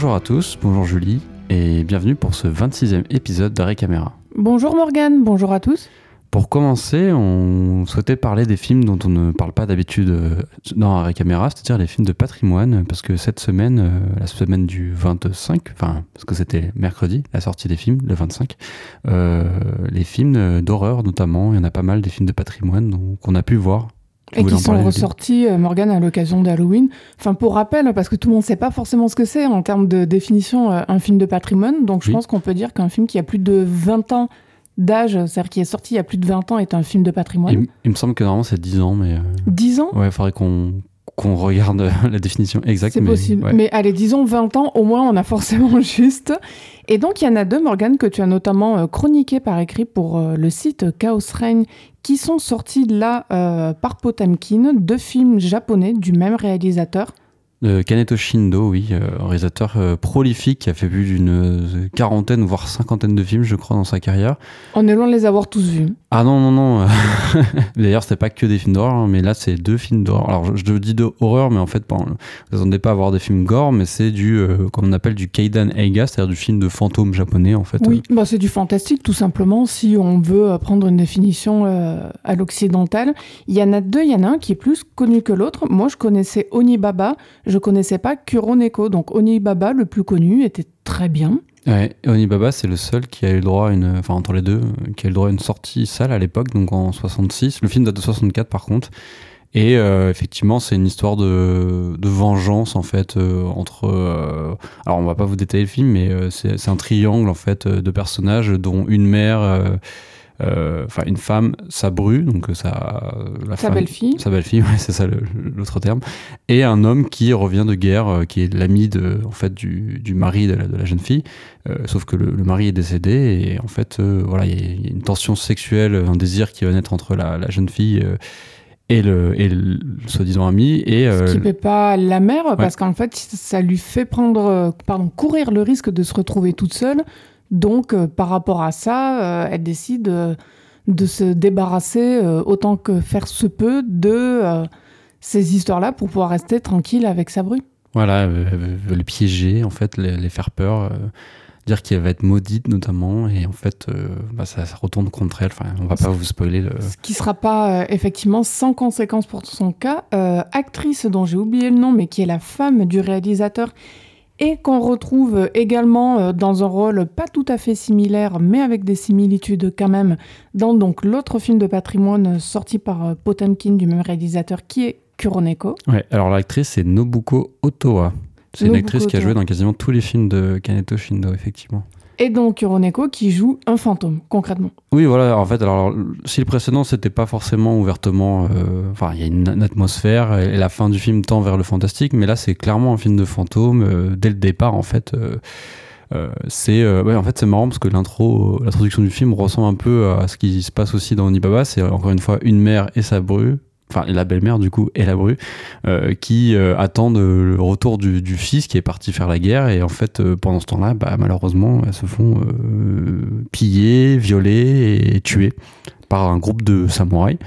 Bonjour à tous, bonjour Julie, et bienvenue pour ce 26e épisode d'Arrêt Caméra. Bonjour Morgane, bonjour à tous. Pour commencer, on souhaitait parler des films dont on ne parle pas d'habitude euh, dans Arrêt Caméra, c'est-à-dire les films de patrimoine, parce que cette semaine, euh, la semaine du 25, enfin, parce que c'était mercredi, la sortie des films, le 25, euh, les films d'horreur notamment, il y en a pas mal des films de patrimoine qu'on a pu voir et qui sont ressortis, euh, Morgan, à l'occasion d'Halloween. Enfin, pour rappel, parce que tout le monde ne sait pas forcément ce que c'est en termes de définition, euh, un film de patrimoine. Donc, je pense qu'on peut dire qu'un film qui a plus de 20 ans d'âge, c'est-à-dire qui est sorti il y a plus de 20 ans, est un film de patrimoine. Il, me semble que normalement c'est 10 ans, mais. 10 euh, ans? Ouais, il faudrait qu'on qu'on regarde la définition exacte. C'est possible. Mais allez, disons 20 ans, au moins on a forcément juste. Et donc il y en a deux, Morgan, que tu as notamment euh, chroniqué par écrit pour euh, le site Chaos Reign, qui sont sortis là euh, par Potemkin, deux films japonais du même réalisateur. Euh, Kaneto Shindo, oui, euh, réalisateur euh, prolifique qui a fait plus d'une quarantaine, voire cinquantaine de films, je crois, dans sa carrière. On est loin de les avoir tous vus. Ah non, non, non. D'ailleurs, c'était pas que des films d'horreur, hein, mais là, c'est deux films d'horreur. Alors, je, dis de horreur, mais en fait, vous attendez pas à voir des films gore, mais c'est du, comme on appelle, du Kaidan Eiga, c'est-à-dire du film de fantôme japonais, en fait. Oui, bah, c'est du fantastique, tout simplement, si on veut prendre une définition à l'occidental. Il y en a deux, il y en a un qui est plus connu que l'autre. Moi, je connaissais Onibaba je connaissais pas Kuroneko. Donc Onibaba, le plus connu, était très bien. Ouais, Onibaba, c'est le seul qui a eu le droit à une, enfin entre les deux, qui a eu le droit à une sortie salle à l'époque, donc en 66. Le film date de 64 par contre. Et euh, effectivement, c'est une histoire de, vengeance en fait euh, entre. Euh, alors, on va pas vous détailler le film, mais c'est un triangle en fait de personnages, dont une mère enfin une femme, sa bru, donc euh, sa, sa belle-fille. Sa belle-fille, ouais, c'est ça l'autre terme. Et un homme qui revient de guerre, euh, qui est l'ami de, en fait, du, du mari de la, jeune fille. sauf que le, mari est décédé et en fait, voilà, il y, a une tension sexuelle, un désir qui va naître entre la, la jeune fille et le, et le soi-disant ami. Et, Ce qui ne fait pas la mère, parce qu'en fait, ça lui fait prendre, pardon, courir le risque de se retrouver toute seule donc, euh, par rapport à ça, euh, elle décide euh, de se débarrasser autant que faire se peut de ces histoires-là pour pouvoir rester tranquille avec sa bru. Voilà, elle veut les piéger, en fait, les, faire peur, dire qu'elle va être maudite notamment, et en fait, bah, ça, retourne contre elle. Enfin, on va pas vous spoiler. Le... Ce qui sera pas effectivement sans conséquence pour son cas. actrice dont j'ai oublié le nom, mais qui est la femme du réalisateur et qu'on retrouve également euh, dans un rôle pas tout à fait similaire, mais avec des similitudes quand même, dans donc l'autre film de patrimoine sorti par euh, Potemkin du même réalisateur qui est Kuroneko. Ouais, alors l'actrice c'est Nobuko Otoa. C'est une actrice qui a joué dans quasiment tous les films de Kaneto Shindo, effectivement et donc Kuroneko qui joue un fantôme, concrètement. Oui, voilà, en fait, alors si le précédent c'était pas forcément ouvertement. Euh, enfin, il y a une, atmosphère et la fin du film tend vers le fantastique, mais là c'est clairement un film de fantôme euh, dès le départ, en fait. Euh, c'est en fait c'est marrant parce que l'intro l'introduction du film ressemble un peu à ce qui se passe aussi dans Onibaba c'est encore une fois une mère et sa bru enfin la belle-mère du coup et la bru euh, qui euh, attendent le retour du, fils qui est parti faire la guerre et en fait euh, pendant ce temps-là bah, malheureusement elles se font piller, violer et tuer par un groupe de samouraïs.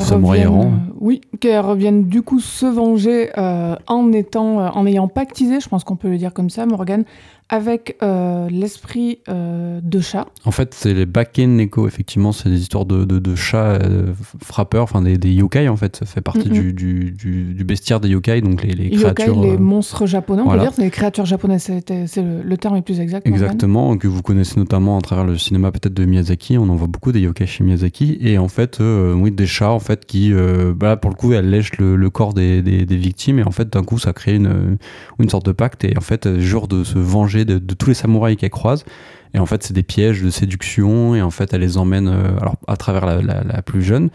samouraïs errants. oui, qu'elles reviennent du coup se venger en étant, en ayant pactisé, je pense qu'on peut le dire comme ça, Morgan, avec euh, l'esprit euh, de chat. En fait, c'est les Baken Neko, effectivement, c'est des histoires de, de, chats euh, frappeurs, enfin des, des, yokai en fait, ça fait partie du, du, du, bestiaire des yokai, donc les, les créatures. les monstres japonais, on peut dire, c'est les créatures japonaises, c'est le, terme est plus exact. Exactement, que vous connaissez notamment à travers le cinéma peut-être de Miyazaki, on en voit beaucoup des yokai chez Miyazaki, et en fait, oui, des chats en fait qui, bah, pour le coup, elles lèchent le, corps des, des, victimes, et en fait, d'un coup, ça crée une, une sorte de pacte, et en fait, elles jurent de se venger de, tous les samouraïs qu'elle croise. Et en fait, c'est des pièges de séduction. Et en fait, elle les emmène alors, à travers la, plus jeune,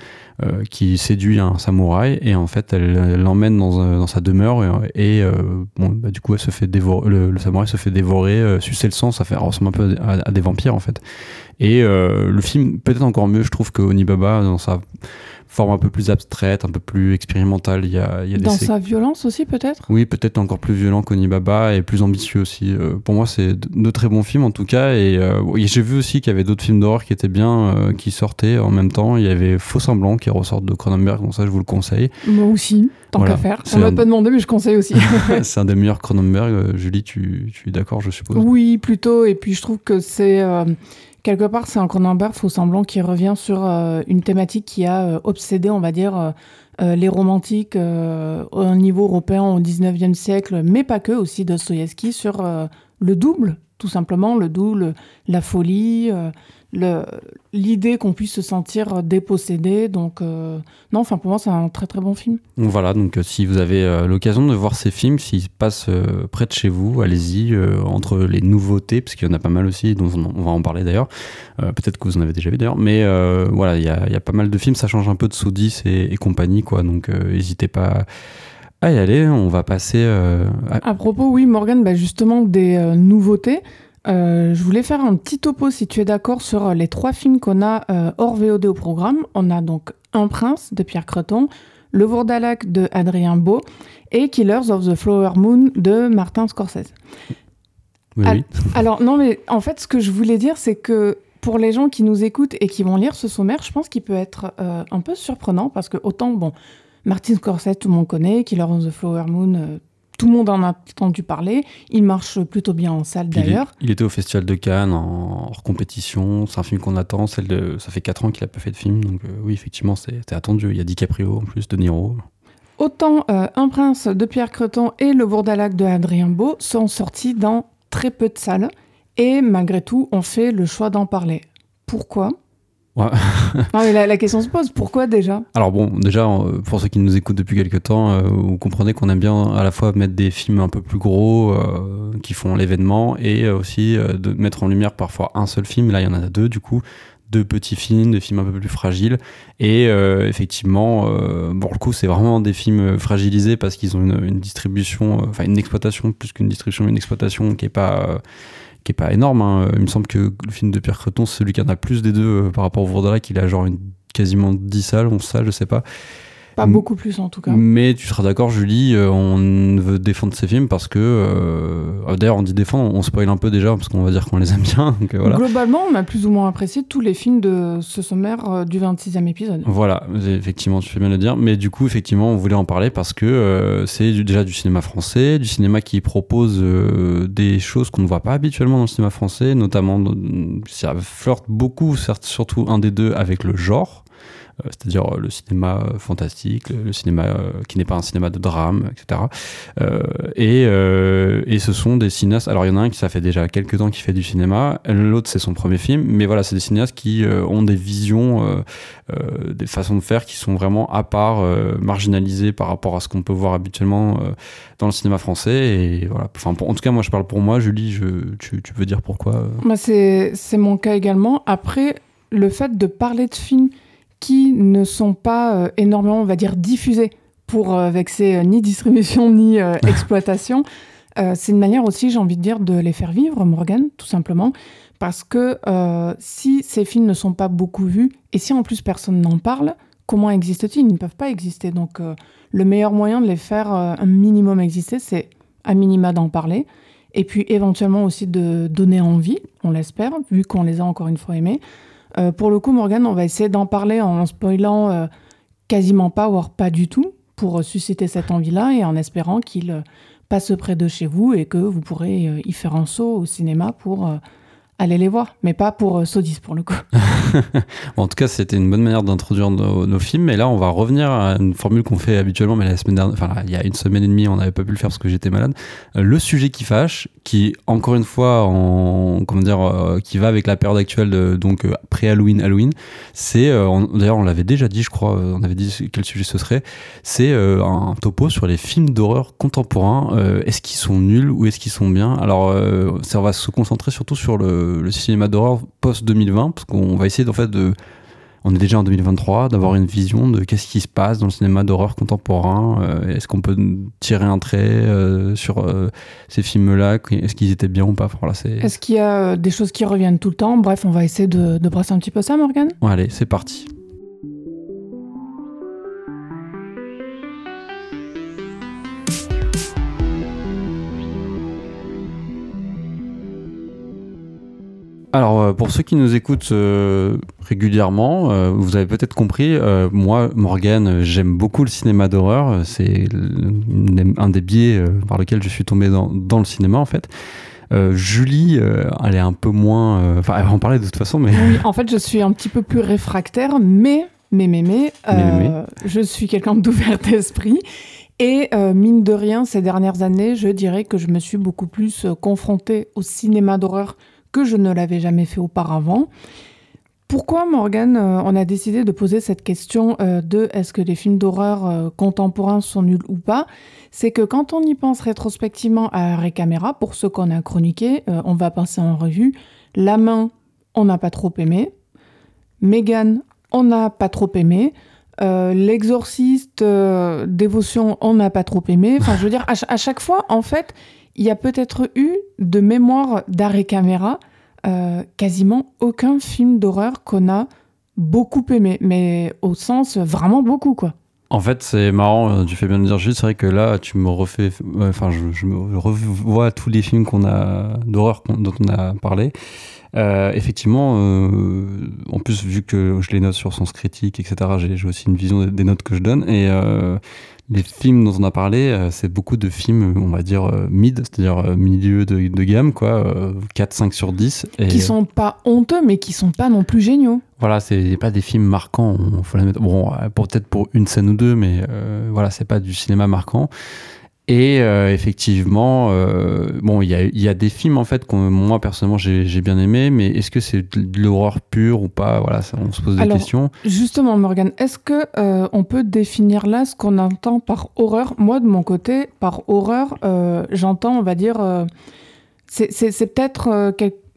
qui séduit un samouraï. Et en fait, elle l'emmène dans, sa demeure. Et, bah, du coup, elle se fait dévorer, le, samouraï se fait dévorer, sucer le sang. Ça fait ressemble un peu à, des vampires, en fait. Et le film, peut-être encore mieux, je trouve, que Onibaba, dans sa forme un peu plus abstraite, un peu plus expérimentale. Il y a, il y a Dans sa violence aussi, peut-être? Oui, peut-être encore plus violent qu'Onibaba et plus ambitieux aussi. Euh, pour moi, c'est de très bons films en tout cas. Et, euh, j'ai vu aussi qu'il y avait d'autres films d'horreur qui étaient bien, euh, qui sortaient en même temps. Il y avait Faux Semblant qui ressort de Cronenberg, donc ça, je vous le conseille. Moi aussi, tant qu'à faire. On m'a pas demandé, mais je conseille aussi. c'est un des meilleurs Cronenberg. Julie, tu, tu es d'accord, je suppose? Oui, plutôt. Et puis, je trouve que c'est quelque part, c'est un Cronenberg faux semblant qui revient sur euh, une thématique qui a euh, obsédé, on va dire, euh, les romantiques au niveau européen au 19e siècle, mais pas que, aussi Dostoïevski, sur le double, tout simplement, le double, la folie, l'idée qu'on puisse se sentir dépossédé. Donc, euh, non, enfin, pour moi, c'est un très très bon film. Voilà, donc euh, si vous avez euh, l'occasion de voir ces films, s'ils se passent près de chez vous, allez-y, entre les nouveautés, parce qu'il y en a pas mal aussi, dont on va en parler d'ailleurs. Peut-être que vous en avez déjà vu d'ailleurs, mais voilà, il y a, y a, pas mal de films, ça change un peu de Soudis et, et compagnie, quoi, donc n'hésitez pas à y aller. On va passer. à... propos, oui, Morgan, bah, justement, des nouveautés. Euh, je voulais faire un petit topo, si tu es d'accord, sur euh, les trois films qu'on a euh, hors VOD au programme. On a donc Un Prince de Pierre Creton, Le Vourdalac de Adrien Beau et Killers of the Flower Moon de Martin Scorsese. Oui, Alors, non, mais en fait, ce que je voulais dire, c'est que pour les gens qui nous écoutent et qui vont lire ce sommaire, je pense qu'il peut être un peu surprenant parce que autant, bon, Martin Scorsese, tout le monde connaît, Killers of the Flower Moon, tout le monde en a entendu parler. Il marche plutôt bien en salle d'ailleurs. Il, était au Festival de Cannes en hors compétition. C'est un film qu'on attend. Celle de, ça fait 4 ans qu'il n'a pas fait de film. Donc euh, oui, effectivement, c'était attendu. Il y a DiCaprio en plus, De Niro. Autant euh, Un prince de Pierre Creton et Le Bourdalac de Adrien Beau sont sortis dans très peu de salles. Et malgré tout, on fait le choix d'en parler. Pourquoi? la, question se pose, pourquoi déjà? Alors bon, déjà, euh, pour ceux qui nous écoutent depuis quelques temps, euh, vous comprenez qu'on aime bien à la fois mettre des films un peu plus gros euh, qui font l'événement et aussi de mettre en lumière parfois un seul film. Là, il y en a deux du coup, deux petits films, des films un peu plus fragiles. Et effectivement, pour le coup, c'est vraiment des films fragilisés parce qu'ils ont une, une distribution, enfin une exploitation plus qu'une distribution, une exploitation qui est pas qui est pas énorme. Hein. Il me semble que le film de Pierre Creton, c'est celui qui en a plus des deux euh, par rapport au Vourdalac. Il a genre une, quasiment 10 salles, 11 salles, je sais pas. Pas beaucoup plus en tout cas. Mais tu seras d'accord, Julie, euh, on veut défendre ces films parce que. Euh, d'ailleurs, on dit défendre, on spoil un peu déjà parce qu'on va dire qu'on les aime bien. Euh, Globalement, on a plus ou moins apprécié tous les films de ce sommaire du 26e épisode. Voilà, effectivement, tu fais bien le dire. Mais du coup, effectivement, on voulait en parler parce que c'est déjà du cinéma français, du cinéma qui propose des choses qu'on ne voit pas habituellement dans le cinéma français, notamment. Ça flirte beaucoup, certes, surtout un des deux avec le genre. Euh, c'est-à-dire euh, le cinéma euh, fantastique, le, cinéma qui n'est pas un cinéma de drame, etc. et, et ce sont des cinéastes. Alors il y en a un qui ça fait déjà quelques temps qui fait du cinéma, l'autre c'est son premier film, mais voilà, c'est des cinéastes qui ont des visions, des façons de faire qui sont vraiment à part, marginalisées par rapport à ce qu'on peut voir habituellement dans le cinéma français. Et voilà. Enfin, en tout cas, moi je parle pour moi. Julie, je, tu, tu veux dire pourquoi bah, c'est mon cas également. Après, le fait de parler de films qui ne sont pas euh, énormément, on va dire, diffusés pour euh, vexer euh, ni distribution ni exploitation. c'est une manière aussi, j'ai envie de dire, de les faire vivre, Morgan, tout simplement. Parce que si ces films ne sont pas beaucoup vus, et si en plus personne n'en parle, comment existent-ils? Ils ne peuvent pas exister. Donc le meilleur moyen de les faire un minimum exister, c'est à minima d'en parler. Et puis éventuellement aussi de donner envie, on l'espère, vu qu'on les a encore une fois aimés. Euh, pour le coup, Morgan, on va essayer d'en parler en spoilant euh, quasiment pas, voire pas du tout, pour susciter cette envie-là et en espérant qu'il euh, passe près de chez vous et que vous pourrez y faire un saut au cinéma pour allez les voir, mais pas pour euh, Sodis pour le coup. en tout cas, c'était une bonne manière d'introduire nos, films. Mais là, on va revenir à une formule qu'on fait habituellement, mais la semaine dernière, enfin, il y a une semaine et demie, on n'avait pas pu le faire parce que j'étais malade. Euh, le sujet qui fâche, qui, encore une fois, en, comment dire, euh, qui va avec la période actuelle, donc pré-Halloween, Halloween, c'est, d'ailleurs, on l'avait déjà dit, je crois, on avait dit quel sujet ce serait, c'est un topo sur les films d'horreur contemporains. est-ce qu'ils sont nuls ou est-ce qu'ils sont bien? Alors, ça, va se concentrer surtout sur le le, cinéma d'horreur post-2020, parce qu'on va essayer en fait de... On est déjà en 2023, d'avoir une vision de qu'est-ce qui se passe dans le cinéma d'horreur contemporain. Euh, est-ce qu'on peut tirer un trait euh, sur euh, ces films-là Est-ce qu'ils étaient bien ou pas voilà, Est-ce qu'il y a des choses qui reviennent tout le temps? Bref, on va essayer de, de brasser un petit peu ça, Morgan Allez, c'est parti. Alors, euh, pour ceux qui nous écoutent euh, régulièrement, euh, vous avez peut-être compris, moi, Morgan, j'aime beaucoup le cinéma d'horreur. C'est un des biais par lequel je suis tombé dans, le cinéma, en fait. Julie, elle est un peu moins. Enfin, elle va en parler de toute façon, mais. Oui, en fait, je suis un petit peu plus réfractaire, mais, mais, mais, mais, je suis quelqu'un d'ouvert d'esprit. Et mine de rien, ces dernières années, je dirais que je me suis beaucoup plus confrontée au cinéma d'horreur que je ne l'avais jamais fait auparavant. Pourquoi, Morgan, euh, on a décidé de poser cette question euh, de est-ce que les films d'horreur euh, contemporains sont nuls ou pas? C'est que quand on y pense rétrospectivement à Arrêt Caméra, pour ceux qu'on a chroniqués, on va passer en revue. La main, on n'a pas trop aimé. Megan, on n'a pas trop aimé. L'exorciste, dévotion, on n'a pas trop aimé. Enfin, je veux dire, à chaque fois, en fait, il y a peut-être eu de mémoire d'arrêt caméra euh, quasiment aucun film d'horreur qu'on a beaucoup aimé, mais au sens vraiment beaucoup quoi. En fait, c'est marrant, euh, tu fais bien de dire juste, c'est vrai que là, tu me refais, enfin, je, me revois tous les films qu'on a d'horreur dont on a parlé. Euh, effectivement, en plus, vu que je les note sur Sens Critique, etc., j'ai aussi une vision des notes que je donne. Et les films dont on a parlé, euh, c'est beaucoup de films, on va dire, euh, mid, c'est-à-dire euh, milieu de, gamme, quoi, 4, 5 sur 10. Et... Qui sont pas honteux, mais qui sont pas non plus géniaux. Voilà, c'est pas des films marquants, faut mettre, bon, peut-être pour une scène ou deux, mais voilà, c'est pas du cinéma marquant. Et euh, effectivement, euh, bon, il y a, y a, des films en fait que moi personnellement j'ai bien aimé, mais est-ce que c'est de l'horreur pure ou pas? Voilà, ça, on se pose des questions. Justement, Morgan, est-ce que euh, on peut définir là ce qu'on entend par horreur? Moi, de mon côté, par horreur, j'entends, on va dire, c'est peut-être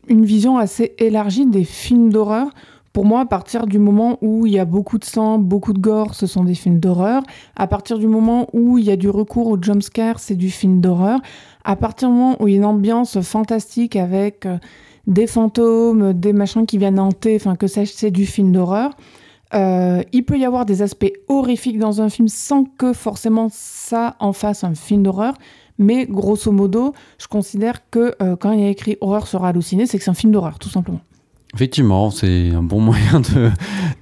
une vision assez élargie des films d'horreur pour moi, à partir du moment où il y a beaucoup de sang, beaucoup de gore, ce sont des films d'horreur. À partir du moment où il y a du recours au jumpscare, c'est du film d'horreur. À partir du moment où il y a une ambiance fantastique avec euh, des fantômes, des machins qui viennent hanter, enfin que sais-je, c'est du film d'horreur. Euh, il peut y avoir des aspects horrifiques dans un film sans que forcément ça en fasse un film d'horreur. Mais grosso modo, je considère que euh, quand il y a écrit horreur sera halluciné, c'est que c'est un film d'horreur, tout simplement. Effectivement, c'est un bon moyen de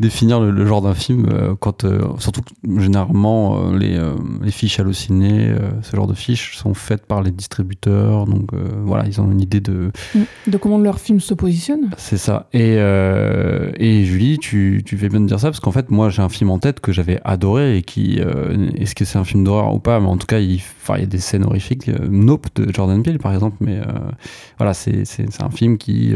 définir le, genre d'un film. Euh, quand, euh, surtout généralement, euh, les, les, fiches hallucinées, ce genre de fiches sont faites par les distributeurs. Donc voilà, ils ont une idée de. De comment leur film se positionne. C'est ça. Et, et Julie, tu, tu, fais bien de dire ça parce qu'en fait, moi, j'ai un film en tête que j'avais adoré et qui. Est-ce que c'est un film d'horreur ou pas Mais en tout cas, il, il y a des scènes horrifiques. Nope de Jordan Peele, par exemple. Mais voilà, c'est un film qui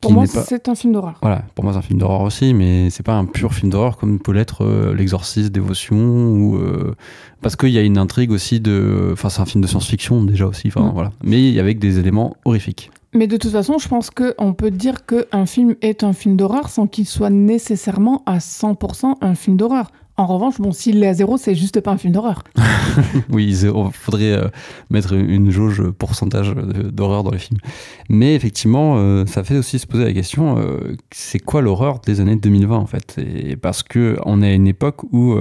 pour moi, c'est un film d'horreur. Voilà, pour moi, c'est un film d'horreur aussi, mais c'est pas un pur film d'horreur comme peut l'être euh, L'Exorciste, Dévotion, ou. Euh, parce qu'il y a une intrigue aussi de. Enfin, c'est un film de science-fiction déjà aussi, enfin, mm. voilà. Mais avec des éléments horrifiques. Mais de toute façon, je pense qu'on peut dire qu'un film est un film d'horreur sans qu'il soit nécessairement à 100% un film d'horreur. En revanche, bon, s'il est à zéro, c'est juste pas un film d'horreur. oui, il faudrait euh, mettre une jauge pourcentage d'horreur dans les films. Mais effectivement, euh, ça fait aussi se poser la question euh, c'est quoi l'horreur des années 2020 en fait? Parce que on est à une époque où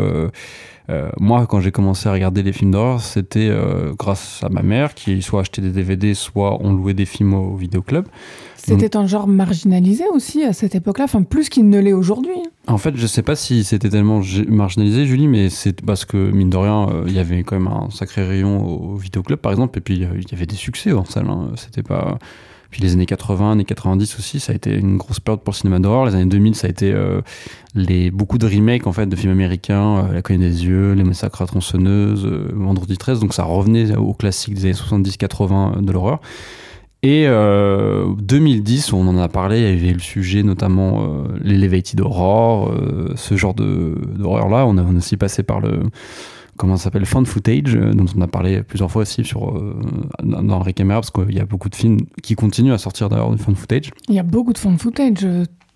moi, quand j'ai commencé à regarder les films d'horreur, c'était grâce à ma mère qui soit achetait des DVD, soit on louait des films au vidéoclub. C'était un genre marginalisé aussi à cette époque-là, enfin plus qu'il ne l'est aujourd'hui. En fait, je sais pas si c'était tellement marginalisé, Julie, mais c'est parce que mine de rien, euh, il y avait quand même un sacré rayon au vidéoclub, par exemple, et puis il y avait des succès en salle. Hein. C'était pas. Puis les années 80, années 90 aussi, ça a été une grosse période pour le cinéma d'horreur. Les années 2000, ça a été les, beaucoup de remakes en fait, de films américains, La Cogne des Yeux, Les Massacres à tronçonneuse, Vendredi 13. Donc ça revenait aux classiques des années 70-80 de l'horreur. Et 2010, on en a parlé, il y avait le sujet notamment euh, l'Elevated Horror, ce genre d'horreur-là. On, a aussi passé par le, comment ça s'appelle, fan footage, dont on a parlé plusieurs fois aussi sur, dans Rick Camera, parce qu'il y a beaucoup de films qui continuent à sortir d'ailleurs du fan footage. Il y a beaucoup de fan footage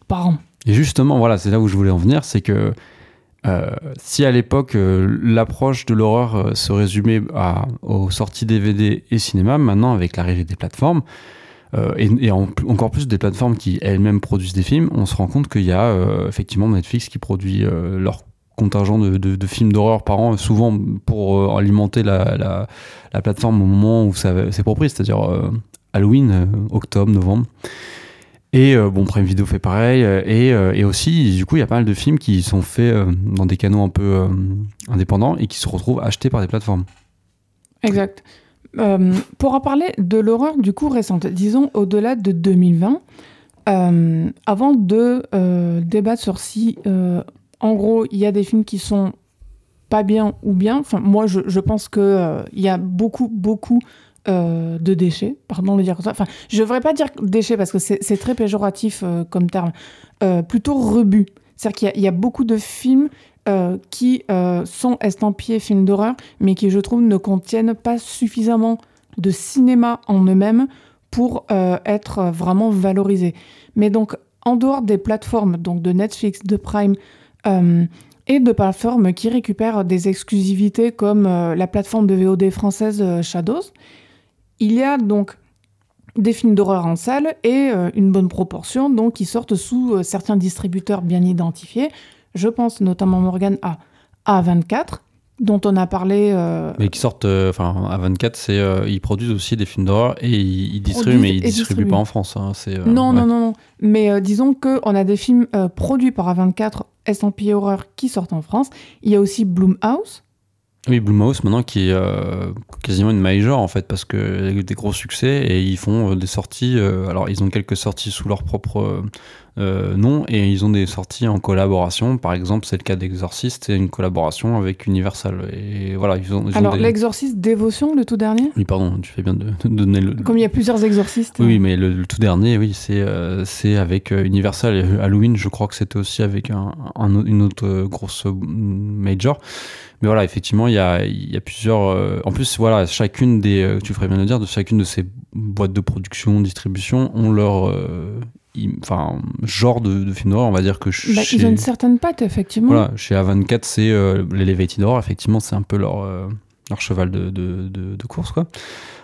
par an. Et justement, voilà, c'est là où je voulais en venir, c'est que euh, si à l'époque euh, l'approche de l'horreur euh, se résumait aux sorties DVD et cinéma, maintenant avec l'arrivée des plateformes, et, encore plus des plateformes qui elles-mêmes produisent des films, on se rend compte qu'il y a effectivement Netflix qui produit leur contingent de, films d'horreur par an, souvent pour alimenter la, la, plateforme au moment où c'est propre, c'est-à-dire Halloween, octobre, novembre. Et euh, bon, Prime Video fait pareil. Euh, et, euh, et, aussi, du coup, il y a pas mal de films qui sont faits dans des canaux un peu indépendants et qui se retrouvent achetés par des plateformes. Exact. pour en parler de l'horreur du coup récente, disons au-delà de 2020, avant de débattre sur si, en gros, il y a des films qui sont pas bien ou bien, moi, je, je pense qu'il il y a beaucoup, beaucoup euh, de déchets, pardon de dire comme ça. Enfin, je ne devrais pas dire déchets parce que c'est très péjoratif euh, comme terme, euh, plutôt rebut. C'est-à-dire qu'il y, a beaucoup de films qui sont estampillés films d'horreur, mais qui, je trouve, ne contiennent pas suffisamment de cinéma en eux-mêmes pour être vraiment valorisés. Mais donc, en dehors des plateformes, donc de Netflix, de Prime, et de plateformes qui récupèrent des exclusivités comme la plateforme de VOD française Shadows, il y a donc des films d'horreur en salle et euh, une bonne proportion donc qui sortent sous euh, certains distributeurs bien identifiés. Je pense notamment Morgan à A24 dont on a parlé. Euh, mais qui sortent, enfin A24, c'est ils produisent aussi des films d'horreur et ils, distribuent, mais ils distribuent, pas en France. Hein, non, non, non, non, Mais disons que on a des films produits par A24 S&P Horror qui sortent en France. Il y a aussi Bloomhouse oui, Blumhouse maintenant qui est euh, quasiment une major en fait parce que des gros succès et ils font euh, des sorties. Euh, alors ils ont quelques sorties sous leur propre nom et ils ont des sorties en collaboration. Par exemple, c'est le cas d'Exorcist, c'est une collaboration avec Universal. Et voilà, ils ont, alors l'Exorcist Dévotion, le tout dernier. Oui, pardon, tu fais bien de, donner le. Comme il y a plusieurs exorcistes. Oui, mais le, tout dernier, oui, c'est c'est avec Universal et Halloween. Je crois que c'était aussi avec un, une autre grosse major. Mais voilà, effectivement, il y a, y a, plusieurs. Euh, en plus, voilà, chacune des. Euh, tu ferais bien de dire, de chacune de ces boîtes de production, distribution, ont leur. Euh, enfin, genre de, de film d'horreur, on va dire que. Bah, ils ont une certaine patte, effectivement. Voilà, chez A24, c'est l'Elevated Horror, effectivement, c'est un peu leur, leur cheval de, de, de course, quoi.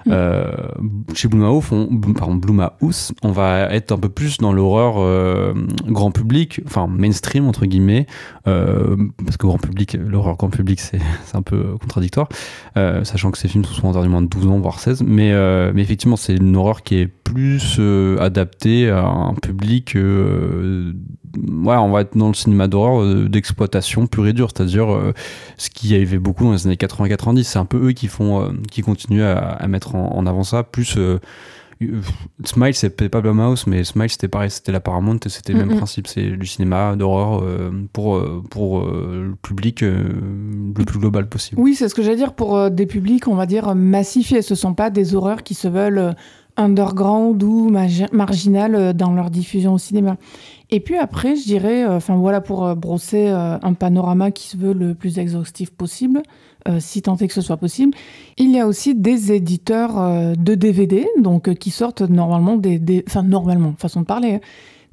Euh, chez Blumhouse, on, pardon, on va être un peu plus dans l'horreur euh, grand public, enfin mainstream entre guillemets, euh, parce que grand public, l'horreur grand public, c'est un peu contradictoire, sachant que ces films sont souvent interdits moins de 12 ans, voire 16, mais, mais effectivement, c'est une horreur qui est plus adaptée à un public ouais, on va être dans le cinéma d'horreur d'exploitation pure et dure, c'est-à-dire ce qui y avait beaucoup dans les années 80-90. C'est un peu eux qui font, qui continuent à, à mettre en, avant ça. Plus euh, euh, Smile, c'est pas Blumhouse, mais Smile, c'était pareil, c'était la Paramount, c'était le même principe, c'est du cinéma d'horreur euh, pour, pour le public le plus global possible. Oui, c'est ce que j'allais dire, pour des publics, on va dire, massifiés. Ce sont pas des horreurs qui se veulent underground ou marginales dans leur diffusion au cinéma. Et puis après, je dirais, enfin voilà, pour brosser un panorama qui se veut le plus exhaustif possible, euh, si tant est que ce soit possible. Il y a aussi des éditeurs euh, de DVD, donc euh, qui sortent normalement des, enfin normalement, façon de parler, hein,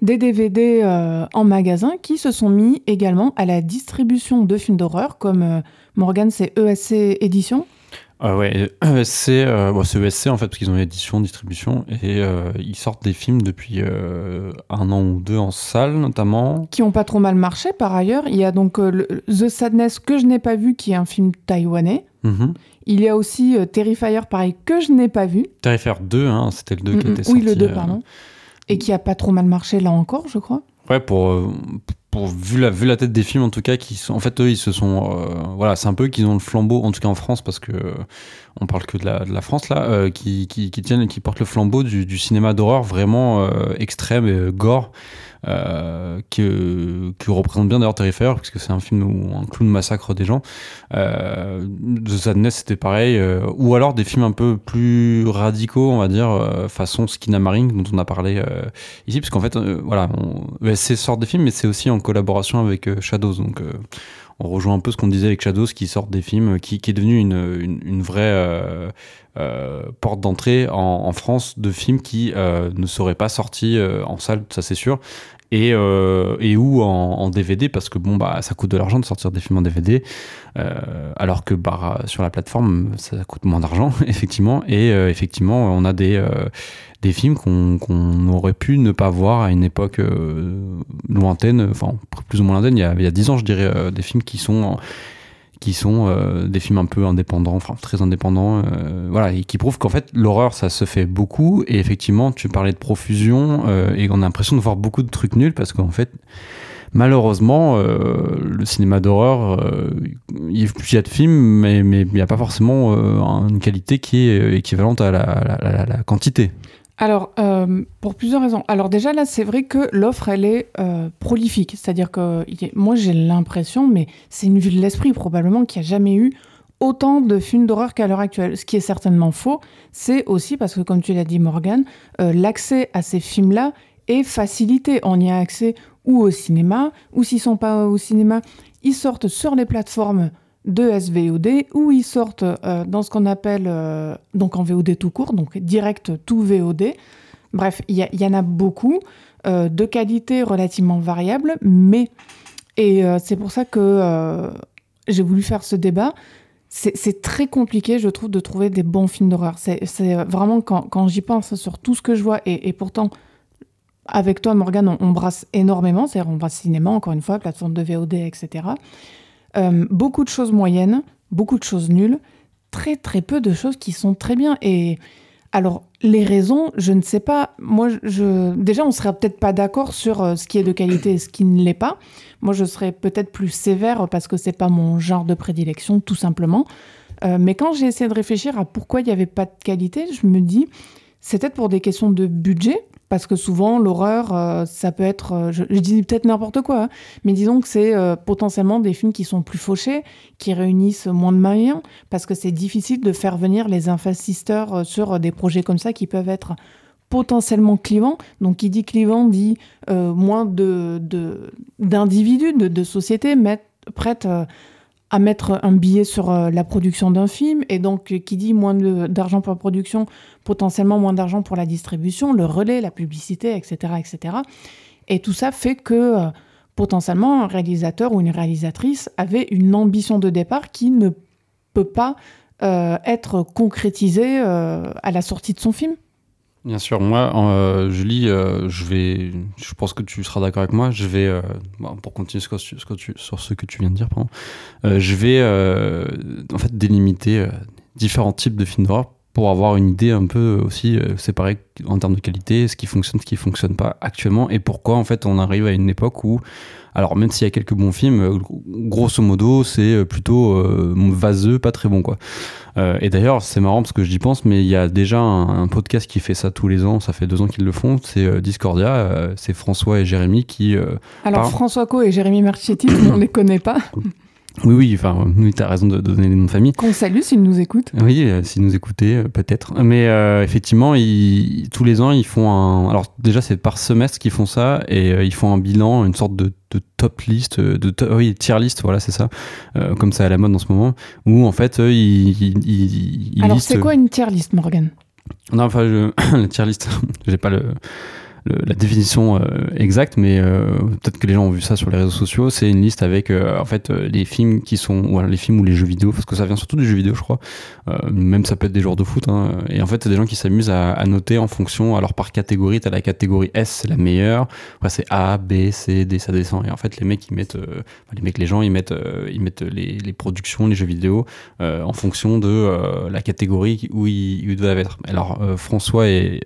des DVD en magasin qui se sont mis également à la distribution de films d'horreur, comme Morgan, c'est ESC Édition. Ah ouais, ESC, euh, bon, c'est ESC en fait, parce qu'ils ont édition, distribution, et euh, ils sortent des films depuis euh, un an ou deux en salle notamment. Qui ont pas trop mal marché par ailleurs. Il y a donc The Sadness que je n'ai pas vu, qui est un film taïwanais. Mhm. Il y a aussi Terrifier, pareil, que je n'ai pas vu. Terrifier 2, hein, c'était le 2 qui était sorti. Oui, le 2, pardon. Et qui a pas trop mal marché là encore, je crois. Ouais, pour vu la tête des films en tout cas qui sont en fait eux ils se sont voilà c'est un peu qu'ils ont le flambeau en tout cas en France parce que on parle que de la, France là qui, qui, qui tiennent qui portent le flambeau du, du cinéma d'horreur vraiment extrême et gore euh, que, représente bien d'ailleurs Terrifier, puisque c'est un film où un clown massacre des gens. Euh, The Sadness, c'était pareil. Euh, ou alors des films un peu plus radicaux, on va dire, euh, façon Skinamarink, dont on a parlé ici, parce qu'en fait, voilà, c'est sort des films, mais c'est aussi en collaboration avec Shadows. Donc, on rejoint un peu ce qu'on disait avec Shadows, qui sort des films, qui, est devenu une, une, vraie porte d'entrée en, France de films qui ne seraient pas sortis en salle, ça c'est sûr et, euh, et ou en, DVD parce que bon bah ça coûte de l'argent de sortir des films en DVD euh, alors que bah sur la plateforme ça coûte moins d'argent effectivement. Et euh, effectivement on a des des films qu'on aurait pu ne pas voir à une époque lointaine enfin plus ou moins lointaine il y a il y a dix ans je dirais des films qui sont qui sont euh, des films un peu indépendants, enfin très indépendants, euh, voilà, et qui prouvent qu'en fait l'horreur ça se fait beaucoup. Et effectivement, tu parlais de profusion euh, et on a l'impression de voir beaucoup de trucs nuls parce qu'en fait, malheureusement, le cinéma d'horreur, il y a de films, mais il n'y a pas forcément une qualité qui est équivalente à la quantité. Alors, euh, pour plusieurs raisons. Alors déjà, là, c'est vrai que l'offre, elle est euh, prolifique. C'est-à-dire que moi, j'ai l'impression, mais c'est une vue de l'esprit probablement, qu'il n'y a jamais eu autant de films d'horreur qu'à l'heure actuelle. Ce qui est certainement faux, c'est aussi parce que, comme tu l'as dit, Morgan, euh, l'accès à ces films-là est facilité. On y a accès ou au cinéma, ou s'ils sont pas au cinéma, ils sortent sur les plateformes de SVOD où ils sortent euh, dans ce qu'on appelle euh, donc en VOD tout court, donc direct tout VOD. Bref, il y, en a beaucoup euh, de qualité relativement variable, mais et c'est pour ça que j'ai voulu faire ce débat. C'est très compliqué, je trouve, de trouver des bons films d'horreur. C'est vraiment quand, quand j'y pense sur tout ce que je vois, et, et pourtant, avec toi, Morgane, on, on brasse énormément, c'est-à-dire on brasse cinéma, encore une fois, plateforme de VOD, etc. Euh, beaucoup de choses moyennes, beaucoup de choses nulles, très très peu de choses qui sont très bien. Et alors, les raisons, je ne sais pas. Moi, je... déjà, on serait peut-être pas d'accord sur euh, ce qui est de qualité et ce qui ne l'est pas. Moi, je serais peut-être plus sévère parce que c'est pas mon genre de prédilection, tout simplement. Euh, mais quand j'ai essayé de réfléchir à pourquoi il n'y avait pas de qualité, je me dis, c'est peut-être pour des questions de budget, parce que souvent l'horreur euh, ça peut être euh, je, dis peut-être n'importe quoi hein, mais disons que c'est euh, potentiellement des films qui sont plus fauchés qui réunissent moins de moyens parce que c'est difficile de faire venir les euh, sur des projets comme ça qui peuvent être potentiellement clivants. Donc qui dit clivant dit moins d'individus de, de, de sociétés prêtes à mettre un billet sur euh, la production d'un film et donc euh, qui dit moins d'argent pour la production, potentiellement moins d'argent pour la distribution, le relais, la publicité, etc., etc. Et tout ça fait que euh, potentiellement un réalisateur ou une réalisatrice avait une ambition de départ qui ne peut pas être concrétisée à la sortie de son film. Bien sûr, moi, euh, Julie, euh, je vais, je pense que tu seras d'accord avec moi. Je vais, euh, bon, pour continuer ce que ce que tu, sur ce que tu viens de dire, pardon, euh, je vais euh, en fait délimiter euh, différents types de films d'horreur pour avoir une idée un peu aussi euh, séparée en termes de qualité, ce qui fonctionne, ce qui fonctionne pas actuellement, et pourquoi en fait on arrive à une époque où alors même s'il y a quelques bons films, euh, grosso modo, c'est euh, plutôt euh, vaseux, pas très bon quoi. Euh, et d'ailleurs, c'est marrant parce que j'y pense, mais il y a déjà un, un, podcast qui fait ça tous les ans. Ça fait deux ans qu'ils le font. C'est Discordia. C'est François et Jérémy qui. alors. François Co et Jérémy Marchetti, on les connaît pas. Oui, oui, enfin, oui, tu as raison de, de, donner les noms de famille. Qu'on salue s'ils nous écoutent. Oui, euh, s'ils nous écoutaient, euh, peut-être. Mais euh, effectivement, ils, tous les ans, ils font un. Alors, déjà, c'est par semestre qu'ils font ça, et ils font un bilan, une sorte de, de top list, de to oui, tier list, voilà, c'est ça, comme ça à la mode en ce moment, où en fait, ils, ils Alors, c'est quoi une tier list, Morgan? Non, enfin, je... la tier list, j'ai pas le la définition euh, exacte, mais euh, peut-être que les gens ont vu ça sur les réseaux sociaux. C'est une liste avec euh, en fait les films qui sont, voilà, les films ou les jeux vidéo, parce que ça vient surtout du jeu vidéo, je crois. Même ça peut être des joueurs de foot. Hein. Et en fait, c'est des gens qui s'amusent à, noter en fonction. Alors par catégorie, t'as la catégorie S, c'est la meilleure. Après c'est A, B, C, D, ça descend. Et en fait, les mecs ils mettent, les mecs, les gens ils mettent, ils mettent les, productions, les jeux vidéo en fonction de la catégorie où ils, où doivent être. Alors François et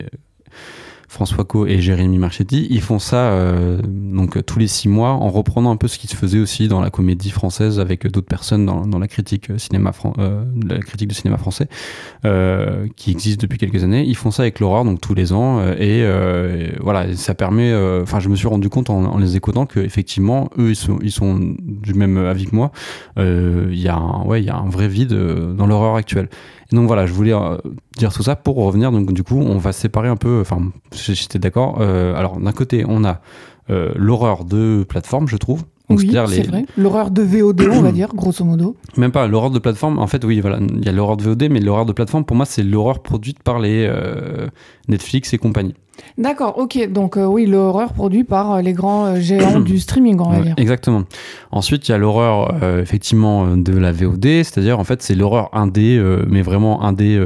François Co et Jérémy Marchetti, ils font ça euh, donc tous les six mois en reprenant un peu ce qui se faisait aussi dans la comédie française avec d'autres personnes dans, la critique cinéma euh, la critique du cinéma français euh, qui existe depuis quelques années. Ils font ça avec l'horreur donc tous les ans et, voilà ça permet. Enfin je me suis rendu compte en, les écoutant que effectivement eux ils sont ils sont du même avis que moi. Il y a ouais il y a un vrai vide dans l'horreur actuelle. Et donc voilà, je voulais euh, dire tout ça pour revenir. Donc du coup, on va séparer un peu. Enfin, j'étais d'accord. Euh, alors d'un côté, on a euh, l'horreur de plateforme, je trouve. Donc, oui, c'est vrai. L'horreur de VOD, on va dire, grosso modo. Même pas l'horreur de plateforme. En fait, oui, voilà, il y a l'horreur de VOD, mais l'horreur de plateforme, pour moi, c'est l'horreur produite par les Netflix et compagnie. D'accord, ok. Donc euh, oui, l'horreur produit par euh, les grands euh, géants du streaming, on va dire. Exactement. Ensuite, il y a l'horreur effectivement de la VOD, c'est-à-dire en fait c'est l'horreur indé, mais vraiment indé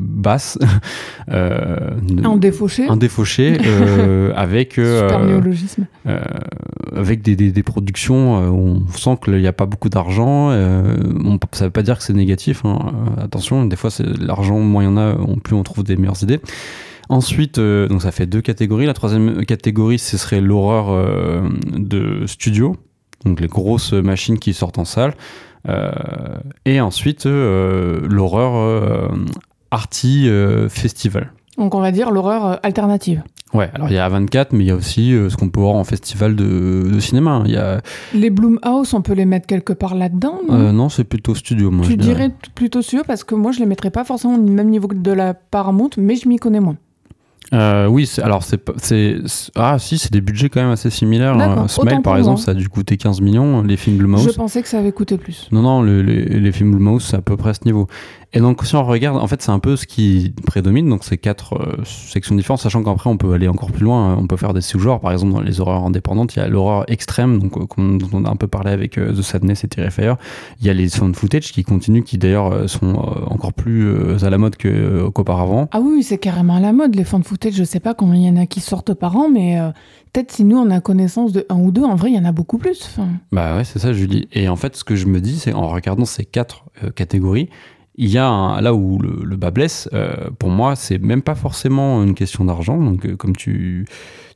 basse. un défauché. Un défauché avec. Super néologisme. avec des, des, des productions où on sent qu'il n'y a pas beaucoup d'argent. Ça ne veut pas dire que c'est négatif. Hein. Attention, des fois c'est l'argent moins il y en a, plus on trouve des meilleures idées. Ensuite, euh, donc ça fait deux catégories. La troisième catégorie, ce serait l'horreur euh, de studio, donc les grosses machines qui sortent en salle. Euh, et ensuite, l'horreur arty festival. Donc on va dire l'horreur alternative. Ouais, alors il y a A24, mais il y a aussi ce qu'on peut voir en festival de, cinéma. Il y a... Les Bloomhouse, on peut les mettre quelque part là-dedans Non, non c'est plutôt studio, moi. Tu dirais plutôt studio parce que moi je les mettrais pas forcément au même niveau que de la Paramount, mais je m'y connais moins. Euh, oui, alors c'est ah si c'est des budgets quand même assez similaires. Hein. Smile par exemple, ça a dû coûter 15 millions. Les films Blumhouse. Je pensais que ça avait coûté plus. Non non, les, les films Blumhouse c'est à peu près à ce niveau. Et donc, si on regarde, en fait, c'est un peu ce qui prédomine, donc ces quatre euh, sections différentes, sachant qu'après, on peut aller encore plus loin, on peut faire des sous-genres. Par exemple, dans les horreurs indépendantes, il y a l'horreur extrême, donc, euh, dont on a un peu parlé avec euh, The Sadness et Terrifier. Il y a les sound footage qui continuent, qui d'ailleurs sont encore plus à la mode qu'auparavant. ah oui, c'est carrément à la mode, les found footage. Je sais pas combien il y en a qui sortent par an, mais peut-être si nous on a connaissance de un ou deux, en vrai, il y en a beaucoup plus. Bah ouais, c'est ça, Julie. Et en fait, ce que je me dis, c'est en regardant ces quatre catégories, il y a là où le, bas blesse, euh, pour moi, c'est même pas forcément une question d'argent. Donc, euh, comme tu,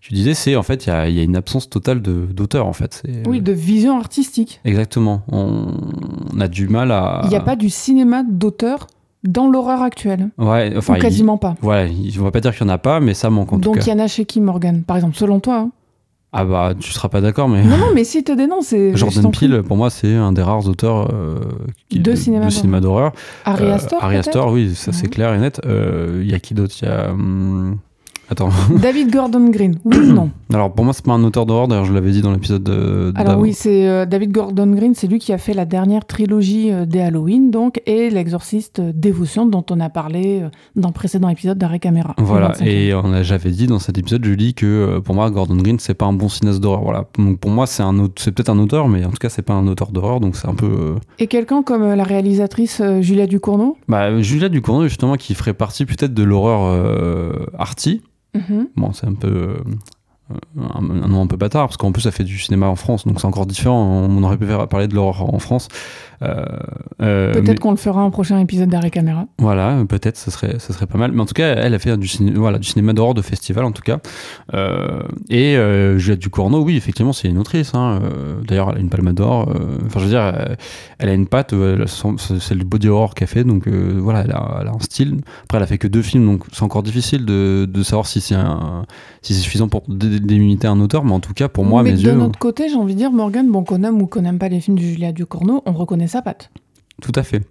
tu disais, c'est en fait, il y a, y a, une absence totale d'auteur, en fait. Oui, de vision artistique. Exactement. On, a du mal à. Il n'y a pas du cinéma d'auteur dans l'horreur actuelle. Ouais, enfin. Ou quasiment pas. Ouais, on va pas dire qu'il n'y en a pas, mais ça manque en Donc, tout il y en a chez qui, Morgan Par exemple, selon toi hein ah bah tu seras pas d'accord mais non non mais si te dénonce c'est Jordan Peele pour moi c'est un des rares auteurs euh, de, cinéma d'horreur. Ari Aster Ari Aster oui ça c'est clair et net. Euh, il y a qui d'autre? Il y a hum, Attends. David Gordon Green, oui ou non Alors pour moi, c'est pas un auteur d'horreur, d'ailleurs je l'avais dit dans l'épisode de. Alors oui, c'est euh, David Gordon Green, c'est lui qui a fait la dernière trilogie euh, des Halloween, donc, et l'exorciste euh, Dévotion, dont on a parlé dans le précédent épisode d'Arrêt Caméra. Voilà, et j'avais dit dans cet épisode, je dis que pour moi, Gordon Green, c'est pas un bon cinéaste d'horreur. Voilà. Donc pour moi, c'est un c'est peut-être un auteur, mais en tout cas, c'est pas un auteur d'horreur, donc c'est un peu. Et quelqu'un comme la réalisatrice Julia Ducournau? Bah, Julia Ducournau, justement, qui ferait partie peut-être de l'horreur arty. Mhm. Bon, c'est un peu euh, un, nom un peu bâtard parce qu'en plus ça fait du cinéma en France donc c'est encore différent on aurait pu parler de l'horreur en France euh, euh, peut-être qu'on le fera en prochain épisode d'arrêt caméra. Voilà peut-être ça serait ça serait pas mal. Mais en tout cas elle a fait du cinéma voilà du cinéma d'horreur de festival en tout cas. Et Juliette Ducournau oui effectivement c'est une autrice hein, d'ailleurs elle a une palme d'or enfin je veux dire elle a une patte c'est le body horror qu'elle fait donc voilà elle a, elle a, un style. Après elle a fait que deux films donc c'est encore difficile de, de savoir si c'est si suffisant pour à un auteur, mais en tout cas, pour moi, mais mes de yeux. De notre côté, j'ai envie de dire, Morgan, bon, qu'on aime ou qu'on n'aime pas les films de Julia Ducournau, on reconnaît sa patte. Tout à fait.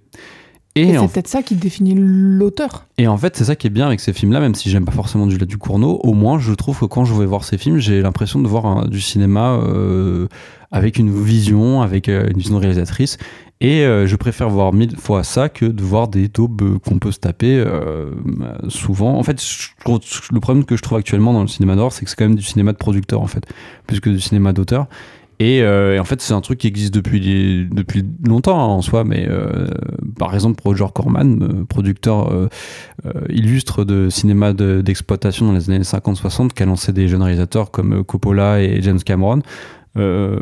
Et, c'est peut-être ça qui définit l'auteur. Et en fait, c'est ça qui est bien avec ces films-là, même si j'aime pas forcément Julia Ducournau, au moins je trouve que quand je vais voir ces films, j'ai l'impression de voir du cinéma euh, avec une vision, avec euh, une vision réalisatrice. Et euh, je préfère voir mille fois ça que de voir des taubes qu'on peut se taper souvent. En fait, le problème que je trouve actuellement dans le cinéma d'or, c'est que c'est quand même du cinéma de producteur, en fait, plus que du cinéma d'auteur. Euh, et, en fait, c'est un truc qui existe depuis, longtemps hein, en soi, mais euh, par exemple, Roger Corman, euh, producteur illustre de cinéma d'exploitation dans les années 50-60, qui a lancé des jeunes réalisateurs comme Coppola et James Cameron. Euh,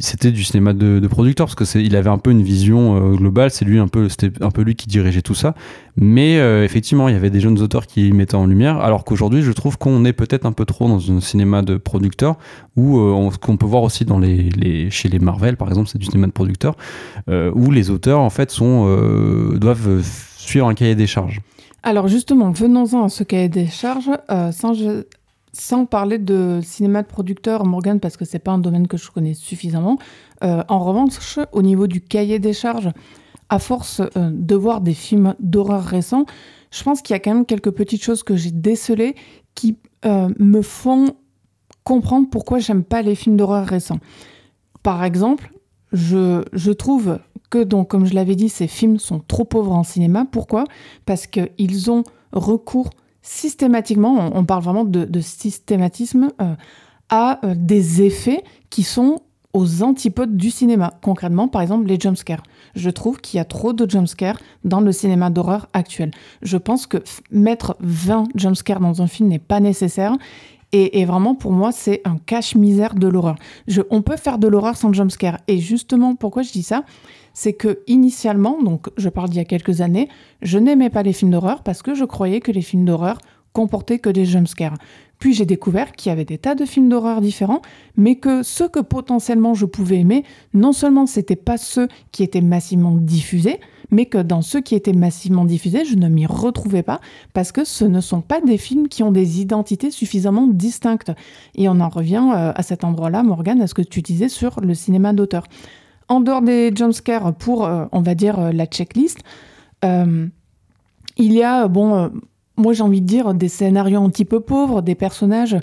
c'était du cinéma de, de producteur parce que il avait un peu une vision euh, globale. C'est lui un peu, c'était un peu lui qui dirigeait tout ça. Mais euh, effectivement, il y avait des jeunes auteurs qui mettaient en lumière. Alors qu'aujourd'hui, je trouve qu'on est peut-être un peu trop dans un cinéma de producteur où on, qu'on peut voir aussi dans les, chez les Marvel, par exemple, c'est du cinéma de producteur où les auteurs en fait sont doivent suivre un cahier des charges. Alors justement, venons-en à ce cahier des charges. Sans parler de cinéma de producteur, Morgan, parce que c'est pas un domaine que je connais suffisamment. Euh, en revanche, au niveau du cahier des charges, à force euh, de voir des films d'horreur récents, je pense qu'il y a quand même quelques petites choses que j'ai décelées qui euh, me font comprendre pourquoi j'aime pas les films d'horreur récents. Par exemple, je, je trouve que, donc, comme je l'avais dit, ces films sont trop pauvres en cinéma. Pourquoi? Parce qu'ils ont recours systématiquement, on, parle vraiment de, systématisme, euh, à euh, des effets qui sont aux antipodes du cinéma. Concrètement, par exemple, les jumpscares. Je trouve qu'il y a trop de jumpscares dans le cinéma d'horreur actuel. Je pense que mettre 20 jumpscares dans un film n'est pas nécessaire. Et, vraiment, pour moi, c'est un cache-misère de l'horreur. On peut faire de l'horreur sans jumpscare. Et justement, pourquoi je dis ça? C'est que initialement, donc je parle d'il y a quelques années, je n'aimais pas les films d'horreur parce que je croyais que les films d'horreur comportaient que des jumpscares. Puis j'ai découvert qu'il y avait des tas de films d'horreur différents, mais que ceux que potentiellement je pouvais aimer, non seulement c'était pas ceux qui étaient massivement diffusés, mais que dans ceux qui étaient massivement diffusés, je ne m'y retrouvais pas parce que ce ne sont pas des films qui ont des identités suffisamment distinctes. Et on en revient euh, à cet endroit-là, Morgane, à ce que tu disais sur le cinéma d'auteur. En dehors des jumpscares pour, euh, on va dire, euh, la checklist, euh, il y a, bon, moi j'ai envie de dire, des scénarios un petit peu pauvres, des personnages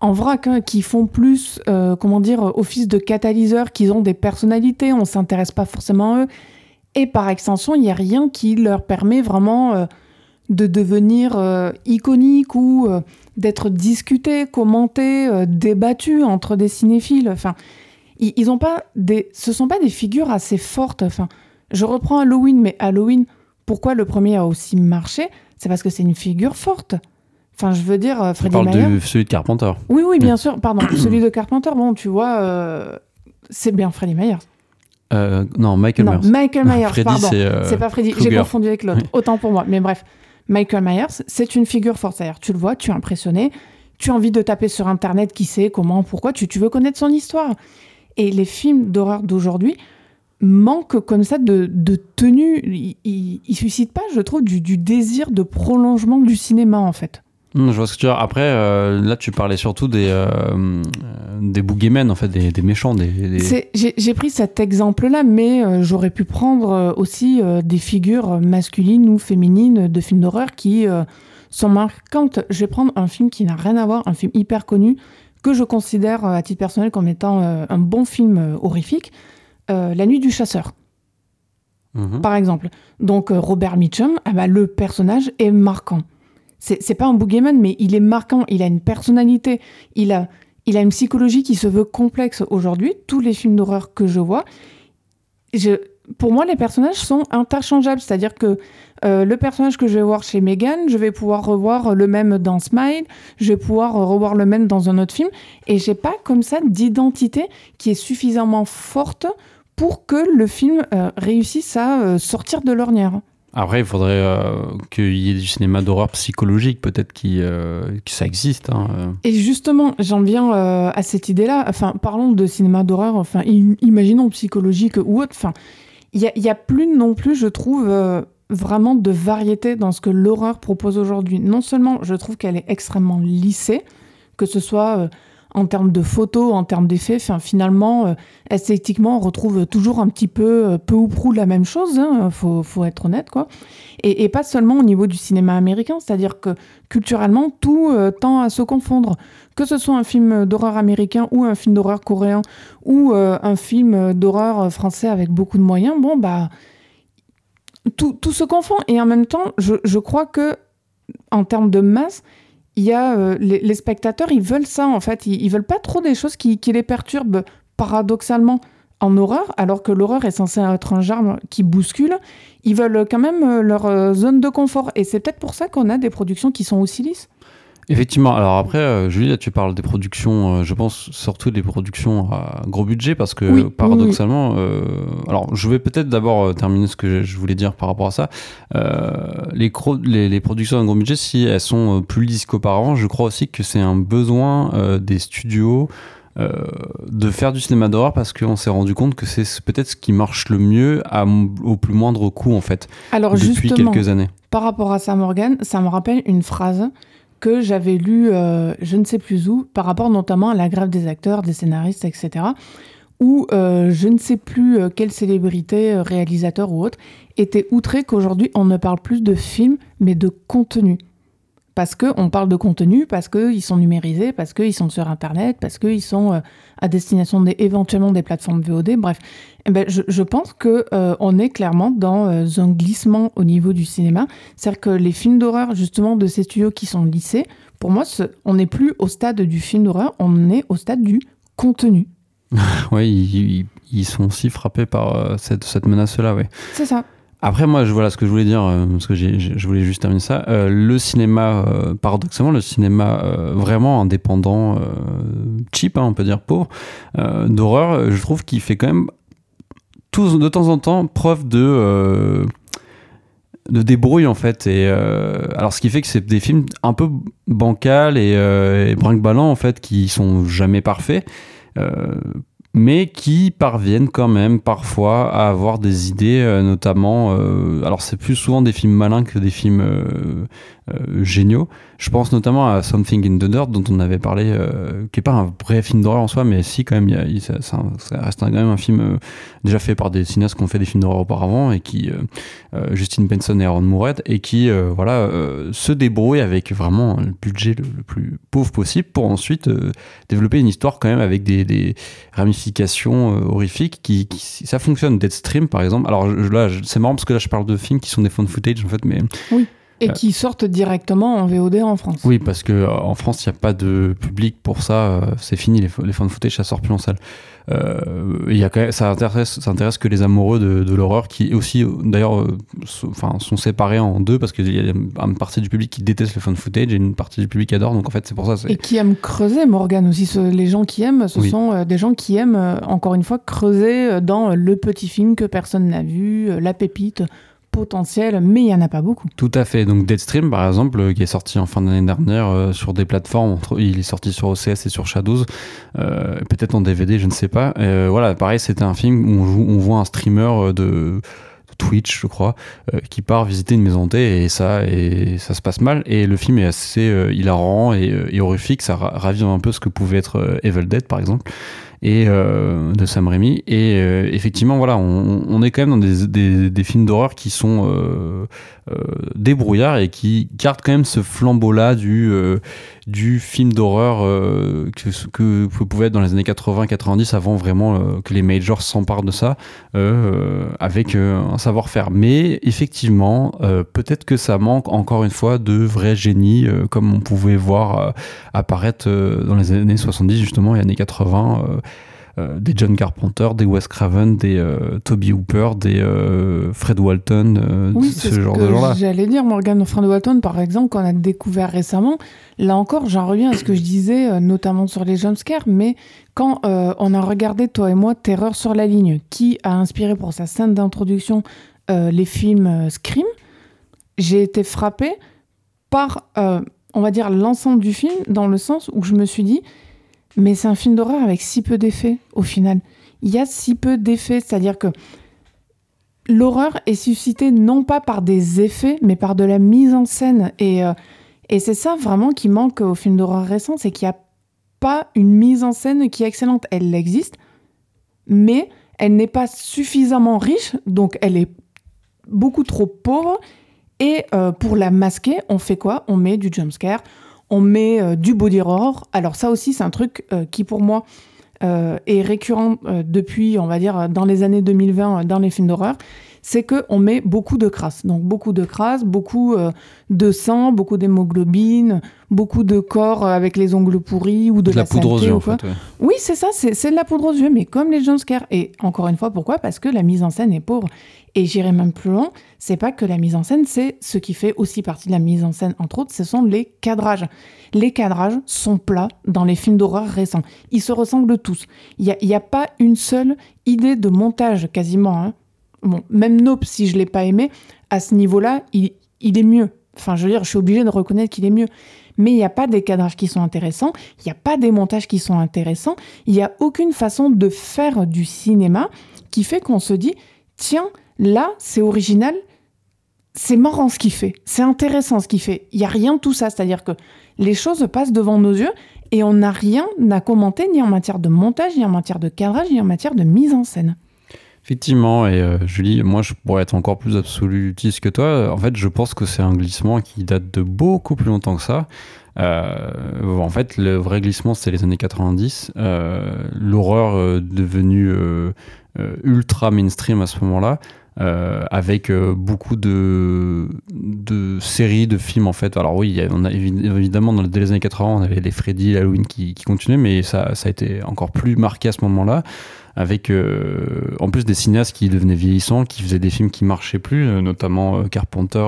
en vrac hein, qui font plus, comment dire, office de catalyseur, qui ont des personnalités, on s'intéresse pas forcément à eux. Et par extension, il n'y a rien qui leur permet vraiment de devenir iconique ou d'être discuté, commenté, débattu entre des cinéphiles. Enfin, ils, ont pas des, ce sont pas des figures assez fortes. Enfin, je reprends Halloween, mais Halloween, pourquoi le premier a aussi marché? C'est parce que c'est une figure forte. Enfin, je veux dire, euh, Freddy Mayer. de celui de Carpenter. Oui, oui, bien sûr. Pardon, celui de Carpenter. Bon, tu vois, euh, c'est bien Freddy Myers. Euh, non, Michael Myers. Michael Myers, pardon. C'est pas Freddy. J'ai confondu avec l'autre. Autant pour moi. Mais bref, Michael Myers, c'est une figure forte. C'est-à-dire, tu le vois, tu es impressionné, tu as envie de taper sur Internet qui sait, comment, pourquoi, tu, tu veux connaître son histoire. Et les films d'horreur d'aujourd'hui manquent comme ça de, tenue. Ils, ne suscitent pas, je trouve, du, désir de prolongement du cinéma, en fait. Hmm, je vois ce que tu veux dire. Après, euh, là, tu parlais surtout des, euh, des boogeymen, en fait, des, méchants. Des, J'ai pris cet exemple-là, mais euh, j'aurais pu prendre aussi des figures masculines ou féminines de films d'horreur qui sont marquantes. Je vais prendre un film qui n'a rien à voir, un film hyper connu, que je considère euh, à titre personnel comme étant euh, un bon film euh, horrifique, La nuit du chasseur. Mhm. Par exemple. Donc Robert Mitchum, ah bah, le personnage est marquant. C'est pas un boogeyman, mais il est marquant, il a une personnalité, il a, il a une psychologie qui se veut complexe aujourd'hui. Tous les films d'horreur que je vois, je, pour moi, les personnages sont interchangeables. C'est-à-dire que euh, le personnage que je vais voir chez Megan, je vais pouvoir revoir le même dans Smile, je vais pouvoir revoir le même dans un autre film. Et j'ai pas comme ça d'identité qui est suffisamment forte pour que le film euh, réussisse à euh, sortir de l'ornière. Après, il faudrait qu'il y ait du cinéma d'horreur psychologique, peut-être qui, que ça existe. Hein, Et justement, j'en viens à cette idée-là. Enfin, parlons de cinéma d'horreur. Enfin, imaginons psychologique ou autre. Enfin, il n'y a, plus non plus, je trouve, euh, vraiment de variété dans ce que l'horreur propose aujourd'hui. Non seulement je trouve qu'elle est extrêmement lissée, que ce soit euh, en termes de photos, en termes d'effets, finalement, euh, esthétiquement, on retrouve toujours un petit peu, peu ou prou la même chose, hein, faut, être honnête, quoi. Et, pas seulement au niveau du cinéma américain, c'est-à-dire que culturellement, tout tend à se confondre que ce soit un film d'horreur américain ou un film d'horreur coréen ou euh, un film d'horreur français avec beaucoup de moyens, bon, bah, tout, tout, se confond. Et en même temps, je, je crois que, en termes de masse, il y a euh, les, spectateurs, ils veulent ça en fait. Ils, ils veulent pas trop des choses qui, les perturbent paradoxalement en horreur, alors que l'horreur est censée être un genre qui bouscule. Ils veulent quand même euh, leur zone de confort. Et c'est peut-être pour ça qu'on a des productions qui sont aussi lisses. Effectivement. Alors après, euh, Julie, là, tu parles des productions, euh, je pense surtout des productions à gros budget parce que Oui, oui, paradoxalement, euh, alors je vais peut-être d'abord euh, terminer ce que je- voulais dire par rapport à ça. Les, cro- les, les productions à gros budget, si elles sont plus lisses qu'auparavant, je crois aussi que c'est un besoin des studios. euh, de faire du cinéma d'horreur parce qu'on s'est rendu compte que c'est peut-être ce qui marche le mieux à, au plus moindre coût en fait Alors depuis justement, quelques années. par rapport à ça, Morgan, ça me rappelle une phrase que j'avais lue, euh, je ne sais plus où, par rapport notamment à la grève des acteurs, des scénaristes, etc., où euh, je ne sais plus euh, quelle célébrité, réalisateur ou autre, était outré qu'aujourd'hui on ne parle plus de films, mais de contenu. Parce qu'on parle de contenu, parce qu'ils sont numérisés, parce qu'ils sont sur Internet, parce qu'ils sont euh, à destination des, éventuellement des plateformes VOD, bref. Eh ben, je, je pense que euh, on est clairement dans euh, un glissement au niveau du cinéma. C'est-à-dire que les films d'horreur, justement, de ces studios qui sont lissés, pour moi, ce- on n'est plus au stade du film d'horreur, on est au stade du contenu. Oui, ils, sont aussi frappés par euh, cette, cette menace-là, ouais. C'est ça. Après, moi, je, voilà ce que je voulais dire, euh, parce que je voulais juste terminer ça. Euh, le cinéma, euh, paradoxalement, le cinéma vraiment indépendant, cheap, hein, on peut dire pauvre, d'horreur, je trouve qu'il fait quand même de temps en temps preuve de. de débrouille en fait et alors ce qui fait que c'est des films un peu bancals et, euh, et brinque-ballants en fait qui sont jamais parfaits mais qui parviennent quand même parfois à avoir des idées, euh, notamment. euh, alors, c'est plus souvent des films malins que des films euh, géniaux. Je pense notamment à Something in the Dirt, dont on avait parlé, euh, qui est pas un vrai film d'horreur en soi, mais si, quand même, y ça, reste quand même un film euh, déjà fait par des cinéastes qui ont fait des films d'horreur auparavant, et qui. euh, euh, Justine Benson et Aaron Moorhead, et qui, euh, voilà, euh, se débrouillent avec vraiment le budget le, plus pauvre possible pour ensuite euh, développer une histoire quand même avec des, ramifications euh, horrifiques qui, ça fonctionne Deadstream par exemple alors là c'est marrant parce que là je parle de films qui sont des phone footage en fait mais Et Euh. qui sortent directement en VOD en France. oui parce que euh, en France il n'y a pas de public pour ça euh, c'est fini les, les phone footage ça sort plus en salle Euh, y a quand même, ça intéresse ça intéresse que les amoureux de, de l'horreur qui aussi d'ailleurs sont, enfin, sont séparés en deux parce qu'il y a une partie du public qui déteste les phone footage et une partie du public qui adore donc en fait c'est pour ça Et qui aiment creuser, Morgan aussi. Ce- les gens qui aiment, ce Oui. sont euh, des gens qui aiment, encore une fois, creuser dans le petit film que personne n'a vu, la pépite potentielle, mais il n'y en a pas beaucoup. Tout à fait. Donc Deadstream, par exemple, euh, qui est sorti en fin d'année dernière euh, sur des plateformes, il est sorti sur OCS et sur Shadows, euh, peut-être en DVD, je ne sais pas. Euh, voilà, pareil, c'était un film où on, voit un streamer de Twitch, je crois, qui part visiter une maison hantée et ça, et ça se passe mal. Et le film est assez hilarant et, horrifique. Ça ra- ravive un peu ce que pouvait être Evil Dead, par exemple, et euh, de Sam Raimi. Et euh, effectivement, voilà, on, est quand même dans des, des- des films d'horreur qui sont euh, débrouillards et qui gardent quand même ce flambeau-là du, du film d'horreur euh, que, que, pouvait être dans les années 80-90 avant vraiment euh, que les majors s'emparent de ça euh, avec un savoir-faire. Mais effectivement, peut-être que ça manque encore une fois de vrais génies comme on pouvait voir apparaître dans les années 70 justement et années 80. Euh, des John Carpenter, des Wes Craven, des euh, Toby Hooper, des euh, Fred Walton, Oui, ce genre que de gens-là. j'allais dire, Morgan Friend Walton, par exemple, qu'on a découvert récemment. Là encore, j'en reviens à ce que je disais, notamment sur les jumpscares, mais quand euh, on a regardé, toi et moi, Terreur sur la ligne, qui a inspiré pour sa scène d'introduction euh, les films euh, Scream, j'ai été frappée par, on va dire, l'ensemble du film, dans le sens où je me suis dit, mais c'est un film d'horreur avec si peu d'effets, au final. Il y a si peu d'effets, c'est-à-dire que l'horreur est suscitée non pas par des effets, mais par de la mise en scène. Et, euh, c'est ça vraiment qui manque au film d'horreur récent, c'est qu'il n'y a pas une mise en scène qui est excellente. Elle existe, mais elle n'est pas suffisamment riche, donc elle est beaucoup trop pauvre. Et euh, pour la masquer, on fait quoi? On met du jumpscare, on met euh, du body horror. Alors ça aussi, c'est un truc euh, qui pour moi euh, est récurrent depuis, on va dire, dans les années 2020 euh, dans les films d'horreur. C'est que on met beaucoup de crasse. Donc beaucoup de crasse, beaucoup euh, de sang, beaucoup d'hémoglobine, beaucoup de corps avec les ongles pourris ou de, la, poudre aux yeux. En fait, Oui, c'est ça, c'est de la poudre aux yeux, mais comme les jumpscares. Et encore une fois, pourquoi? Parce que la mise en scène est pauvre. Et j'irai même plus loin, c'est pas que la mise en scène, c'est ce qui fait aussi partie de la mise en scène, entre autres, ce sont les cadrages. Les cadrages sont plats dans les films d'horreur récents. Ils se ressemblent tous. Il n'y a, a, pas une seule idée de montage quasiment. Hein. Même Nope, si je l'ai pas aimé, à ce niveau-là, il, il est mieux. Enfin, je veux dire, je suis obligée de reconnaître qu'il est mieux. Mais il n'y a pas des cadrages qui sont intéressants, il n'y a pas des montages qui sont intéressants, il n'y a aucune façon de faire du cinéma qui fait qu'on se dit, tiens, Là, c'est original, c'est marrant ce qu'il fait, c'est intéressant ce qu'il fait. Il n'y a rien de tout ça, c'est-à-dire que les choses passent devant nos yeux et on n'a rien à commenter ni en matière de montage, ni en matière de cadrage, ni en matière de mise en scène. Effectivement, et euh, Julie, moi je pourrais être encore plus absolutiste que toi. En fait, je pense que c'est un glissement qui date de beaucoup plus longtemps que ça. Euh, en fait, le vrai glissement, c'était les années 90. Euh, L'horreur devenue ultra mainstream à ce moment-là. Euh, avec euh, beaucoup de, de séries, de films en fait. Alors oui, on a évidemment dans les années 80, on avait les Freddy, Halloween qui, continuaient, mais ça a été encore plus marqué à ce moment-là avec euh, en plus des cinéastes qui devenaient vieillissants, qui faisaient des films qui marchaient plus, euh, notamment euh, Carpenter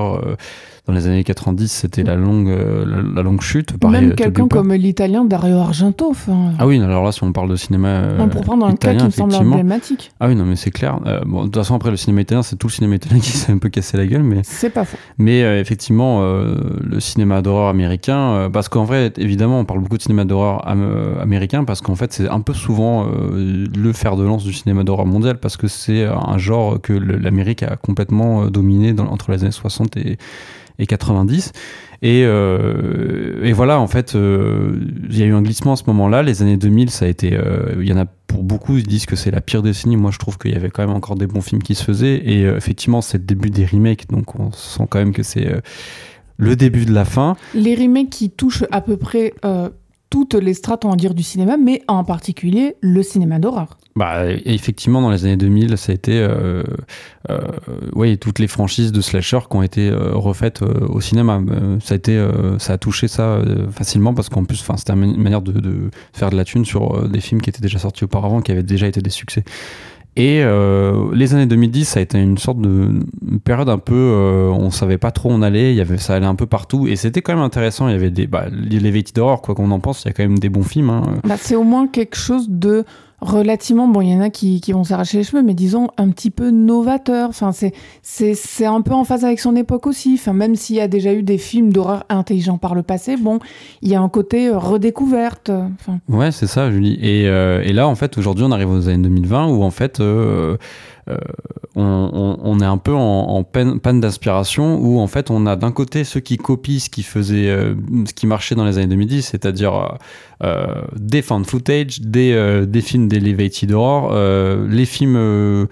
dans les années 90, c'était la longue, la, longue chute. Pareil, Même quelqu'un comme l'italien Dario Argento. Ah oui, alors là, si on parle de cinéma. pour prendre un cas qui me semble emblématique. Ah oui, non, mais c'est clair. bon, de toute façon, après, le cinéma italien, c'est tout le cinéma italien qui s'est un peu cassé la gueule. mais C'est pas faux. Mais effectivement, le cinéma d'horreur américain, parce qu'en vrai, évidemment, on parle beaucoup de cinéma d'horreur américain, parce qu'en fait, c'est un peu souvent le faire de lance du cinéma d'horreur mondial parce que c'est un genre que l'Amérique a complètement euh, dominé dans, entre les années 60 et, 90. Et, euh, et, voilà, en fait, euh, il y a eu un glissement à ce moment-là. Les années 2000, ça a été. Il y en a pour beaucoup, ils disent que c'est la pire décennie. Moi, je trouve qu'il y avait quand même encore des bons films qui se faisaient. Et effectivement, c'est le début des remakes. Donc, on sent quand même que c'est le début de la fin. Les remakes qui touchent à peu près toutes les strates, on va dire, du cinéma, mais en particulier le cinéma d'horreur. Bah, effectivement, dans les années 2000, ça a été euh, euh, toutes les franchises de slasher qui ont été euh, refaites au cinéma. ça, a été, ça a touché ça facilement parce qu'en plus, c'était une manière de, faire de la thune sur des films qui étaient déjà sortis auparavant, qui avaient déjà été des succès. Et euh, les années 2010, ça a été une sorte de période un peu, euh, on savait pas trop où on allait, y avait, ça allait un peu partout, et c'était quand même intéressant. Il y avait des, bah, les Vétis d'horreur, quoi qu'on en pense, il y a quand même des bons films. Hein. Bah, c'est au moins quelque chose de relativement, bon, il y en a qui, qui vont s'arracher les cheveux, mais disons un petit peu novateur. Enfin, c'est, un peu en phase avec son époque aussi. Enfin, même s'il y a déjà eu des films d'horreur intelligents par le passé, bon, il y a un côté euh, redécouverte. Enfin. Ouais, c'est ça, Julie. Et, euh, et là, en fait, aujourd'hui, on arrive aux années 2020 où, en fait, euh, euh, on, est un peu en, panne, d'inspiration où en fait on a d'un côté ceux qui copient ce qui faisait, euh, ce qui marchait dans les années 2010, c'est-à-dire euh, des found footage, des, des films d'elevated horror, les films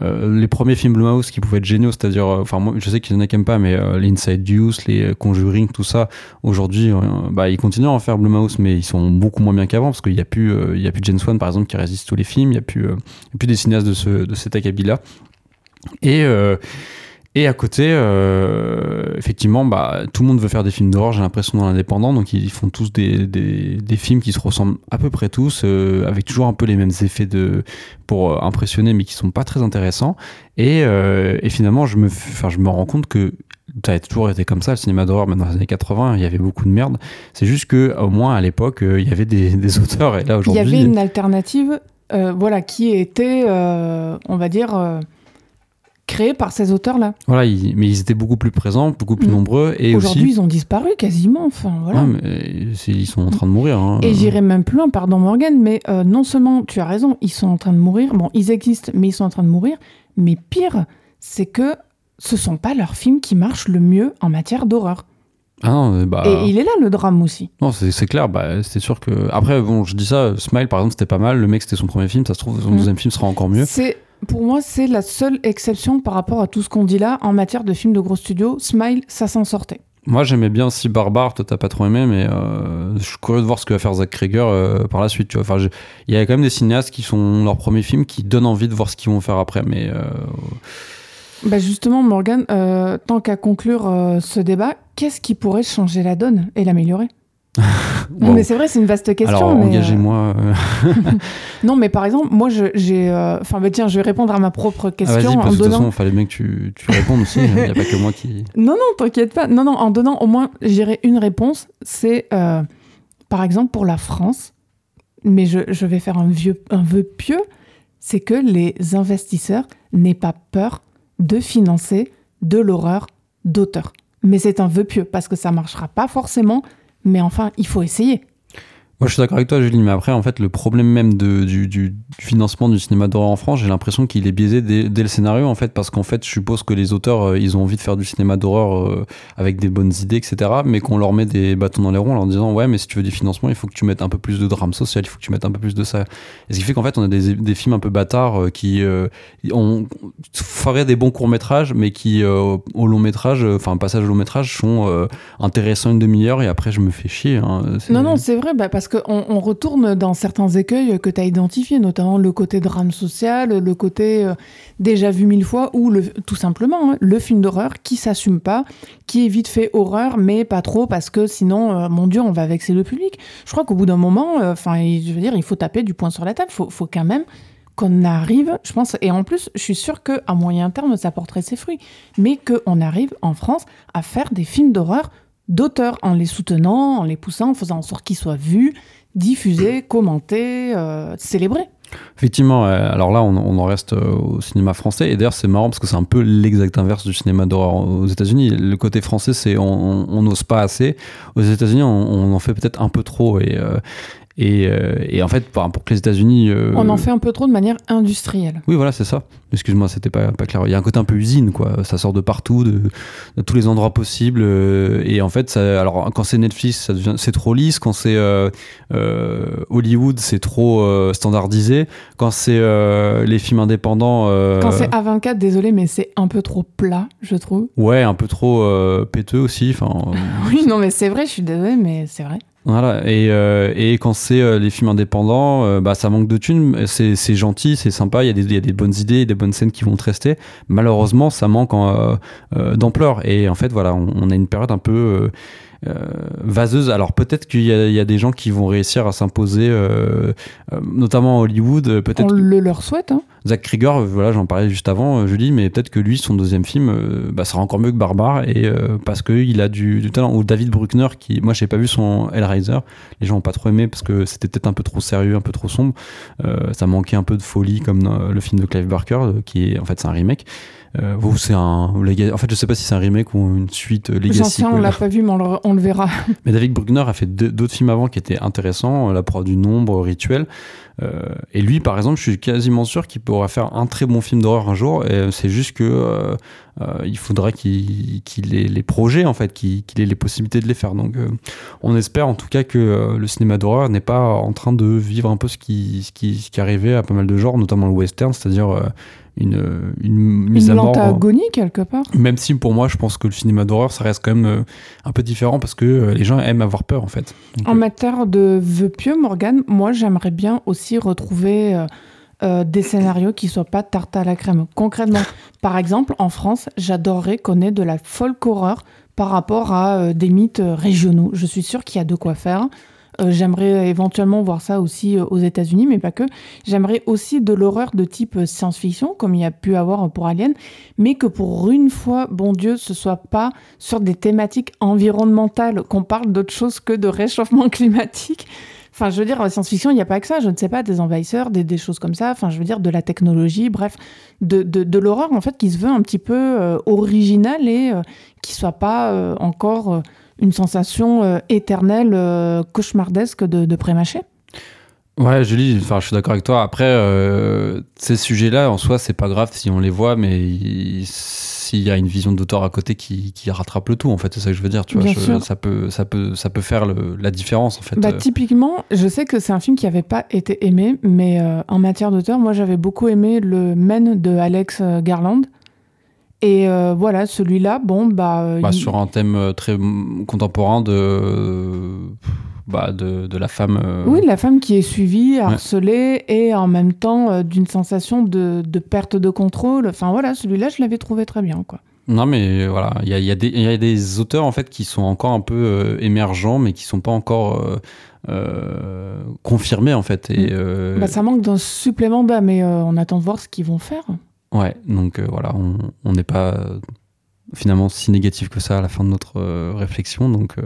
les premiers films Blumhouse qui pouvaient être géniaux, c'est-à-dire, enfin, moi, je sais qu'il y en a qui n'aiment pas, mais les Inside Use, les Conjuring, tout ça, aujourd'hui, bah, ils continuent à en faire Blumhouse, mais ils sont beaucoup moins bien qu'avant parce qu'il n'y a plus, il y a plus James Wan par exemple qui résiste tous les films, il n'y a plus, des cinéastes de, de cet acabit-là. Et, euh, et à côté, euh, effectivement, bah, tout le monde veut faire des films d'horreur, j'ai l'impression, dans l'indépendant. Donc, ils font tous des, des, des, films qui se ressemblent à peu près tous, euh, avec toujours un peu les mêmes effets de, pour impressionner, mais qui sont pas très intéressants. Et, et finalement, je me, je me rends compte que ça a toujours été comme ça, le cinéma d'horreur, même dans les années 80, il y avait beaucoup de merde. C'est juste que au moins à l'époque, il y avait des, des, auteurs, et là aujourd'hui. Il y avait une alternative, voilà, qui était, on va dire créés par ces auteurs-là. Voilà, mais ils étaient beaucoup plus présents, beaucoup plus mm. nombreux. Et Aujourd'hui, ils ont disparu quasiment. Enfin, voilà. ils sont en train de mourir. Hein. Et j'irai même plus loin, pardon Morgan, mais euh, non seulement tu as raison, ils sont en train de mourir. Bon, ils existent, mais ils sont en train de mourir. Mais pire, c'est que ce sont pas leurs films qui marchent le mieux en matière d'horreur. Ah bah... Et il est là le drame aussi. Non, c'est clair. Bah, c'est sûr que. Après, bon, je dis ça. Smile, par exemple, c'était pas mal. Le mec, c'était son premier film. Ça se trouve, son mm. deuxième film sera encore mieux. C'est pour moi, c'est la seule exception par rapport à tout ce qu'on dit là en matière de films de gros studios. Smile, ça s'en sortait. Moi, j'aimais bien aussi Barbare, toi t'as pas trop aimé, mais euh, je suis curieux de voir ce que va faire Zach Krieger euh, par la suite. Tu vois. Enfin, il y a quand même des cinéastes qui sont leurs premiers films qui donnent envie de voir ce qu'ils vont faire après, mais. Euh, Bah justement, Morgan, tant qu'à conclure ce débat, qu'est-ce qui pourrait changer la donne et l'améliorer? Wow. Mais c'est vrai, c'est une vaste question. Alors, mais, engagez-moi. euh, Non, mais par exemple, moi, j'ai. euh, Enfin, bah, tiens, je vais répondre à ma propre ah, question Vas-y, en parce que de toute façon, il fallait bien que tu, tu répondes aussi. Il n'y a pas que moi qui. Non, non, t'inquiète pas. Non, non, en donnant au moins, j'irai une réponse. C'est, euh, par exemple, pour la France, mais je, je vais faire un, vieux, un vœu pieux, c'est que les investisseurs n'aient pas peur de financer de l'horreur d'auteur. Mais c'est un vœu pieux, parce que ça marchera pas forcément, mais enfin, il faut essayer. Moi, je suis d'accord avec toi, Julie, mais après, en fait, le problème même de, du, financement du cinéma d'horreur en France, j'ai l'impression qu'il est biaisé dès, le scénario, en fait, parce qu'en fait, je suppose que les auteurs, euh, ils ont envie de faire du cinéma d'horreur euh, avec des bonnes idées, etc., mais qu'on leur met des bâtons dans les roues en leur disant, ouais, mais si tu veux du financement, il faut que tu mettes un peu plus de drame social, il faut que tu mettes un peu plus de ça. Et ce qui fait qu'en fait, on a des, des films un peu bâtards euh, qui feraient des bons courts-métrages, mais qui, au long-métrage, euh, enfin, passage au long-métrage, sont euh, intéressants une demi-heure, et après, je me fais chier. hein. Non, non, c'est vrai, bah, parce on retourne dans certains écueils que tu as identifiés, notamment le côté drame social, le côté euh, déjà vu mille fois, ou tout simplement hein, le film d'horreur qui s'assume pas, qui est vite fait horreur, mais pas trop, parce que sinon, euh, mon Dieu, on va vexer le public. Je crois qu'au bout d'un moment, enfin, je veux dire, il faut taper du poing sur la table, faut, faut quand même qu'on arrive, je pense, et en plus, je suis sûre qu'à moyen terme, ça porterait ses fruits, mais qu'on arrive en France à faire des films d'horreur d'auteurs en les soutenant, en les poussant, en faisant en sorte qu'ils soient vus, diffusés, commentés, euh, célébrés. Effectivement, alors là, on, en reste euh, au cinéma français. Et d'ailleurs, c'est marrant parce que c'est un peu l'exact inverse du cinéma d'horreur aux États-Unis. Le côté français, c'est on n'ose pas assez. Aux États-Unis, on, on en fait peut-être un peu trop. Et, euh, et, euh, et en fait, pour, pour que les États-Unis. euh, On en fait un peu trop de manière industrielle. Oui, voilà, c'est ça. Excuse-moi, c'était pas, pas clair. Il y a un côté un peu usine, quoi. Ça sort de partout, de, de tous les endroits possibles. euh, et en fait, ça, alors quand c'est Netflix, c'est trop lisse. Quand c'est Hollywood, c'est trop standardisé. Quand c'est les films indépendants, Quand c'est A24, désolé, mais c'est un peu trop plat, je trouve. ouais, un peu trop péteux aussi. Enfin, Oui, non, mais c'est vrai, je suis désolée, mais c'est vrai. Voilà, et, euh, et quand c'est euh, les films indépendants, euh, bah, ça manque de thunes, c'est c'est gentil, c'est sympa, il y, a des- y a des bonnes idées, des bonnes scènes qui vont te rester. Malheureusement, ça manque en, d'ampleur. Et en fait, voilà, on, on a une période un peu vaseuse. Alors peut-être qu'il y, a- il y a des gens qui vont réussir à s'imposer, notamment à Hollywood. Peut-être On le leur souhaite. Hein. Zach Krieger, euh, voilà, j'en parlais juste avant, euh, Julie, mais peut-être que lui, son deuxième film, euh, bah, sera encore mieux que Barbare, et euh, parce qu'il a du, du talent. Ou David Bruckner, qui, moi, j'ai pas vu son Hellraiser, les gens ont pas trop aimé parce que c'était peut-être un peu trop sérieux, un peu trop sombre. Euh, ça manquait un peu de folie, comme dans le film de Clive Barker, qui est en fait c'est un remake. Euh, c'est un en fait je sais pas si c'est un remake ou une suite Legacy on l'a pas vu, mais on le, on le verra. Mais David Bruckner a fait d'autres films avant qui étaient intéressants, La proie du nombre, Rituel. Euh, et lui, par exemple, je suis quasiment sûr qu'il pourra faire un très bon film d'horreur un jour. C'est juste que euh, euh, il faudra qu'il ait les projets, en fait, qu'il ait les possibilités de les faire. Donc, euh, on espère en tout cas que euh, le cinéma d'horreur n'est pas en train de vivre un peu ce qui, ce qui, ce qui arrivait à pas mal de genres, notamment le western, c'est-à-dire une, une mise Une à mort. agonie, quelque part. Même si pour moi, je pense que le cinéma d'horreur, ça reste quand même un peu différent parce que les gens aiment avoir peur en fait. Donc, En matière de vœux pieux, Morgane, moi j'aimerais bien aussi retrouver euh, des scénarios qui soient pas tarte à la crème. Concrètement, par exemple, en France, j'adorerais qu'on ait de la folk horreur par rapport à euh, des mythes euh, régionaux. Je suis sûre qu'il y a de quoi faire. Euh, J'aimerais éventuellement voir ça aussi aux États-Unis, mais pas que. J'aimerais aussi de l'horreur de type science-fiction, comme il y a pu avoir pour Alien, mais que pour une fois, bon Dieu, ce soit pas sur des thématiques environnementales, qu'on parle d'autre chose que de réchauffement climatique. Enfin, je veux dire, en science-fiction, il n'y a pas que ça, je ne sais pas, des envahisseurs, des, choses comme ça, enfin, je veux dire, de la technologie, bref, de, de, l'horreur, en fait, qui se veut un petit peu euh, originale et euh, qui soit pas euh, encore une sensation éternelle, cauchemardesque de, de. Ouais, Julie, enfin, je suis d'accord avec toi. Après, euh, ces sujets-là, en soi, c'est pas grave si on les voit, mais il- s'il y a une vision d'auteur à côté qui, qui rattrape le tout, en fait, c'est ça que je veux dire. Tu vois, Je- ça peut, ça peut, ça peut faire le- la différence, en fait. Bah, Euh, typiquement, je sais que c'est un film qui n'avait pas été aimé, mais euh, en matière d'auteur, moi j'avais beaucoup aimé le Men de Alex Garland. Et voilà, celui-là, bon, bah. bah Sur un thème très contemporain de bah, de, de, la femme. Euh, oui, la femme qui est suivie, harcelée et en même temps euh, d'une sensation de, de, perte de contrôle. Enfin voilà, celui-là, je l'avais trouvé très bien. quoi. Non, mais voilà, il y a, y, a y a, des auteurs en fait qui sont encore un peu euh, émergents, mais qui sont pas encore confirmés en fait. Et, mm. bah, ça manque d'un supplément d'âme, mais on attend de voir ce qu'ils vont faire. Ouais, donc voilà, on n'est pas finalement si négatif que ça à la fin de notre réflexion, donc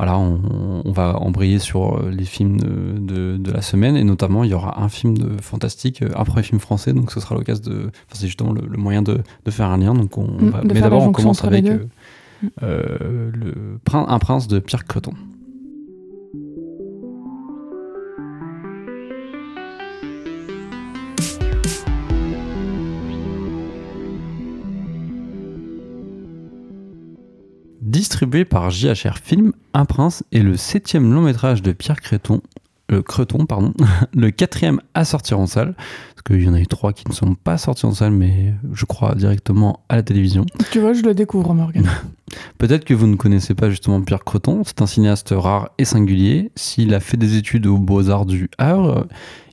voilà, on, va embrayer sur euh, les films de, la semaine et notamment il y aura un film de fantastique, euh, un premier film français, donc ce sera l'occasion de. Enfin, c'est justement le, moyen de, faire un lien. Donc on mm, va, mais d'abord on commence avec euh, le, Un prince de Pierre Creton. Distribué par JHR Film, Un Prince est le septième long métrage de Pierre Creton, euh, Creton, pardon, le quatrième à sortir en salle, parce qu'il y en a eu trois qui ne sont pas sortis en salle, mais je crois directement à la télévision. Tu vois, je le découvre, Morgan. Peut-être que vous ne connaissez pas justement Pierre Creton, c'est un cinéaste rare et singulier. S'il a fait des études aux Beaux-Arts du Havre,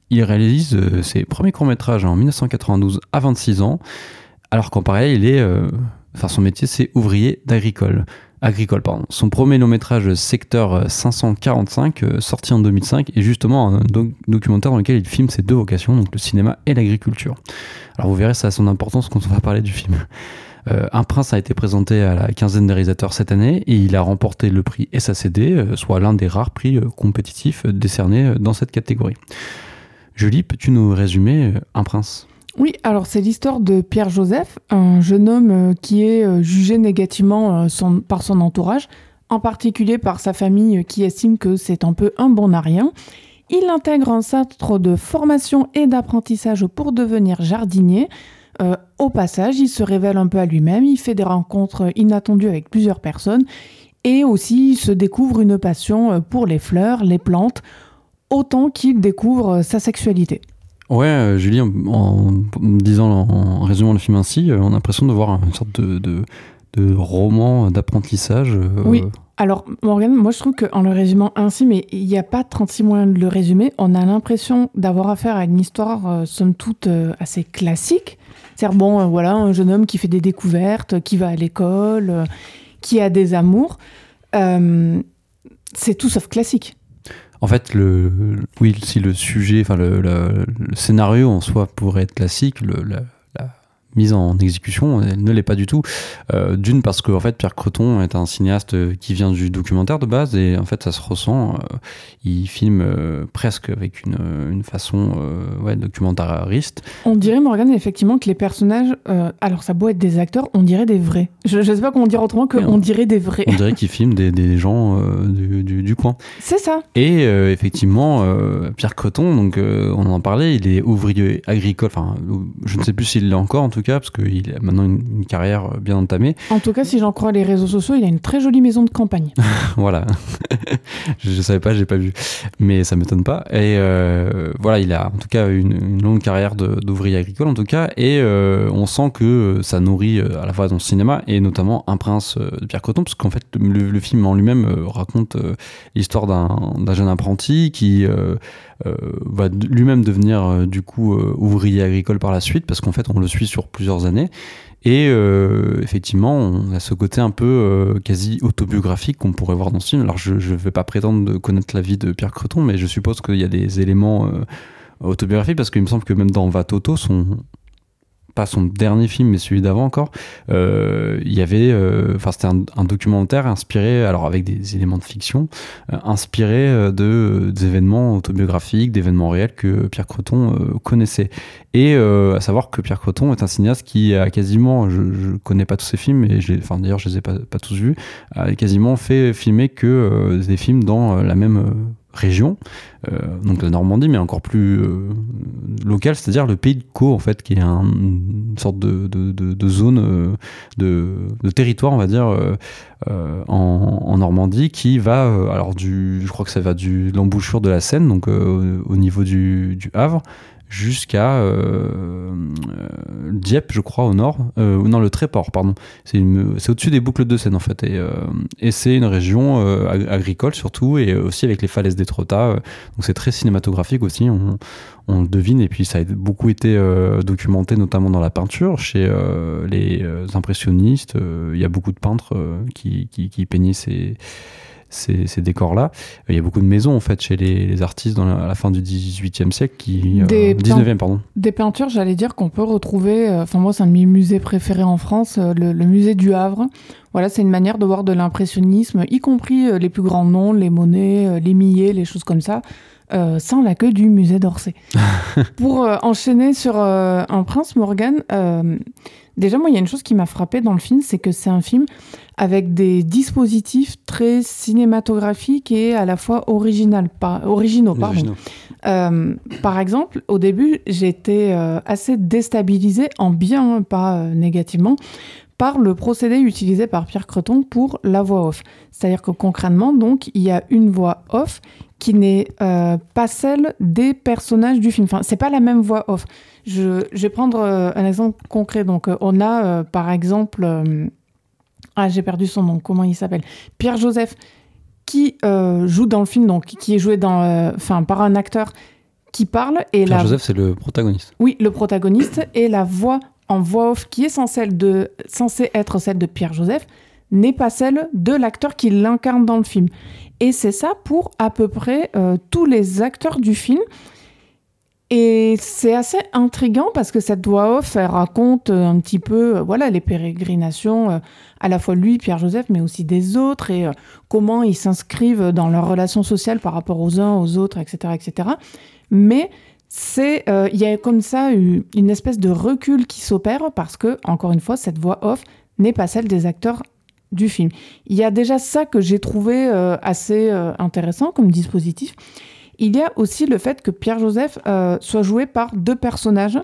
il réalise euh, ses premiers courts-métrages en 1992 à 26 ans, alors qu'en pareil, il est... Euh, enfin, son métier, c'est ouvrier d'agricole agricole. Pardon. Son premier long métrage Secteur 545, euh, sorti en 2005, est justement un documentaire dans lequel il filme ses deux vocations, donc le cinéma et l'agriculture. Alors vous verrez, ça a son importance quand on va parler du film. Euh, un prince a été présenté à la quinzaine des réalisateurs cette année et il a remporté le prix SACD, euh, soit l'un des rares prix compétitifs décernés dans cette catégorie. Julie, peux-tu nous résumer Un prince? Oui, alors c'est l'histoire de Pierre Joseph, un jeune homme euh, qui est euh, jugé négativement euh, par son entourage, en particulier par sa famille qui estime que c'est un peu un bon à rien. Il intègre un centre de formation et d'apprentissage pour devenir jardinier. au passage, il se révèle un peu à lui-même, il fait des rencontres inattendues avec plusieurs personnes et aussi il se découvre une passion pour les fleurs, les plantes, autant qu'il découvre sa sexualité. Ouais, euh, Julie, en, disant, en résumant le film ainsi, euh, on a l'impression de voir une sorte de, de, roman d'apprentissage. Euh, oui. Alors, Morgan, moi je trouve qu'en le résumant ainsi, mais il n'y a pas 36 moyens de le résumer, on a l'impression d'avoir affaire à une histoire, somme toute, assez classique. C'est-à-dire, bon, voilà, un jeune homme qui fait des découvertes, qui va à l'école, qui a des amours. c'est tout sauf classique. En fait, le, oui, si le sujet, enfin le, le, scénario en soi pourrait être classique, le, mise en exécution, elle ne l'est pas du tout. Euh, d'une parce que en fait Pierre Creton est un cinéaste qui vient du documentaire de base et en fait ça se ressent. Euh, il filme euh, presque avec une, une façon ouais, documentariste. On dirait Morgan effectivement que les personnages, alors ça doit être des acteurs, on dirait des vrais. Je, ne sais pas comment dire autrement que on, dirait des vrais. On dirait qu'il filme des, des gens du, du, du, coin. C'est ça. Et effectivement Pierre Creton, donc on en parlait, il est ouvrier agricole. Enfin, je ne sais plus s'il l'est encore en tout cas parce qu'il a maintenant une, carrière bien entamée. En tout cas, si j'en crois les réseaux sociaux, il a une très jolie maison de campagne. voilà. je ne savais pas, j'ai pas vu. Mais ça m'étonne pas. Et euh, voilà, il a en tout cas une, longue carrière d'ouvrier agricole, en tout cas. Et euh, on sent que ça nourrit euh, à la fois son cinéma et notamment Un prince de Pierre Coton, parce qu'en fait, le, film en lui-même raconte l'histoire d'un jeune apprenti qui va lui-même devenir du coup ouvrier agricole par la suite, parce qu'en fait, on le suit sur plusieurs années. Et euh, effectivement, on a ce côté un peu euh, quasi autobiographique qu'on pourrait voir dans ce film. Alors, je ne vais pas prétendre connaître la vie de Pierre Creton, mais je suppose qu'il y a des éléments euh, autobiographiques, parce qu'il me semble que même dans Vatoto, son, pas son dernier film, mais celui d'avant encore, euh, il y avait, euh, enfin c'était un, documentaire inspiré, alors avec des éléments de fiction, euh, inspiré de des événements autobiographiques, d'événements réels que Pierre Creton connaissait. Et à savoir que Pierre Creton est un cinéaste qui a quasiment, je, je connais pas tous ses films, et enfin d'ailleurs je les ai pas, pas tous vus, a quasiment fait filmer que des films dans la même région, euh, donc la Normandie, mais encore plus euh, locale, c'est-à-dire le pays de Caux, en fait, qui est une sorte de, de, zone, euh, de, territoire, on va dire, en, Normandie, qui va, alors du, je crois que ça va du l'embouchure de la Seine, donc au niveau du, Havre, jusqu'à euh, Dieppe, je crois, au nord. non, le Tréport, pardon. C'est au-dessus des boucles de Seine, en fait. Et, et c'est une région agricole, surtout, et aussi avec les falaises d'Étretat. donc c'est très cinématographique aussi. On, on le devine, et puis ça a beaucoup été documenté, notamment dans la peinture, chez les impressionnistes. Il y a beaucoup de peintres qui, qui, qui peignaient ces ces, décors-là. Il y a beaucoup de maisons en fait chez les, artistes dans la, à la fin du 18e siècle, qui, 19e euh, pardon. Des peintures, j'allais dire qu'on peut retrouver. Euh, enfin moi, c'est un de mes musées préférés en France, euh, le, musée du Havre. Voilà, c'est une manière de voir de l'impressionnisme, y compris les plus grands noms, les Monet, les Millet, les choses comme ça. sans la queue du musée d'Orsay. Pour enchaîner sur Un prince Morgan, déjà moi il y a une chose qui m'a frappé dans le film, c'est que c'est un film avec des dispositifs très cinématographiques et à la fois original, pas, originaux. Pardon. Euh, par exemple, au début, j'étais euh, assez déstabilisée, en bien, pas euh, négativement, par le procédé utilisé par Pierre Creton pour la voix off. C'est-à-dire que concrètement, donc, il y a une voix off qui n'est pas celle des personnages du film. Enfin, c'est pas la même voix off. Je, je vais prendre un exemple concret. Donc, on a par exemple ah, j'ai perdu son nom. Comment il s'appelle? Pierre Joseph, qui euh, joue dans le film, donc qui est joué dans, euh, par un acteur qui parle. Et Pierre Joseph, c'est le protagoniste. Oui, le protagoniste et la voix en voix off qui est censée, de, censée être celle de Pierre Joseph n'est pas celle de l'acteur qui l'incarne dans le film. Et c'est ça pour à peu près euh, tous les acteurs du film. Et c'est assez intriguant parce que cette voix off, elle raconte un petit peu voilà, les pérégrinations à la fois lui, Pierre Joseph, mais aussi des autres, et euh, comment ils s'inscrivent dans leurs relations sociales par rapport aux uns, aux autres, etc. etc. Mais c'est euh, il y a comme ça une espèce de recul qui s'opère parce que, encore une fois, cette voix off n'est pas celle des acteurs du film. Il y a déjà ça que j'ai trouvé euh, assez intéressant comme dispositif. Il y a aussi le fait que Pierre Joseph soit joué par deux personnages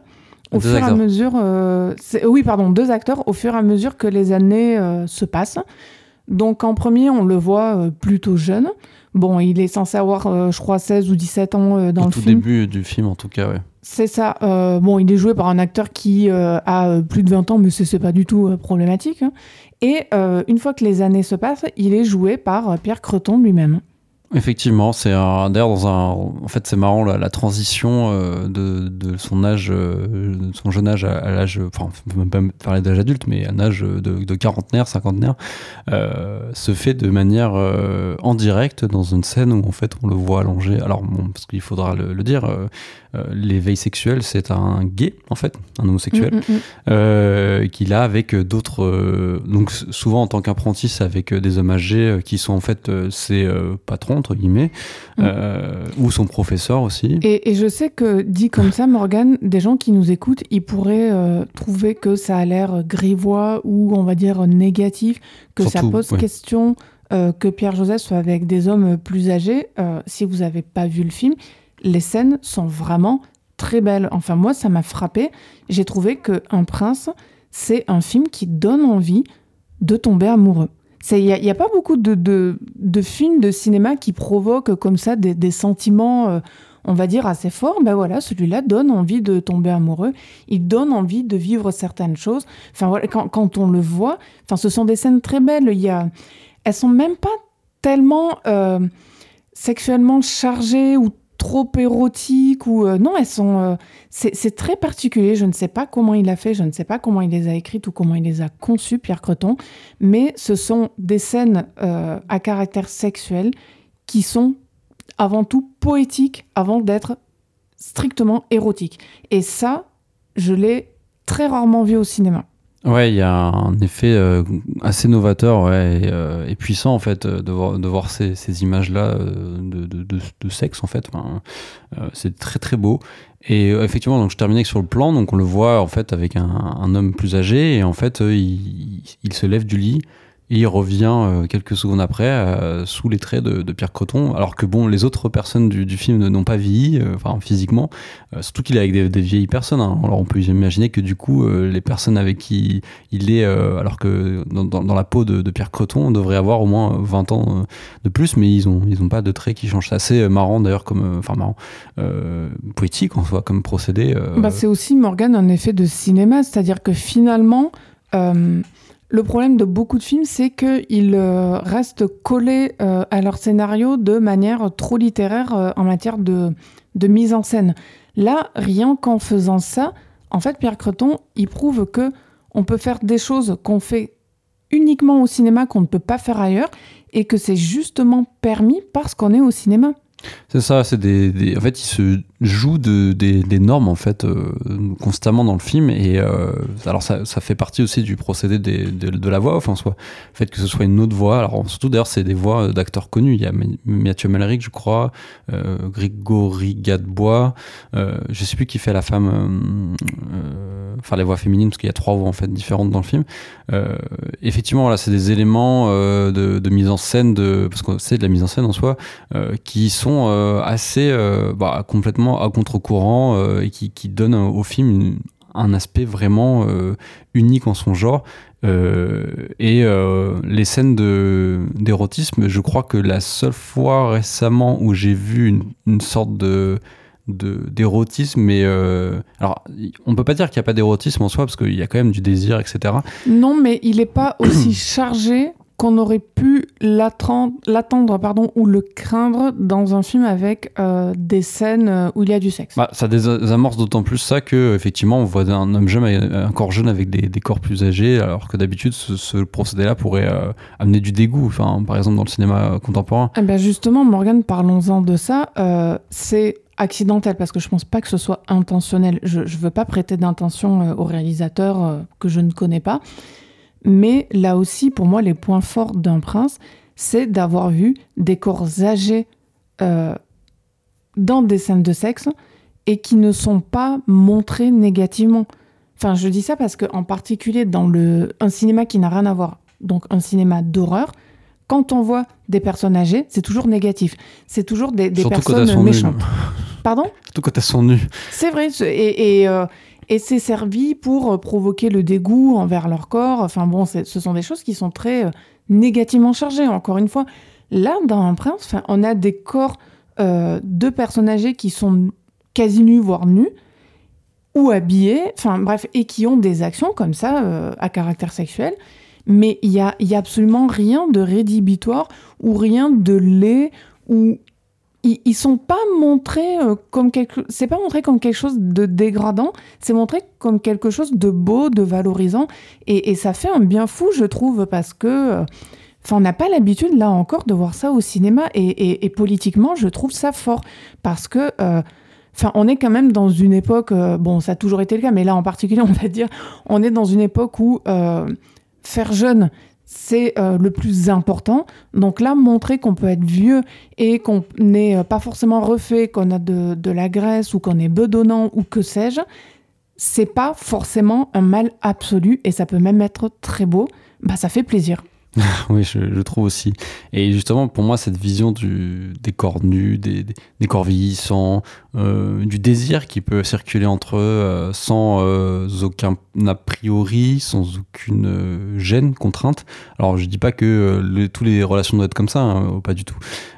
au fur et à mesure. Euh, oui, pardon, deux acteurs au fur et à mesure que les années euh, se passent. Donc en premier, on le voit euh, plutôt jeune. Bon, il est censé avoir, je crois, 16 ou 17 ans dans le tout film. Au début du film, en tout cas, ouais. C'est ça. bon, il est joué par un acteur qui a plus de 20 ans, mais c'est pas du tout problématique. Hein. Et une fois que les années se passent, il est joué par Pierre Creton lui-même. Effectivement, c'est d'ailleurs dans un, en fait c'est marrant la, transition euh, de, de, son âge, euh, son jeune âge à, l'âge, enfin on peut même pas parler d'âge adulte, mais à un âge de, de quarantenaire, cinquantenaire, euh, se fait de manière euh, en direct dans une scène où en fait on le voit allongé. Alors bon, parce qu'il faudra le, le dire, euh, l'éveil sexuel, c'est un gay, en fait, un homosexuel, mm, mm, mm. euh, qu'il a avec d'autres. Euh, donc, souvent en tant qu'apprenti, c'est avec des hommes âgés qui sont en fait ses patrons, entre guillemets, ou son professeur aussi. Et, je sais que, dit comme ça, Morgan, des gens qui nous écoutent, ils pourraient trouver que ça a l'air grivois ou, on va dire, négatif, que ça pose question. que Pierre Joseph soit avec des hommes plus âgés, si vous n'avez pas vu le film, les scènes sont vraiment très belles. Enfin, moi, ça m'a frappé. J'ai trouvé que Un prince, c'est un film qui donne envie de tomber amoureux. Il n'y a, pas beaucoup de, de, films de cinéma qui provoquent comme ça des, sentiments, euh, on va dire, assez forts. Ben voilà, celui-là donne envie de tomber amoureux. Il donne envie de vivre certaines choses. Enfin, voilà, quand, on le voit, enfin, ce sont des scènes très belles. Il y a, elles sont même pas tellement euh, sexuellement chargées ou trop érotiques ou euh, non, elles sont. Euh, c'est très particulier. Je ne sais pas comment il a fait, je ne sais pas comment il les a écrites ou comment il les a conçues, Pierre Creton. Mais ce sont des scènes euh, à caractère sexuel qui sont avant tout poétiques avant d'être strictement érotiques. Et ça, je l'ai très rarement vu au cinéma. Ouais, il y a un effet euh, assez novateur ouais, et, euh, puissant en fait de voir, de voir ces, ces images-là euh, de, de, de, sexe en fait. Enfin, c'est très très beau. Et effectivement, donc je terminais sur le plan, donc on le voit en fait avec un, un homme plus âgé et en fait il, il, se lève du lit et il revient euh, quelques secondes après euh, sous les traits de, Pierre Creton alors que bon les autres personnes du, film n'ont pas vieilli euh, enfin physiquement surtout qu'il est avec des, vieilles personnes hein. alors on peut imaginer que du coup les personnes avec qui il est alors que dans, la peau de, Pierre Creton on devrait avoir au moins 20 ans de plus mais ils ont ils ont pas de traits qui changent. C'est assez marrant d'ailleurs comme enfin marrant poétique en soi comme procédé bah, c'est aussi Morgan un effet de cinéma. C'est-à-dire que finalement le problème de beaucoup de films, c'est qu'ils euh, restent collés euh, à leur scénario de manière trop littéraire euh, en matière de, mise en scène. Là, rien qu'en faisant ça, en fait, Pierre Creton, il prouve que on peut faire des choses qu'on fait uniquement au cinéma, qu'on ne peut pas faire ailleurs, et que c'est justement permis parce qu'on est au cinéma. C'est ça, c'est des, En fait, il se joue de, des, normes en fait euh, constamment dans le film et euh, alors ça, ça, fait partie aussi du procédé de, la voix en soi. Le fait que ce soit une autre voix, alors surtout d'ailleurs c'est des voix d'acteurs connus. Il y a Mathieu Malric, je crois, euh, Grégory Gadebois, euh, je sais plus qui fait la femme, euh, enfin les voix féminines parce qu'il y a trois voix en fait différentes dans le film. effectivement, là c'est des éléments de, de, mise en scène de parce que c'est de la mise en scène en soi qui sont assez bah, complètement à contre-courant euh, et qui, qui, donne au film un aspect vraiment euh, unique en son genre. Euh, et les scènes d'érotisme, je crois que la seule fois récemment où j'ai vu une, sorte de d'érotisme mais alors on peut pas dire qu'il n'y a pas d'érotisme en soi parce qu'il y a quand même du désir etc non mais il n'est pas aussi chargé qu'on aurait pu l'attendre pardon, ou le craindre dans un film avec euh, des scènes euh, où il y a du sexe. Bah, ça désamorce d'autant plus ça que effectivement on voit un homme jeune, un corps jeune avec des, corps plus âgés, alors que d'habitude ce, procédé-là pourrait euh, amener du dégoût, enfin, par exemple dans le cinéma contemporain. Eh ben justement, Morgan, parlons-en de ça. c'est accidentel parce que je pense pas que ce soit intentionnel. Je, ne veux pas prêter d'intention au réalisateur que je ne connais pas. Mais là aussi, pour moi, les points forts d'un prince, c'est d'avoir vu des corps âgés euh, dans des scènes de sexe et qui ne sont pas montrés négativement. Enfin, je dis ça parce qu'en particulier dans le, un cinéma qui n'a rien à voir, donc un cinéma d'horreur, quand on voit des personnes âgées, c'est toujours négatif. C'est toujours des, des personnes méchantes. Pardon? Surtout quand elles sont nues. C'est vrai. Et, et, euh, et c'est servi pour euh, provoquer le dégoût envers leur corps. Enfin bon, ce sont des choses qui sont très euh, négativement chargées, encore une fois. Là, dans Prince, on a des corps euh, de personnes âgées qui sont quasi nus, voire nus, ou habillés, enfin bref, et qui ont des actions comme ça, à caractère sexuel. Mais il n'y a, y a absolument rien de rédhibitoire ou rien de laid ou ils, sont pas montrés euh, comme quelque c'est pas montré comme quelque chose de dégradant c'est montré comme quelque chose de beau de valorisant et, ça fait un bien fou je trouve parce que euh, Enfin, on n'a pas l'habitude, là encore, de voir ça au cinéma. Et, politiquement, je trouve ça fort. Parce que, euh, enfin, on est quand même dans une époque, bon, ça a toujours été le cas, mais là en particulier, on va dire, on est dans une époque où faire jeune, c'est euh, le plus important. Donc là, montrer qu'on peut être vieux et qu'on n'est euh, pas forcément refait, qu'on a de, la graisse ou qu'on est bedonnant ou que sais-je, c'est pas forcément un mal absolu et ça peut même être très beau. Bah, ça fait plaisir. oui, je, trouve aussi. Et justement, pour moi, cette vision du, des corps nus, des, des, corps vieillissants, euh, du désir qui peut circuler entre eux euh, sans euh, aucun a priori, sans aucune gêne, contrainte. Alors, je dis pas que les, toutes les relations doivent être comme ça, hein, pas du tout.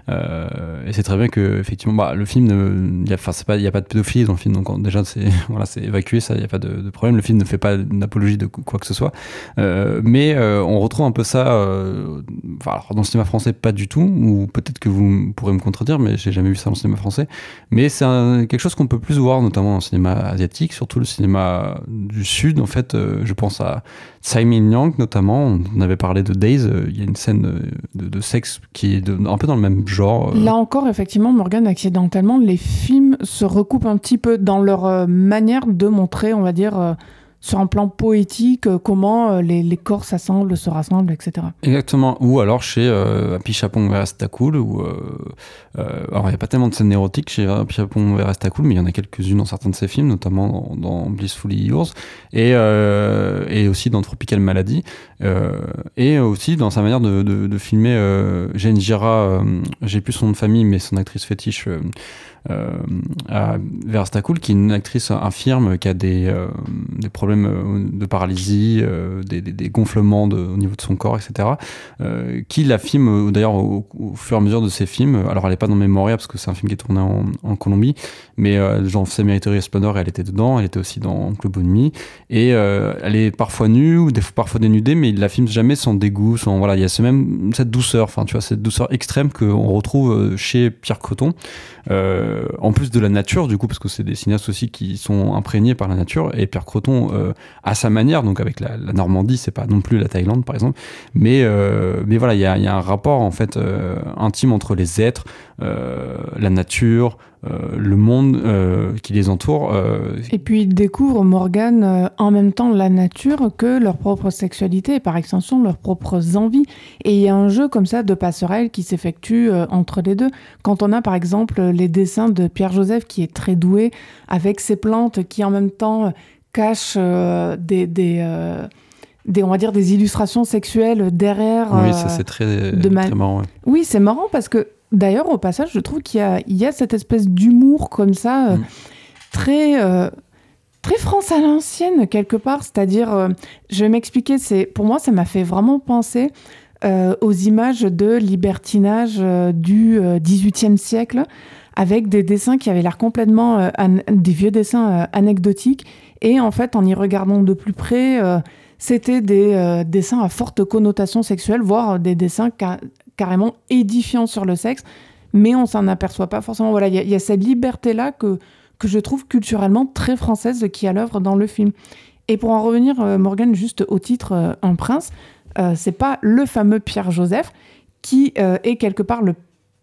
et c'est très bien que, effectivement, bah, le film, il n'y a, pas de pédophilie dans le film, donc déjà, c'est voilà, évacué, ça, il n'y a pas de, problème. Le film ne fait pas une apologie de quoi que ce soit. mais on retrouve un peu ça euh, dans le cinéma français, pas du tout, ou peut-être que vous pourrez me contredire, mais j'ai jamais vu ça dans le cinéma français. Mais c'est quelque chose qu'on peut plus voir, notamment dans le cinéma asiatique, surtout le cinéma du Sud. En fait, euh, je pense à Tsai Ming-liang, notamment. On avait parlé de Days. Euh, il y a une scène de, sexe qui est un peu dans le même genre. Là encore, effectivement, Morgan, accidentellement, les films se recoupent un petit peu dans leur manière de montrer, on va dire sur un plan poétique, euh, comment euh, les, corps s'assemblent, se rassemblent, etc. Exactement. Ou alors chez euh, Pichapon Verestacool, où alors il n'y a pas tellement de scènes érotiques chez Pichapon Verestacool, mais il y en a quelques-unes dans certains de ses films, notamment dans, Blissfully Yours, et, aussi dans Tropical Malady, et aussi dans sa manière de, filmer Jane Gira, j'ai plus son nom de famille, mais son actrice fétiche euh, à Verstacool, qui est une actrice infirme qui a des, euh, problèmes euh, de paralysie, des, gonflements de, au niveau de son corps, etc. qui la filme d'ailleurs au, fur et à mesure de ses films. Alors elle n'est pas dans Memoria parce que c'est un film qui est tourné en, Colombie, mais genre c'est Mériterie Splendor, elle était dedans, elle était aussi dans Club Nuit et elle est parfois nue ou parfois dénudée, mais il la filme jamais sans dégoût, sans voilà, il y a même cette douceur, enfin tu vois cette douceur extrême qu'on retrouve chez Pierre Coton. En plus de la nature, du coup, parce que c'est des cinéastes aussi qui sont imprégnés par la nature. Et Pierre Croton, euh, à sa manière, donc avec la, Normandie, c'est pas non plus la Thaïlande, par exemple, mais euh, mais voilà, il y a, y a, un rapport en fait intime entre les êtres, la nature. Euh, le monde euh, qui les entoure. Euh, et puis ils découvrent, Morgane, en même temps la nature que leur propre sexualité et par extension leurs propres envies. Et il y a un jeu comme ça de passerelle qui s'effectue entre les deux. Quand on a par exemple les dessins de Pierre-Joseph qui est très doué avec ses plantes qui en même temps cachent des... des on va dire des illustrations sexuelles derrière. Oui, ça c'est très, marrant. Oui, c'est marrant parce que D'ailleurs, au passage, je trouve qu'il y, a, cette espèce d'humour comme ça, euh, mm. très, euh, très France à l'ancienne, quelque part. C'est-à-dire, euh, je vais m'expliquer, pour moi, ça m'a fait vraiment penser aux images de libertinage du XVIIIe siècle, avec des dessins qui avaient l'air complètement des vieux dessins anecdotiques. Et en fait, en y regardant de plus près, c'était des dessins à forte connotation sexuelle, voire des dessins carrément édifiant sur le sexe, mais on s'en aperçoit pas forcément. Voilà, il y, a cette liberté-là que, que je trouve culturellement très française qui est à l'œuvre dans le film. Et pour en revenir, euh, Morgan, juste au titre euh, Un prince, euh, c'est pas le fameux Pierre Joseph qui est quelque part le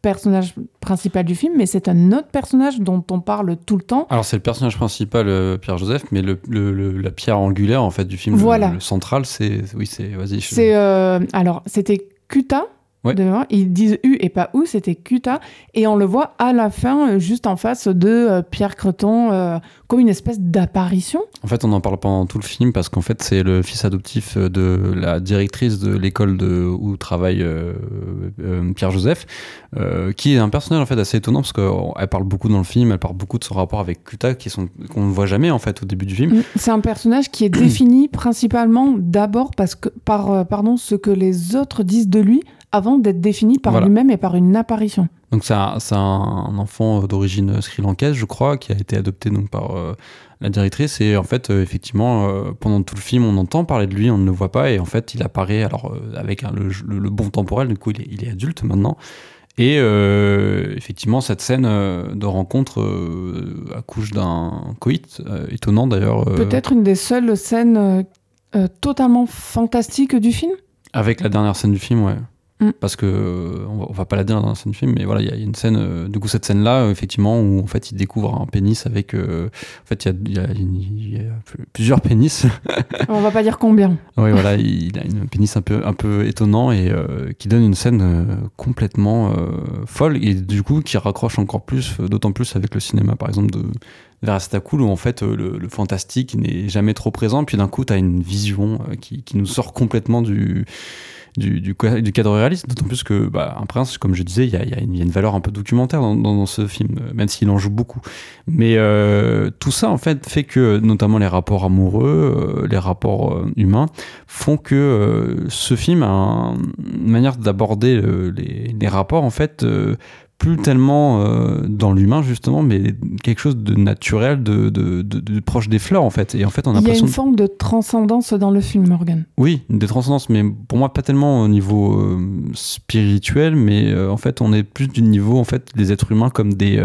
personnage principal du film, mais c'est un autre personnage dont on parle tout le temps. Alors c'est le personnage principal, Pierre Joseph, mais le, la pierre angulaire en fait du film, voilà. le, central, c'est oui, c'est vas-y. C'est alors c'était Ils disent U et pas OU, c'était Kuta. Et on le voit à la fin, euh, juste en face de euh, Pierre Creton, euh, comme une espèce d'apparition. En fait, on en parle pendant tout le film parce qu'en fait, c'est le fils adoptif de la directrice de l'école où travaille Pierre Joseph, qui est un personnage en fait assez étonnant parce qu'elle parle beaucoup dans le film, elle parle beaucoup de son rapport avec Kuta, qui sont qu'on ne voit jamais en fait au début du film. Mm, c'est un personnage qui est défini principalement d'abord parce que par pardon ce que les autres disent de lui avant d'être défini par lui-même et par une apparition. Donc c'est un, un, enfant d'origine sri-lankaise, je crois, qui a été adopté donc par euh, la directrice. Et en fait, euh, effectivement, euh, pendant tout le film, on entend parler de lui, on ne le voit pas. Et en fait, il apparaît alors avec le, bon temporel. Du coup, il est, il est adulte maintenant. Et effectivement, cette scène de rencontre accouche d'un coït, étonnant d'ailleurs. Peut-être une des seules scènes totalement fantastiques du film? Avec la dernière scène du film, ouais. Mm. Parce que, euh, on va, pas la dire dans la scène du film, mais voilà, il y a une scène, euh, du coup, cette scène-là, effectivement, où en fait, il découvre un pénis avec. Euh, en fait, il y a, plusieurs pénis. on va pas dire combien. oui, voilà, il a un pénis un peu, un peu étonnant et qui donne une scène complètement folle et du coup, qui raccroche encore plus, d'autant plus avec le cinéma, par exemple, de Cool où en fait le, fantastique n'est jamais trop présent, puis d'un coup tu as une vision qui, qui, nous sort complètement du, du, cadre réaliste, d'autant plus que bah, Un Prince, comme je disais, il y a, une valeur un peu documentaire dans, ce film, euh, même s'il en joue beaucoup. Mais euh, tout ça, en fait, fait que, notamment les rapports amoureux, euh, les rapports humains, font que ce film a une manière d'aborder les, les, rapports, en fait, plus tellement euh, dans l'humain justement, mais quelque chose de naturel, de, de, de, proche des fleurs en fait. Et en fait, on a Il y a une forme de transcendance dans le film, Morgan. Oui, des transcendances, mais pour moi pas tellement au niveau euh, spirituel, mais euh, en fait, on est plus du niveau en fait des êtres humains comme des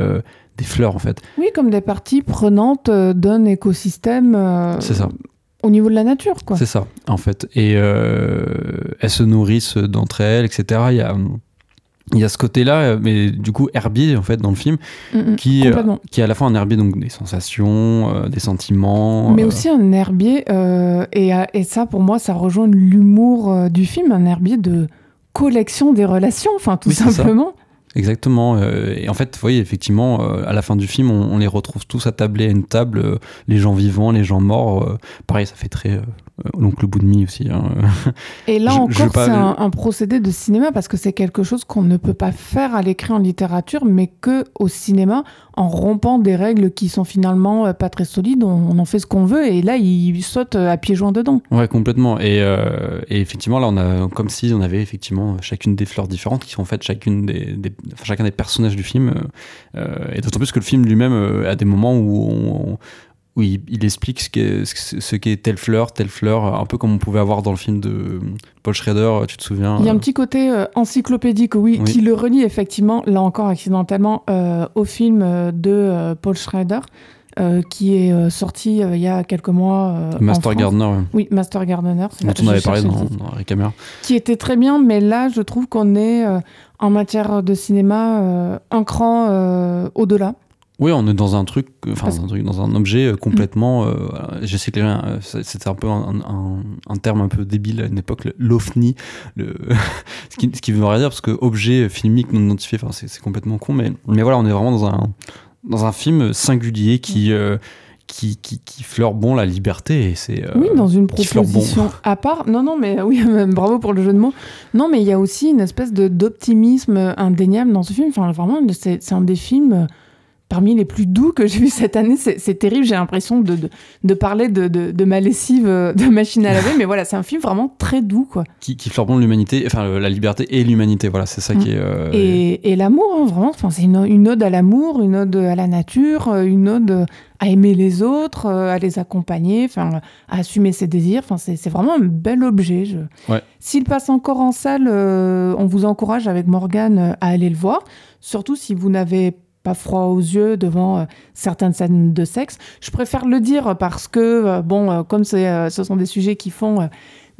des fleurs en fait. Oui, comme des parties prenantes d'un écosystème. C'est ça au niveau de la nature, quoi. C'est ça, en fait. Et elles se nourrissent d'entre elles, etc. Il y a, il y a ce côté-là, mais du coup herbier en fait dans le film, Mm, mm, qui, complètement. qui est à la fois un herbier donc des sensations, euh, des sentiments. Mais euh, aussi un herbier, euh, et, euh, et ça pour moi ça rejoint l'humour euh, du film, un herbier de collection des relations, enfin tout Oui, simplement. Exactement. euh, et en fait, vous voyez, effectivement, euh, à la fin du film, on, on les retrouve tous attablés à une table, euh, les gens vivants, les gens morts. euh, pareil, ça fait très euh, euh, l'oncle bout de mie aussi. hein. Et là Je- encore, c'est un, un procédé de cinéma parce que c'est quelque chose qu'on ne peut pas faire à l'écrit en littérature, mais que au cinéma, en rompant des règles qui sont finalement euh, pas très solides, on, on en fait ce qu'on veut. Et là, il saute euh, à pieds joints dedans. Ouais, complètement. Et, euh, et effectivement, là, on a comme si on avait effectivement chacune des fleurs différentes qui sont faites chacune des, des- enfin, chacun des personnages du film. euh, euh, et d'autant plus que le film lui-même euh, a des moments où on- où il, il explique ce qu'est ce, ce qu'est telle fleur, telle fleur, un peu comme on pouvait avoir dans le film de Paul Schrader, tu te souviens Il y a un euh, petit côté euh, encyclopédique, oui, Oui. qui le relie effectivement, là encore accidentellement, euh, au film de Paul Schrader, euh, qui est euh, sorti euh, il y a quelques mois. Master. Gardener, ouais, Oui, Master Gardener. c'est dont on avait parlé dans, dans. Qui était très bien, mais là, je trouve qu'on est en matière de cinéma un cran au-delà. Oui, on est dans un truc, euh, enfin Parce- dans un, truc- dans un objet euh, complètement. euh, voilà. je sais que euh, c'était un peu un, un- un terme un peu débile à une époque, l'OFNI, ce, qui, ce qui veut rien dire parce que objet filmique non identifié, enfin c'est complètement con, mais mais voilà, on est vraiment dans un dans un film singulier qui euh, qui, qui, qui fleure bon la liberté et c'est euh, oui, dans une proposition à part. Non, non, mais oui, bravo pour le jeu de mots. Non, mais il y a aussi une espèce de d'optimisme indéniable dans ce film. Enfin, vraiment, c'est un des films euh, parmi les plus doux que j'ai vu cette année. C'est terrible, j'ai l'impression de, de, de parler de, de, ma lessive euh, de machine à laver, mais voilà, c'est un film vraiment très doux, quoi. qui, qui l'humanité, enfin la liberté et l'humanité, voilà, c'est ça Mm. qui est. euh, Et, et l'amour, hein, vraiment, enfin, c'est une, une ode à l'amour, une ode à la nature, euh, une ode à aimer les autres, à les accompagner, enfin, à assumer ses désirs. Enfin, c'est vraiment un bel objet. Je... Ouais. S'il passe encore en salle, euh, on vous encourage avec Morgane à aller le voir, surtout si vous n'avez pas froid aux yeux devant euh, certaines scènes de sexe. Je préfère le dire parce que, euh, bon, euh, comme ce sont des sujets qui font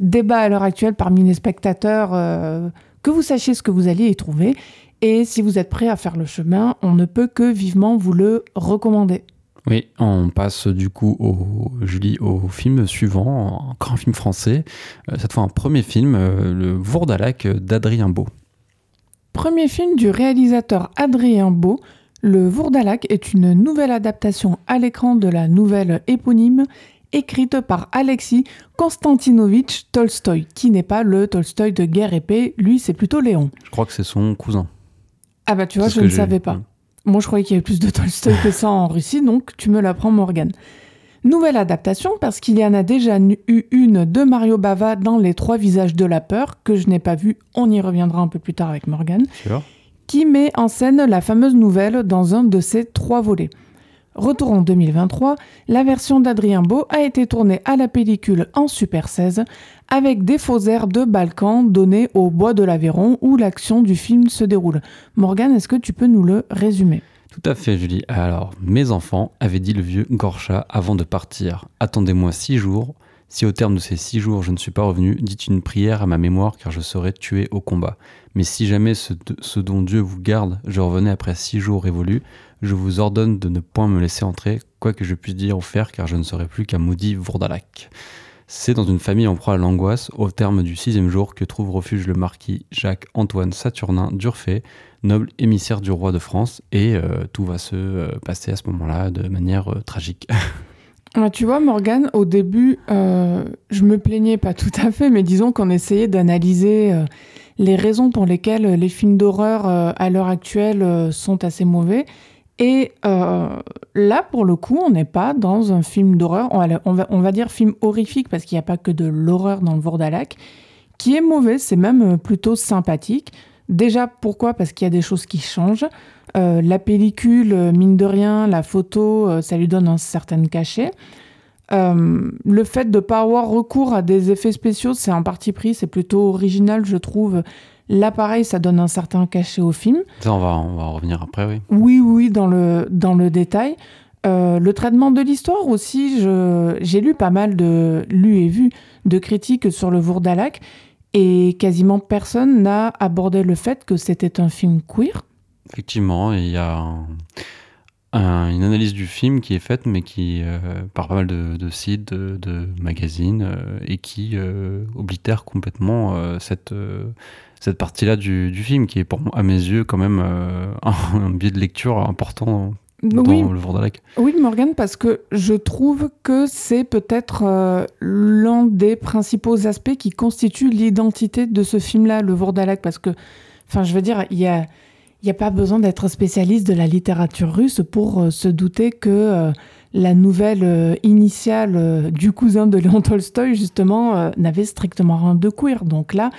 débat à l'heure actuelle parmi les spectateurs, que vous sachiez ce que vous alliez y trouver. Et si vous êtes prêt à faire le chemin, on ne peut que vivement vous le recommander. Oui, on passe du coup au Julie au film suivant, encore un film français, cette fois un premier film, le Vourdalac d'Adrien Beau. Premier film du réalisateur Adrien Beau, Le Vourdalac est une nouvelle adaptation à l'écran de la nouvelle éponyme écrite par Alexis Konstantinovitch Tolstoï, qui n'est pas le Tolstoï de Guerre Paix, lui c'est plutôt Léon. Je crois que c'est son cousin. Ah bah tu vois, je ne savais pas. Moi, je croyais qu'il y avait plus de Tolstoï que ça en Russie, donc tu me l'apprends, Morgane. Nouvelle adaptation, parce qu'il y en a déjà eu une de Mario Bava dans Les Trois Visages de la Peur, que je n'ai pas vue, on y reviendra un peu plus tard avec Morgane, Sûr. Qui met en scène la fameuse nouvelle dans un de ses trois volets. Retour en 2023, la version d'Adrien Beau a été tournée à la pellicule en Super 16, avec des faux airs de Balkan donnés au bois de l'Aveyron où l'action du film se déroule. Morgane, est-ce que tu peux nous le résumer? Tout à fait, Julie. Alors, mes enfants, avait dit le vieux Gorcha avant de partir. Attendez-moi six jours. Si au terme de ces six jours je ne suis pas revenu, dites une prière à ma mémoire car je serai tué au combat. Mais si jamais ce, dont Dieu vous garde, je revenais après six jours révolus, je vous ordonne de ne point me laisser entrer, quoi que je puisse dire ou faire, car je ne serai plus qu'un maudit Vourdalac. C'est dans une famille en proie à l'angoisse, au terme du sixième jour, que trouve refuge le marquis Jacques-Antoine Saturnin d'Urfé, noble émissaire du roi de France, et euh, tout va se euh, passer à ce moment-là de manière euh, tragique. Tu vois, Morgane, au début, euh, je me plaignais pas tout à fait, mais disons qu'on essayait d'analyser euh, les raisons pour lesquelles les films d'horreur euh, à l'heure actuelle euh, sont assez mauvais. Et euh, là, pour le coup, on n'est pas dans un film d'horreur, on, va- dire film horrifique, parce qu'il n'y a pas que de l'horreur dans le Vourdalac, qui est mauvais, c'est même euh, plutôt sympathique. Déjà, pourquoi? Parce qu'il y a des choses qui changent. Euh, la pellicule, euh, mine de rien, la photo, euh, ça lui donne un certain cachet. Euh, le fait de ne pas avoir recours à des effets spéciaux, c'est un parti pris, c'est plutôt original, je trouve. L'appareil, ça donne un certain cachet au film. Ça, on va, on va en revenir après, oui. Oui, oui, dans le, dans le détail. Euh, le traitement de l'histoire aussi, j'ai lu pas mal de, lu et vu de critiques sur le Vourdalac. Et quasiment personne n'a abordé le fait que c'était un film queer. Effectivement, il y a une analyse du film qui est faite, mais qui euh, par pas mal de, sites, de, magazines, euh, et qui euh, oblitère complètement cette, cette partie-là du, film, qui est pour à mes yeux quand même un, biais de lecture important dans oui. le Vordalac. Oui, Morgan, parce que je trouve que c'est peut-être l'un des principaux aspects qui constitue l'identité de ce film-là, le Vordalac, parce que, enfin, je veux dire, il y a il n'y a pas besoin d'être spécialiste de la littérature russe pour euh, se douter que euh, la nouvelle euh, initiale du cousin de Léon Tolstoï, justement, n'avait strictement rien de queer. Donc là,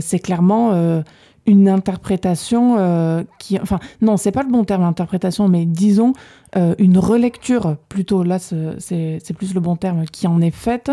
c'est clairement une interprétation qui... Enfin, non, c'est pas le bon terme, interprétation, mais disons une relecture, plutôt, là, c'est plus le bon terme, qui en est faite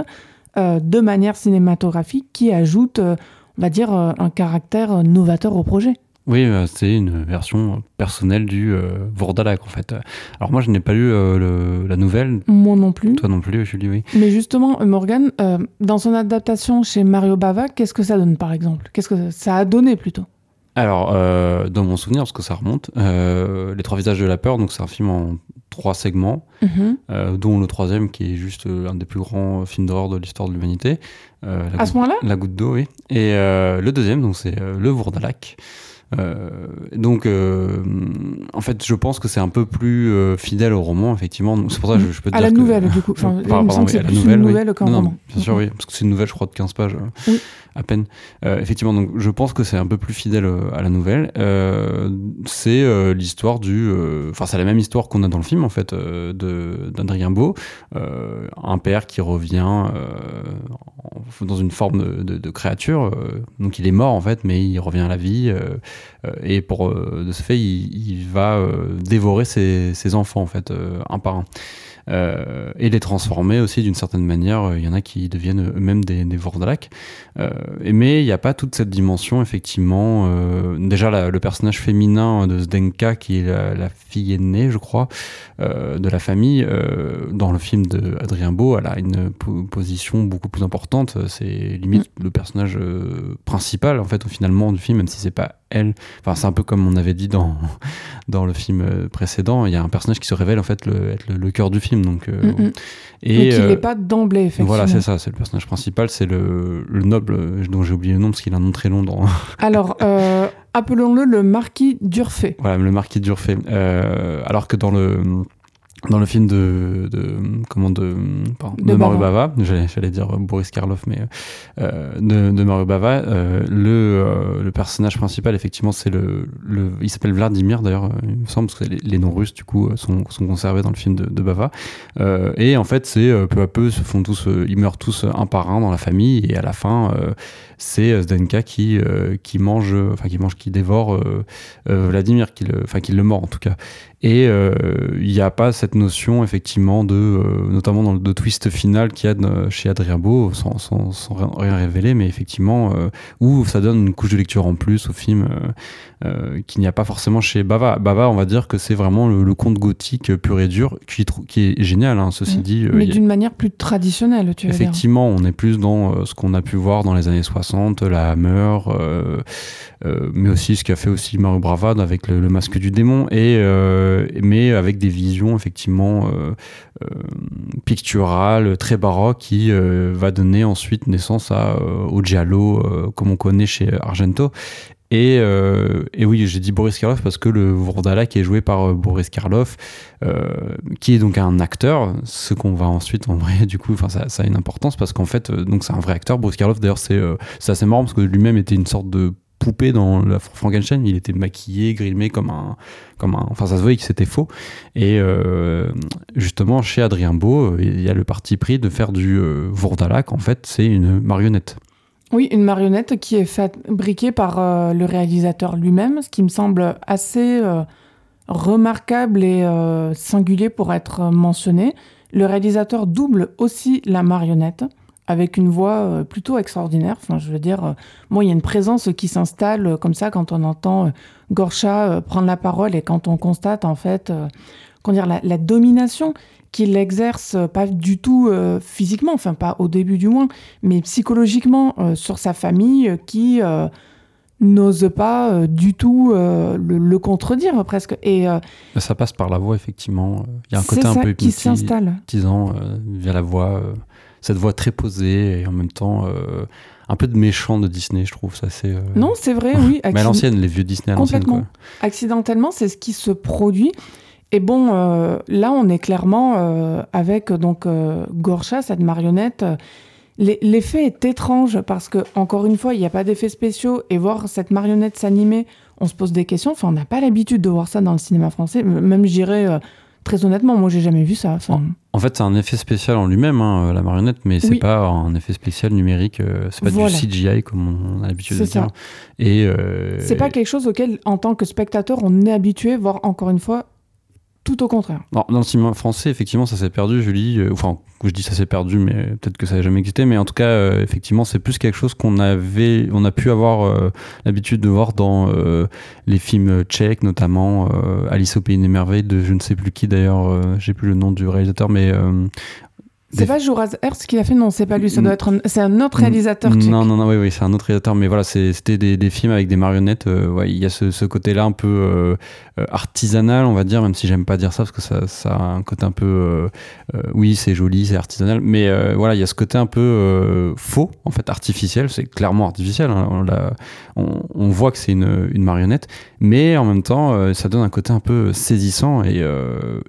de manière cinématographique, qui ajoute, on va dire, un caractère novateur au projet. Oui, euh, c'est une version personnelle du euh, Vordalak en fait. Alors moi je n'ai pas lu euh, la nouvelle. Moi non plus. Toi non plus, Julie, oui. Mais justement, Morgan, dans son adaptation chez Mario Bava, qu'est-ce que ça donne par exemple? Qu'est-ce que ça a donné plutôt? Alors, dans mon souvenir, parce que ça remonte, Les Trois Visages de la Peur, donc c'est un film en trois segments, mhm. dont le troisième qui est juste un des plus grands films d'horreur de l'histoire de l'humanité. à ce moment-là? La goutte d'eau, oui. Et le deuxième, donc c'est Le Vordalak. Euh, donc, euh, en fait, je pense que c'est un peu plus euh, fidèle au roman, effectivement. C'est pour ça que je, peux te à dire. la nouvelle, du coup. Enfin, me semble que c'est plus nouvelle, une nouvelle qu'un roman. bien sûr, oui. Parce que c'est une nouvelle, je crois, de 15 pages. Oui à peine. Euh, effectivement, donc je pense que c'est un peu plus fidèle euh, à la nouvelle. Euh, c'est l'histoire du, enfin c'est la même histoire qu'on a dans le film en fait d'Adrien Beau, un père qui revient dans une forme de, créature. donc il est mort en fait, mais il revient à la vie et pour de ce fait il, va dévorer ses, ses, enfants en fait un par un. Euh, et les transformer aussi d'une certaine manière. Il y en a qui deviennent eux-mêmes des, des Vordalak. Euh, mais il n'y a pas toute cette dimension, effectivement. Euh, déjà, le personnage féminin de Zdenka, qui est la, fille aînée, je crois, de la famille, dans le film de Adrien Beau, elle a une position beaucoup plus importante. C'est limite mm. le personnage principal, en fait, finalement, du film, même si c'est pas elle. Enfin, c'est un peu comme on avait dit dans, dans le film précédent. Il y a un personnage qui se révèle en fait le, être le, cœur du film. Donc, euh, mm, et qu'il n'est pas d'emblée, effectivement. Voilà, c'est ça. C'est le personnage principal. C'est le, le, noble, dont j'ai oublié le nom parce qu'il a un nom très long dans. Alors, euh, appelons-le le marquis d'Urfé. Voilà, le marquis d'Urfé. Euh, alors que dans le dans le film de, de comment de, de, Mario Bava, j'allais dire Boris Karloff, mais euh, de, de, Mario Bava, euh, le, euh, le personnage principal, effectivement, c'est le, le, il s'appelle Vladimir d'ailleurs, il me semble, parce que les, noms russes du coup sont, sont conservés dans le film de, de Bava, et en fait, c'est peu à peu, se font tous, ils meurent tous un par un dans la famille, et à la fin, c'est Zdenka qui qui mange, enfin qui mange, qui dévore Vladimir, qui le, enfin qui le mord en tout cas. Et euh, il n'y a pas cette notion, effectivement, de, euh, notamment dans le de twist final qu'il y a chez Adrien Beau, sans, sans, sans, rien révéler, mais effectivement, euh, où ça donne une couche de lecture en plus au film qu'il n'y a pas forcément chez Bava. Bava, on va dire que c'est vraiment le, conte gothique pur et dur, qui, qui est génial, hein, ceci mm. dit. mais d'une manière plus traditionnelle, tu veux Effectivement, on est plus dans ce qu'on a pu voir dans les années 60, la Hammer, mais aussi ce qu'a fait aussi Mario Bravade avec le, le masque du démon, et euh, mais avec des visions effectivement euh, euh, picturales, très baroques, qui va donner ensuite naissance à, au giallo, comme on connaît chez Argento. Et, et, oui, j'ai dit Boris Karloff parce que le qui est joué par Boris Karloff, qui est donc un acteur, ce qu'on va ensuite en vrai, du coup, ça, a une importance parce qu'en fait, donc c'est un vrai acteur. Boris Karloff, d'ailleurs, c'est c'est assez marrant parce que lui-même était une sorte de poupée dans la Frankenstein. Il était maquillé, grimé comme un, comme un. Enfin, ça se voyait que c'était faux. Et euh, justement, chez Adrien Beau, euh, il y a le parti pris de faire du euh, En fait, c'est une marionnette. Oui, une marionnette qui est fabriquée par euh, le réalisateur lui-même, ce qui me semble assez remarquable et singulier pour être mentionné. Le réalisateur double aussi la marionnette avec une voix euh, plutôt extraordinaire. Enfin, je veux dire, euh, moi, il y a une présence qui s'installe euh, comme ça quand on entend Gorcha prendre la parole et quand on constate, en fait, dire, la, domination qu'il exerce pas du tout physiquement, enfin pas au début du moins, mais psychologiquement sur sa famille qui n'ose pas du tout le, contredire presque. Et ça passe par la voix effectivement. Il y a un côté un peu qui s'installe, disant via la voix, cette voix très posée et en même temps un peu de méchant de Disney, je trouve. Ça, c'est, euh, Non, c'est vrai, oui. Mais à l'ancienne, les vieux Disney à l'ancienne. Complètement. Accidentellement, c'est ce qui se produit. Et bon, euh, là, on est clairement euh, avec donc Gorcha, cette marionnette. L'effet est étrange parce que, encore une fois, il n'y a pas d'effets spéciaux et voir cette marionnette s'animer, on se pose des questions. Enfin, on n'a pas l'habitude de voir ça dans le cinéma français. Même, je dirais, très honnêtement, moi, j'ai jamais vu ça. Enfin... En fait, c'est un effet spécial en lui-même, hein, la marionnette, mais c'est pas un effet spécial numérique. Euh, c'est pas du CGI comme on a l'habitude de dire. Et euh, c'est pas quelque chose auquel, en tant que spectateur, on est habitué, voire encore une fois, tout au contraire. dans le cinéma français, effectivement, ça s'est perdu, Julie. Euh, enfin, je dis ça s'est perdu, mais peut-être que ça n'a jamais existé. Mais en tout cas, euh, effectivement, c'est plus quelque chose qu'on avait, on a pu avoir euh, l'habitude de voir dans les films tchèques, notamment Alice au pays des merveilles de je ne sais plus qui d'ailleurs, j'ai plus le nom du réalisateur, mais c'est pas Juras Hertz qui l'a fait? Non, c'est pas lui. Ça doit être. C'est un autre réalisateur. Non, non, non, oui, oui, c'est un autre réalisateur. Mais voilà, c'était des, des, films avec des marionnettes. Euh, ouais, il y a ce, ce côté-là un peu euh, euh, artisanal, on va dire, même si j'aime pas dire ça parce que ça, ça a un côté un peu. oui, c'est joli, c'est artisanal. Mais voilà, il y a ce côté un peu faux, en fait, artificiel. C'est clairement artificiel. Hein. On, on, on, voit que c'est une, une, marionnette, mais en même temps, ça donne un côté un peu saisissant et,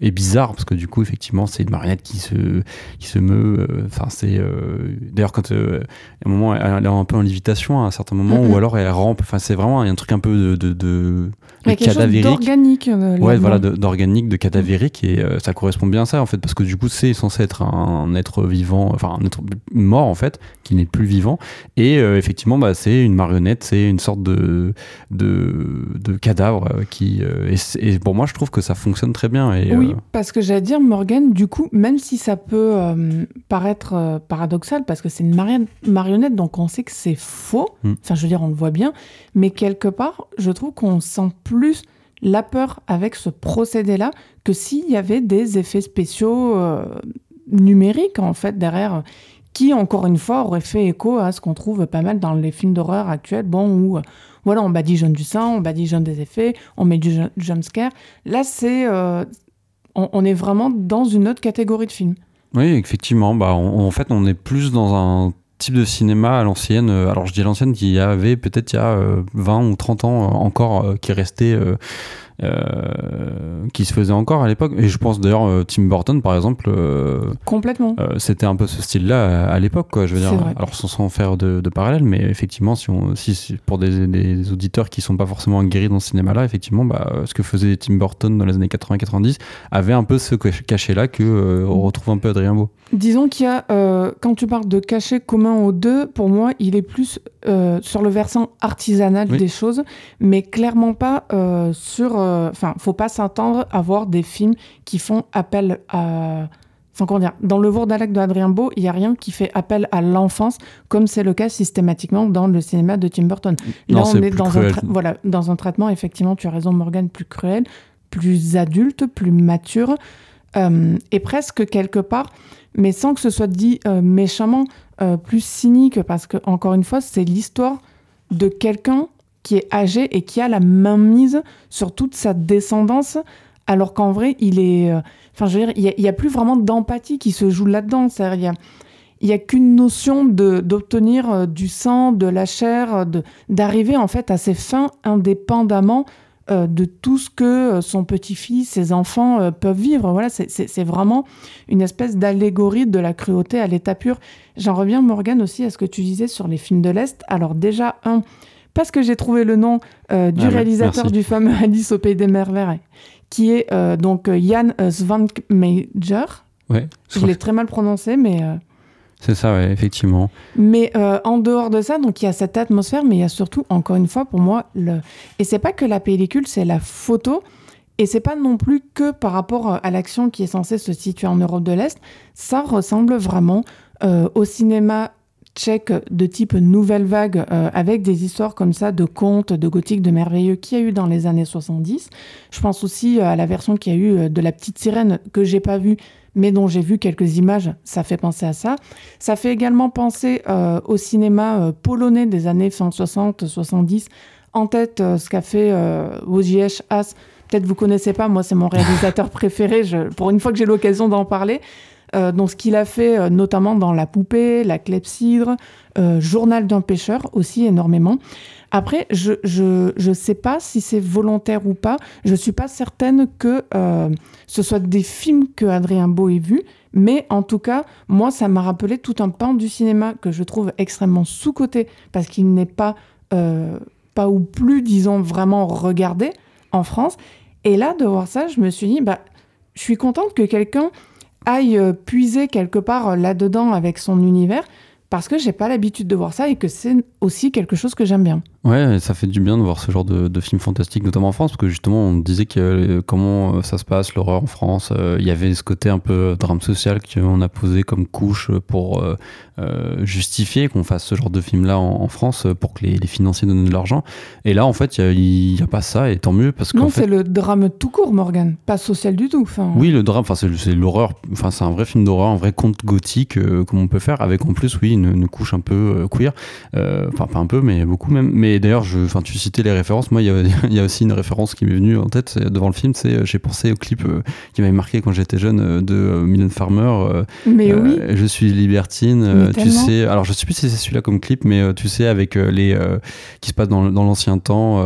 et bizarre parce que du coup, effectivement, c'est une marionnette qui se qui se meut. Euh, enfin, c'est euh, d'ailleurs quand euh, à un moment elle est un peu en lévitation à un certain moment, ou alors elle rampe. Enfin, c'est vraiment un truc un peu de, de, cadavérique. D'organique. ouais, voilà, d'organique, de cadavérique, et ça correspond bien à ça en fait, parce que du coup, c'est censé être un, être vivant, enfin un être mort en fait, qui n'est plus vivant, et effectivement, bah, c'est une marionnette, c'est une sorte de de, de cadavre qui et, pour moi, je trouve que ça fonctionne très bien. Et, oui, parce que j'allais dire Morgan, du coup, même si ça peut euh, paraître euh, paradoxal parce que c'est une marionnette, donc on sait que c'est faux. Mm. Enfin, je veux dire, on le voit bien. Mais quelque part, je trouve qu'on sent plus la peur avec ce procédé-là que s'il y avait des effets spéciaux euh, numériques, en fait, derrière, qui, encore une fois, auraient fait écho à ce qu'on trouve pas mal dans les films d'horreur actuels, bon, où, voilà, on badigeonne du sang, on badigeonne des effets, on met du jumpscare. Là, c'est... on, est vraiment dans une autre catégorie de films. Oui, effectivement. Bah, en fait, on est plus dans un type de cinéma à l'ancienne. Euh, alors, je dis l'ancienne, qui avait peut-être il y a 20 euh, ou 30 ans euh, encore, qui restait euh, qui se faisait encore à l'époque. Et je pense d'ailleurs euh, Tim Burton, par exemple. Euh, Complètement. c'était un peu ce style-là à, l'époque, quoi. Je veux dire, alors sans, faire de, de, parallèle, mais effectivement, si on, si, pour des, des, auditeurs qui sont pas forcément guéris dans ce cinéma-là, effectivement, bah, ce que faisait Tim Burton dans les années 80-90 avait un peu ce cachet-là que on retrouve un peu Adrien Beau. Disons qu'il y a, quand tu parles de cachet commun aux deux, pour moi, il est plus sur le versant artisanal des choses, mais clairement pas sur euh, enfin, faut pas s'attendre à voir des films qui font appel à. Enfin, comment dire Dans Le Vourdalek de Adrien Beau, il n'y a rien qui fait appel à l'enfance, comme c'est le cas systématiquement dans le cinéma de Tim Burton. Là, on est, dans, un voilà, dans un traitement, effectivement, tu as raison, Morgan, plus cruel, plus adulte, plus mature, euh, et presque quelque part, mais sans que ce soit dit euh, méchamment, plus cynique, parce que, encore une fois, c'est l'histoire de quelqu'un qui est âgé et qui a la main mise sur toute sa descendance, alors qu'en vrai, il est. Euh, enfin, je veux dire, il n'y a, plus vraiment d'empathie qui se joue là-dedans. Il y a, il a qu'une notion d'obtenir euh, du sang, de la chair, d'arriver en fait à ses fins indépendamment euh, de tout ce que son petit-fils, ses enfants peuvent vivre. Voilà, c'est vraiment une espèce d'allégorie de la cruauté à l'état pur. J'en reviens, Morgane, aussi à ce que tu disais sur les films de l'Est. Alors déjà, un, parce que j'ai trouvé le nom euh, du ah, réalisateur du fameux Alice au Pays des Merveilles, qui est euh, donc euh, Jan Svankmajer. Ouais, je l'ai très mal prononcé, mais. C'est ça, ouais, effectivement. Mais en dehors de ça, donc il y a cette atmosphère, mais il y a surtout, encore une fois, pour moi, le. Et c'est pas que la pellicule, c'est la photo. Et c'est pas non plus que par rapport à l'action qui est censée se situer en Europe de l'Est. Ça ressemble vraiment au cinéma tchèque de type nouvelle vague euh, avec des histoires comme ça de contes, de gothique, de merveilleux qu'il y a eu dans les années 70. Je pense aussi à la version qu'il y a eu euh, de La Petite Sirène que j'ai pas vue mais dont j'ai vu quelques images, ça fait penser à ça. Ça fait également penser euh, au cinéma euh, polonais des années 60-70. En tête, ce qu'a fait Wojciech As. Peut-être vous connaissez pas, moi c'est mon réalisateur préféré. pour une fois que j'ai l'occasion d'en parler. donc ce qu'il a fait notamment dans La Poupée, La Clepsydre, Journal d'un pêcheur aussi énormément. Après, je je, je sais pas si c'est volontaire ou pas. Je suis pas certaine que euh, ce soit des films que Adrien Beau ait vus, mais en tout cas, moi, ça m'a rappelé tout un pan du cinéma que je trouve extrêmement sous-coté parce qu'il n'est pas euh, pas ou plus, disons, vraiment regardé en France. Et là, de voir ça, je me suis dit, bah, je suis contente que quelqu'un aille euh, puiser quelque part là-dedans avec son univers parce que j'ai pas l'habitude de voir ça et que c'est aussi quelque chose que j'aime bien. Ouais, ça fait du bien de voir ce genre de, de films fantastiques, notamment en France, parce que justement, on disait que euh, comment euh, ça se passe, l'horreur en France. Euh, il y avait ce côté un peu drame social qu'on a posé comme couche pour justifier qu'on fasse ce genre de film-là en, France, pour que les, les financiers donnent de l'argent. Et là, en fait, il n'y a, pas ça, et tant mieux, parce que. Non, c'est le drame tout court, Morgan, pas social du tout. Oui, le drame, c'est l'horreur, c'est un vrai film d'horreur, un vrai conte gothique, comme on peut faire, avec en plus, oui, une, une couche un peu queer. Enfin, pas un peu, mais beaucoup même. Mais et d'ailleurs, enfin, tu citais les références. Moi, il y, a, aussi une référence qui m'est venue en tête devant le film. C'est, j'ai pensé au clip euh, qui m'avait marqué quand j'étais jeune euh, de euh, Mylène Farmer. mais oui. Je suis libertine. tu sais. Alors, je sais plus si c'est celui-là comme clip, mais tu sais, avec les qui se passe dans, l'ancien temps.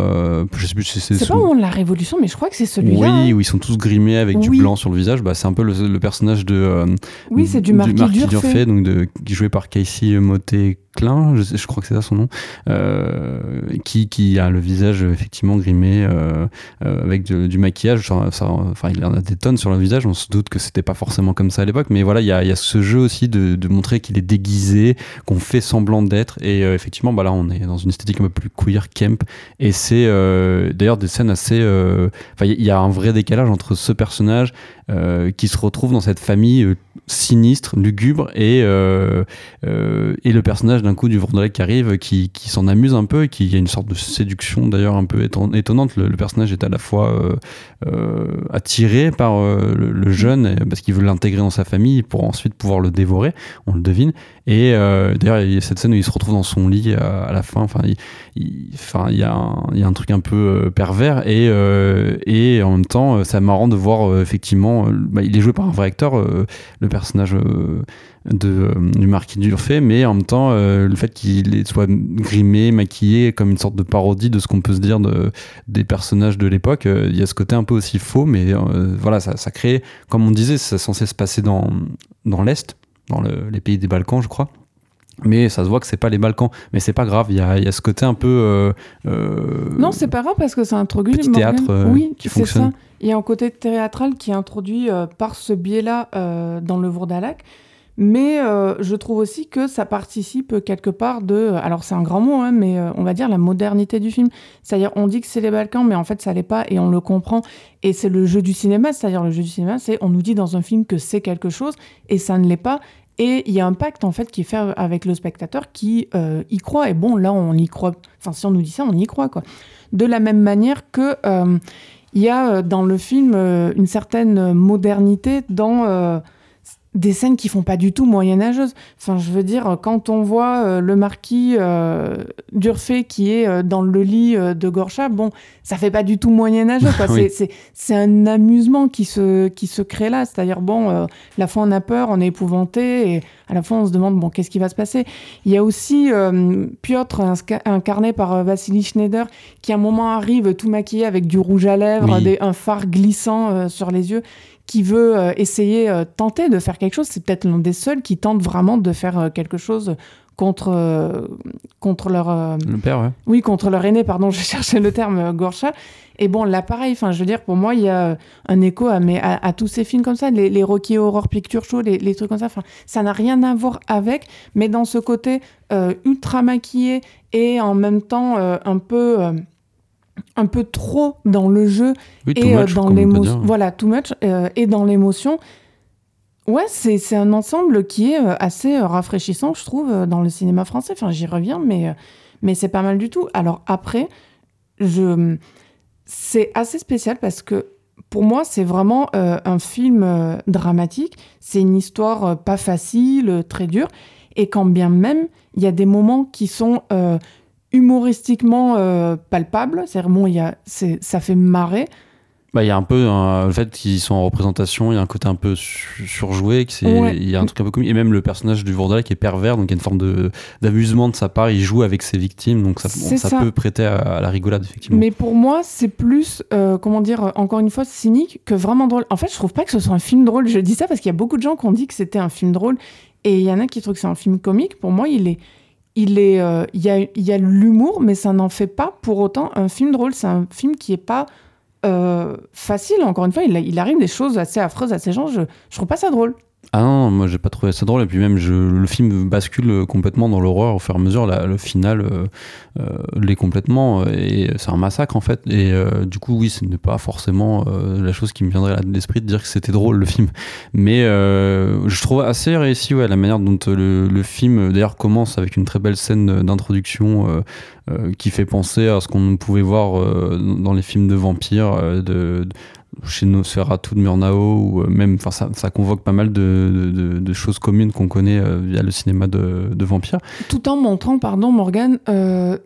je sais plus si c'est. C'est pas au la Révolution, mais je crois que c'est celui-là. Oui, où ils sont tous grimés avec du blanc sur le visage. Bah, c'est un peu le, personnage de. oui, c'est du Marquis, Durfé, donc de, joué par Casey Motet Je, crois que c'est ça son nom, euh, qui, a le visage effectivement grimé euh, euh, avec du maquillage. enfin, il en a des tonnes sur le visage. On se doute que c'était pas forcément comme ça à l'époque, mais voilà, il y a, ce jeu aussi de, de montrer qu'il est déguisé, qu'on fait semblant d'être. Et effectivement, bah là, on est dans une esthétique un peu plus queer, camp. Et c'est d'ailleurs des scènes assez. Enfin, il y a un vrai décalage entre ce personnage qui se retrouve dans cette famille sinistre, lugubre, et, et le personnage d'un coup du Vendredi qui arrive, qui, qui s'en amuse un peu et qui a une sorte de séduction d'ailleurs un peu étonnante. Le, personnage est à la fois euh, euh, attiré par euh, le, jeune parce qu'il veut l'intégrer dans sa famille pour ensuite pouvoir le dévorer, on le devine. Et d'ailleurs, il y a cette scène où il se retrouve dans son lit à, la fin. Enfin, il, enfin, il, y a un, il y a un truc un peu pervers et, et en même temps, c'est marrant de voir effectivement, bah, il est joué par un vrai acteur, le personnage de, euh, du marquis d'Urfé, mais en même temps, euh, le fait qu'il soit grimé, maquillé, comme une sorte de parodie de ce qu'on peut se dire de, des personnages de l'époque, euh, il y a ce côté un peu aussi faux, mais voilà, ça, ça crée, comme on disait, c'est censé se passer dans, dans l'Est, dans les pays des Balkans, je crois. Mais ça se voit que c'est pas les Balkans. Mais c'est pas grave il y a, y a, ce côté un peu non c'est pas grave parce que c'est introduit petit théâtre oui, qui fonctionne ça. Il y a un côté théâtral qui est introduit par ce biais là dans le Vourdalac mais euh, je trouve aussi que ça participe quelque part de. Alors, c'est un grand mot, hein, mais euh, on va dire la modernité du film. C'est-à-dire, on dit que c'est les Balkans, mais en fait, ça l'est pas et on le comprend. Et c'est le jeu du cinéma. C'est-à-dire, le jeu du cinéma, c'est on nous dit dans un film que c'est quelque chose et ça ne l'est pas. Et il y a un pacte, en fait, qui est fait avec le spectateur qui euh, y croit. Et bon, là, on y croit. Enfin, si on nous dit ça, on y croit, quoi. De la même manière que. Il y a dans le film une certaine modernité dans des scènes qui font pas du tout moyenâgeuses. Enfin, je veux dire, quand on voit euh, le marquis euh, d'Urfé qui est euh, dans le lit de Gorcha, bon, ça fait pas du tout moyenâgeux. C'est un amusement qui se, qui se crée là. C'est-à-dire, bon, la fois on a peur, on est épouvanté, et à la fois on se demande, bon, qu'est-ce qui va se passer Il y a aussi Piotr, incarné par Vassili Schneider, qui à un moment arrive tout maquillé avec du rouge à lèvres, des, un phare glissant sur les yeux qui veut euh, essayer, euh, tenter de faire quelque chose. C'est peut-être l'un des seuls qui tente vraiment de faire euh, quelque chose contre, contre leur... le père, ouais. Oui, contre leur aîné, pardon, je cherchais le terme Gorcha. Et bon, là, pareil, enfin, je veux dire, pour moi, il y a un écho à, mais à, tous ces films comme ça, les, les Rocky Horror Picture Show, les, les trucs comme ça. Enfin, ça n'a rien à voir avec, mais dans ce côté ultra maquillé et en même temps un peu un peu trop dans le jeu et euh, dans l'émotion. Voilà, too much euh, et dans l'émotion. Ouais, c'est un ensemble qui est euh, assez rafraîchissant, je trouve, dans le cinéma français. Enfin, j'y reviens, mais, mais c'est pas mal du tout. Alors après, je... c'est assez spécial parce que pour moi, c'est vraiment un film dramatique. C'est une histoire pas facile, très dure. Et quand bien même, il y a des moments qui sont humoristiquement palpables. C'est-à-dire, bon, y a, ça fait marrer. Bah, il y a un peu le fait qu'ils sont en représentation, il y a un côté un peu surjoué, il y a un truc un peu comique. Et même le personnage du Vourdala qui est pervers, donc il y a une forme d'amusement de, sa part, il joue avec ses victimes, donc ça, ça, peut prêter à, la rigolade, effectivement. Mais pour moi, c'est plus, euh, comment dire, encore une fois, cynique que vraiment drôle. En fait, je trouve pas que ce soit un film drôle. Je dis ça parce qu'il y a beaucoup de gens qui ont dit que c'était un film drôle, et il y en a qui trouvent que c'est un film comique. Pour moi, il est. Euh, il y a, y l'humour, mais ça n'en fait pas pour autant un film drôle. C'est un film qui est pas euh, facile. Encore une fois, il, il, arrive des choses assez affreuses à ces gens. Je, je trouve pas ça drôle. Ah non, moi j'ai pas trouvé ça drôle. Et puis même, je, le film bascule complètement dans l'horreur au fur et à mesure. le final euh, euh, l'est complètement. Et c'est un massacre en fait. Et euh, du coup, oui, ce n'est pas forcément la chose qui me viendrait à l'esprit de dire que c'était drôle le film. Mais je trouve assez réussi ouais, la manière dont le, le film d'ailleurs commence avec une très belle scène d'introduction qui fait penser à ce qu'on pouvait voir dans les films de vampires. de chez Nosferatu de Murnau, ou euh, même, enfin, ça, ça, convoque pas mal de, choses communes qu'on connaît euh, via le cinéma de, de vampires. Tout en montrant, pardon, Morgane, euh,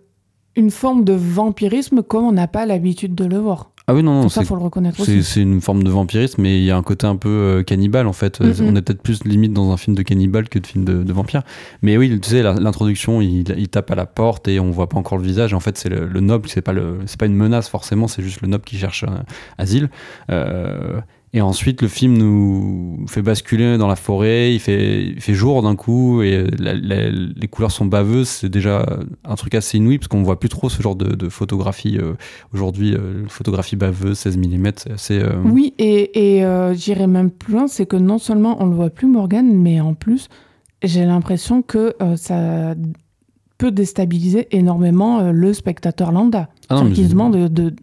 une forme de vampirisme comme on n'a pas l'habitude de le voir. Ah oui, non, non. ça, faut le reconnaître aussi. C'est une forme de vampirisme, mais il y a un côté un peu euh, cannibale, en fait. On est peut-être plus limite dans un film de cannibale que de film de, de vampire. Mais oui, tu sais, l'introduction, il, il, tape à la porte et on voit pas encore le visage. En fait, c'est le, noble, c'est pas, le, pas une menace forcément, c'est juste le noble qui cherche euh, asile. Euh, et ensuite, le film nous fait basculer dans la forêt, il fait, fait jour d'un coup, et les couleurs sont baveuses. C'est déjà un truc assez inouï, parce qu'on voit plus trop ce genre de, photographie euh, aujourd'hui. Euh, photographie baveuse, 16 mm, c'est. Euh, oui, et, et j'irais même plus loin, c'est que non seulement on ne le voit plus, Morgan, mais en plus, j'ai l'impression que ça peut déstabiliser énormément le spectateur landa. Ah qui se demande de,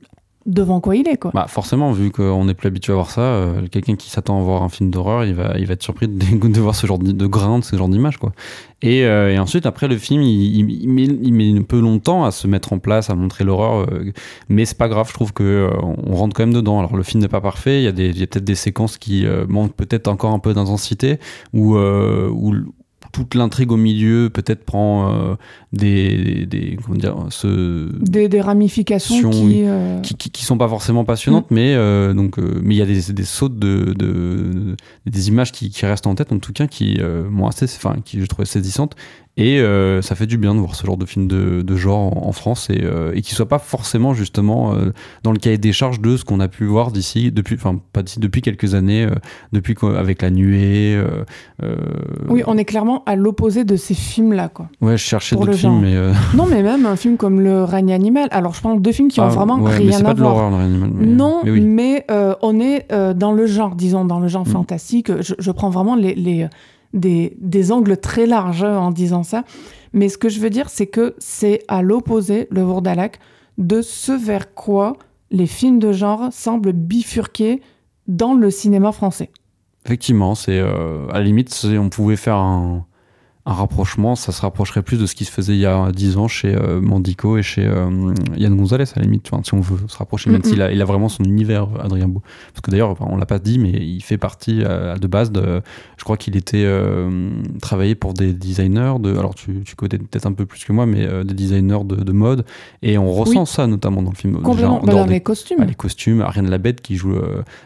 devant quoi il est quoi. Bah forcément vu qu'on n'est plus habitué à voir ça, euh, quelqu'un qui s'attend à voir un film d'horreur, il va, il va être surpris de, voir ce genre de, de grain, de ce genre d'image quoi. Et, euh, ensuite après le film il, met, il, met, un peu longtemps à se mettre en place, à montrer l'horreur, euh, mais c'est pas grave, je trouve que on rentre quand même dedans. Alors le film n'est pas parfait, il y a, a peut-être des séquences qui manquent peut-être encore un peu d'intensité ou, ou toute l'intrigue au milieu peut-être prend euh, des, des, comment dire ce des, des ramifications euh, qui, qui, qui, sont pas forcément passionnantes mm. mais euh, donc mais il y a des, des sautes de, de, des images qui, qui, restent en tête en tout cas qui moi assez enfin qui je trouvais saisissantes et euh, ça fait du bien de voir ce genre de film de, de genre en, France et, euh, et qui soit pas forcément justement euh, dans le cahier des charges de ce qu'on a pu voir d'ici, depuis, enfin pas d'ici, depuis quelques années, euh, depuis avec la nuée. Oui, on est clairement à l'opposé de ces films-là, quoi. Ouais, je cherchais d'autres mais. Non, mais même un film comme Le règne animal. Alors, je pense deux films qui ont ah, vraiment ouais, rien mais à pas voir. De animal, mais... Non, mais, oui. mais on est dans le genre, disons, dans le genre mm. fantastique. Je, je, prends vraiment les, les des, des, angles très larges en disant ça. Mais ce que je veux dire, c'est que c'est à l'opposé, le Vourdalak, de ce vers quoi les films de genre semblent bifurquer dans le cinéma français. Effectivement, c'est euh, à la limite, on pouvait faire un, un rapprochement, ça se rapprocherait plus de ce qui se faisait il y a 10 ans chez euh, Mandico et chez euh, Yann Gonzalez, à la limite, si on veut se rapprocher, même s'il a, il a vraiment son univers, Adrien Beau. Parce que d'ailleurs, on l'a pas dit, mais il fait partie euh, de base de. Je crois qu'il était travaillé pour des designers, de, alors tu, tu connais peut-être un peu plus que moi, mais des designers de, de, mode. Et on ressent ça notamment dans le film. Complètement, bah, dans les costumes. les costumes, Ariane Labette qui joue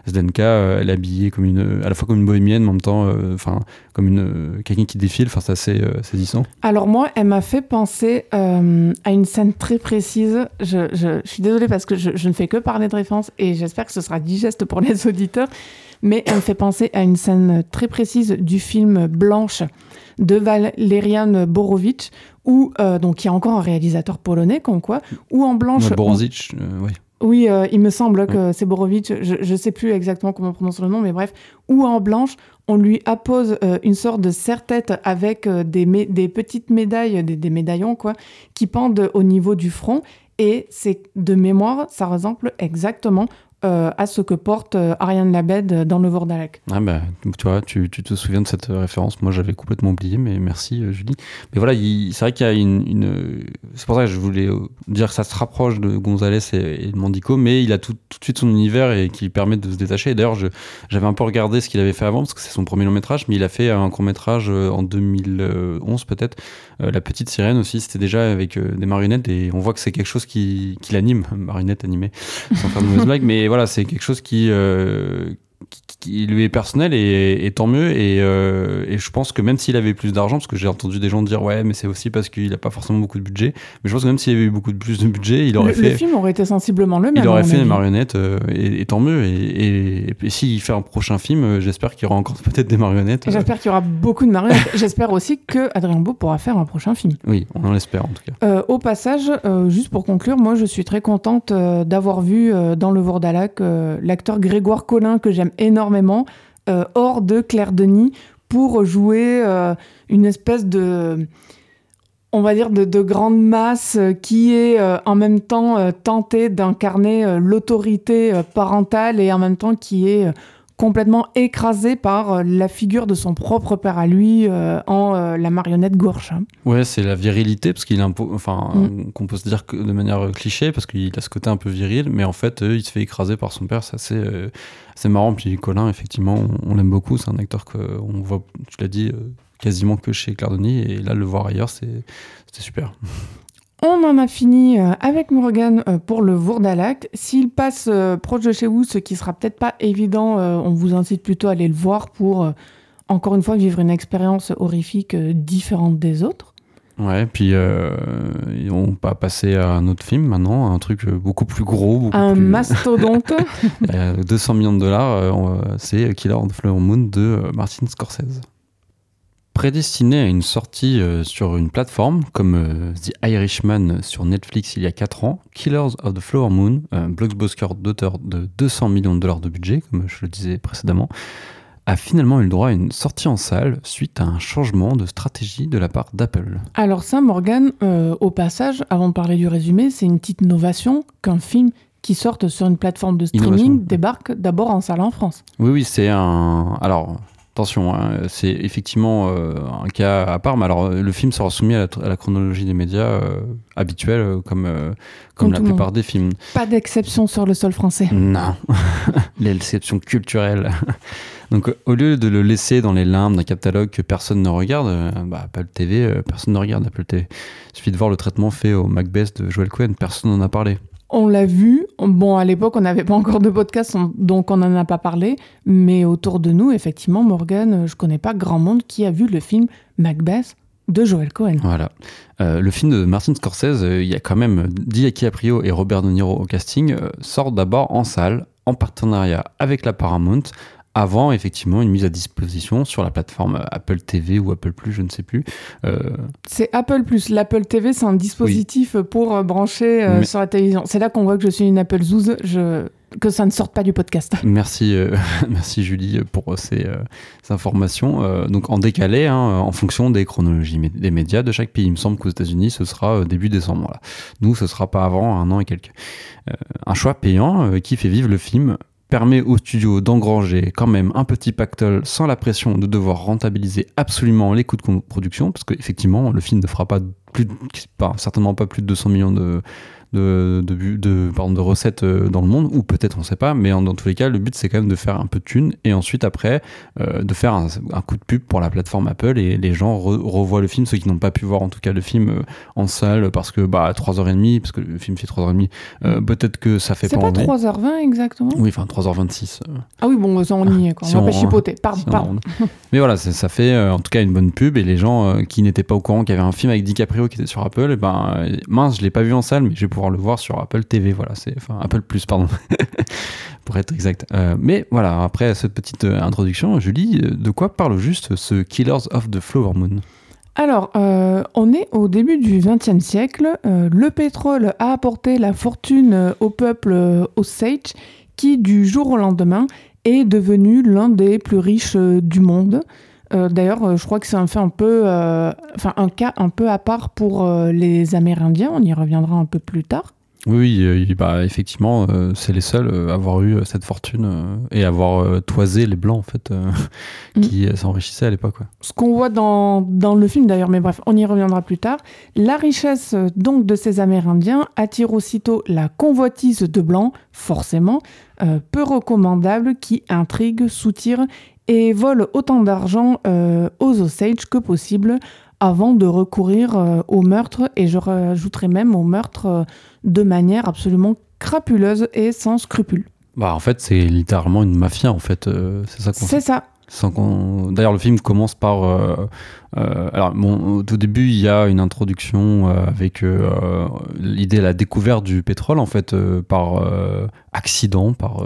Zdenka, elle est habillée comme une, à la fois comme une bohémienne, mais en même temps, enfin, comme une, quelqu'un qui défile, enfin, c'est euh, saisissant Alors moi, elle m'a fait penser euh, à une scène très précise. Je, je, je suis désolée parce que je, je, ne fais que parler de référence et j'espère que ce sera digeste pour les auditeurs. Mais elle me fait penser à une scène très précise du film Blanche de Valerian Borowicz, où, euh, donc, y a encore un réalisateur polonais, comme quoi, où en Blanche... Borowicz, oui. Oui, euh, il me semble que c'est je ne sais plus exactement comment on prononce le nom, mais bref, où en blanche, on lui appose euh, une sorte de serre-tête avec euh, des, des, petites médailles, des, des, médaillons, quoi, qui pendent au niveau du front. Et c'est de mémoire, ça ressemble exactement euh, à ce que porte euh, Ariane Labed dans le Vordalak. Ah bah, tu vois, tu, te souviens de cette référence. Moi, j'avais complètement oublié, mais merci, euh, Julie. Mais voilà, c'est vrai qu'il y a une. c'est pour ça que je voulais dire que ça se rapproche de Gonzalez et, de Mandico, mais il a tout, de suite son univers et qui permet de se détacher. D'ailleurs, j'avais un peu regardé ce qu'il avait fait avant, parce que c'est son premier long métrage, mais il a fait un court métrage en 2011 peut-être. La Petite Sirène aussi, c'était déjà avec des marionnettes et on voit que c'est quelque chose qui, l'anime, marionnette animée, sans faire de mauvaise blague. Mais voilà, c'est quelque chose qui, euh, qui, lui est personnel et, tant mieux. Euh, et, je pense que même s'il avait plus d'argent, parce que j'ai entendu des gens dire ouais, mais c'est aussi parce qu'il n'a pas forcément beaucoup de budget. Mais je pense que même s'il avait eu beaucoup de plus de budget, il aurait fait. Le film aurait été sensiblement le même. Il aurait fait des marionnettes euh, et, tant mieux. Et, s'il fait un prochain film, euh, j'espère qu'il y aura encore peut-être des marionnettes. J'espère qu'il y aura beaucoup de marionnettes. j'espère aussi que Adrien Beau pourra faire un prochain film. Oui, on en espère en tout cas. au passage, juste pour conclure, moi je suis très contente d'avoir vu dans le Vordalac l'acteur Grégoire Collin que j'aime énormément. Euh, hors de Claire Denis pour jouer euh, une espèce de on va dire, de, grande masse qui est euh, en même temps tenté d'incarner l'autorité parentale et en même temps qui est complètement écrasé par la figure de son propre père à lui en la marionnette Gourche. Ouais, c'est la virilité, parce qu'il impose, enfin, mm. qu'on peut se dire que de manière cliché, parce qu'il a ce côté un peu viril, mais en fait, il se fait écraser par son père, c'est assez c'est marrant. Puis Colin, effectivement, on, l'aime beaucoup. C'est un acteur qu'on voit, tu l'as dit, euh, quasiment que chez Claire Denis. Et là, le voir ailleurs, c'était super. On en a fini euh, avec Morgan euh, pour le Vourdalac. S'il passe proche de chez vous, ce qui sera peut-être pas évident, on vous incite plutôt à aller le voir pour, encore une fois, vivre une expérience horrifique différente des autres. Ouais, puis euh, on va passer à un autre film maintenant, un truc beaucoup plus gros. un mastodonte. 200 millions de dollars, euh, c'est Killer on the Flower Moon de euh, Martin Scorsese. Prédestiné à une sortie euh, sur une plateforme comme The Irishman sur Netflix il y a 4 ans, Killers of the Flower Moon, un blockbuster d'auteur de 200 millions de dollars de budget, comme je le disais précédemment, a finalement eu le droit à une sortie en salle suite à un changement de stratégie de la part d'Apple. Alors ça, Morgan, euh, au passage, avant de parler du résumé, c'est une petite innovation qu'un film qui sorte sur une plateforme de streaming débarque d'abord en salle en France. Oui, oui, c'est un... Alors, attention, hein, c'est effectivement euh, un cas à part, mais alors le film sera soumis à la, chronologie des médias euh, habituelle, comme, comme, la plupart des films. Pas d'exception sur le sol français. Non, l'exception culturelle. Donc au lieu de le laisser dans les limbes d'un catalogue que personne ne regarde, euh, bah, Apple TV, euh, personne ne regarde Apple TV. Il suffit de voir le traitement fait au Macbeth de Joel Cohen, personne n'en a parlé. On l'a vu. Bon, à l'époque, on n'avait pas encore de podcast, donc on n'en a pas parlé. Mais autour de nous, effectivement, Morgan, je connais pas grand monde qui a vu le film Macbeth de Joel Cohen. Voilà. Euh, le film de Martin Scorsese, il y a quand même Diaki Aprio et Robert De Niro au casting, sort d'abord en salle, en partenariat avec la Paramount, avant effectivement une mise à disposition sur la plateforme Apple TV ou Apple Plus, je ne sais plus. Euh, c'est Apple Plus. L'Apple TV, c'est un dispositif pour euh, brancher euh, sur la télévision. C'est là qu'on voit que je suis une Apple Zouze. Je que ça ne sorte pas du podcast. Merci, merci Julie pour ces, informations. donc en décalé, hein, en fonction des chronologies des médias de chaque pays. Il me semble qu'aux États-Unis, ce sera début décembre. Là. Nous, ce sera pas avant un an et quelques. un choix payant qui fait vivre le film permet au studio d'engranger quand même un petit pactole sans la pression de devoir rentabiliser absolument les coûts de production, parce qu'effectivement, le film ne fera pas plus, certainement pas plus de 200 millions de, de, de, de, pardon, de recettes euh, dans le monde, ou peut-être on sait pas, mais dans tous les cas, le but c'est quand même de faire un peu de thunes et ensuite après euh, de faire un, coup de pub pour la plateforme Apple et les gens revoient le film, ceux qui n'ont pas pu voir en tout cas le film euh, en salle parce que bah 3h30, parce que le film fait 3h30, peut-être que ça fait pas, pas 3h20 exactement? Oui, enfin 3h26. Ah oui, bon, ça on y est, quoi. on va pas chipoter, pardon. pardon. mais voilà, ça fait en tout cas une bonne pub et les gens qui n'étaient pas au courant qu'il y avait un film avec DiCaprio qui était sur Apple, et ben mince, je l'ai pas vu en salle, mais je vais le voir sur Apple TV. Voilà, c'est enfin Apple Plus, pardon, pour être exact. Euh, mais voilà, après cette petite euh, introduction, Julie, euh, de quoi parle juste ce Killers of the Flower Moon? Alors, on est au début du XXe siècle. le pétrole a apporté la fortune au peuple Osage, qui du jour au lendemain est devenu l'un des plus riches du monde. Euh, d'ailleurs, euh, je crois que c'est un fait un peu, euh, enfin un cas un peu à part pour les Amérindiens. On y reviendra un peu plus tard. Oui, oui bah, effectivement, c'est les seuls à avoir eu cette fortune et avoir toisé les Blancs, en fait, mm. qui s'enrichissaient à l'époque. Ce qu'on voit dans, dans, le film, d'ailleurs, mais bref, on y reviendra plus tard, la richesse donc de ces Amérindiens attire aussitôt la convoitise de Blancs, forcément, peu recommandable, qui intrigue, soutire et vole autant d'argent aux Osage que possible avant de recourir euh, au meurtre, et je rajouterai même au meurtre euh, de manière absolument crapuleuse et sans scrupules. Bah, en fait, c'est littéralement une mafia, en fait. Euh, c'est ça C'est ça. D'ailleurs, le film commence par. alors, bon, au tout début, il y a une introduction avec l'idée de la découverte du pétrole, en fait, par accident, par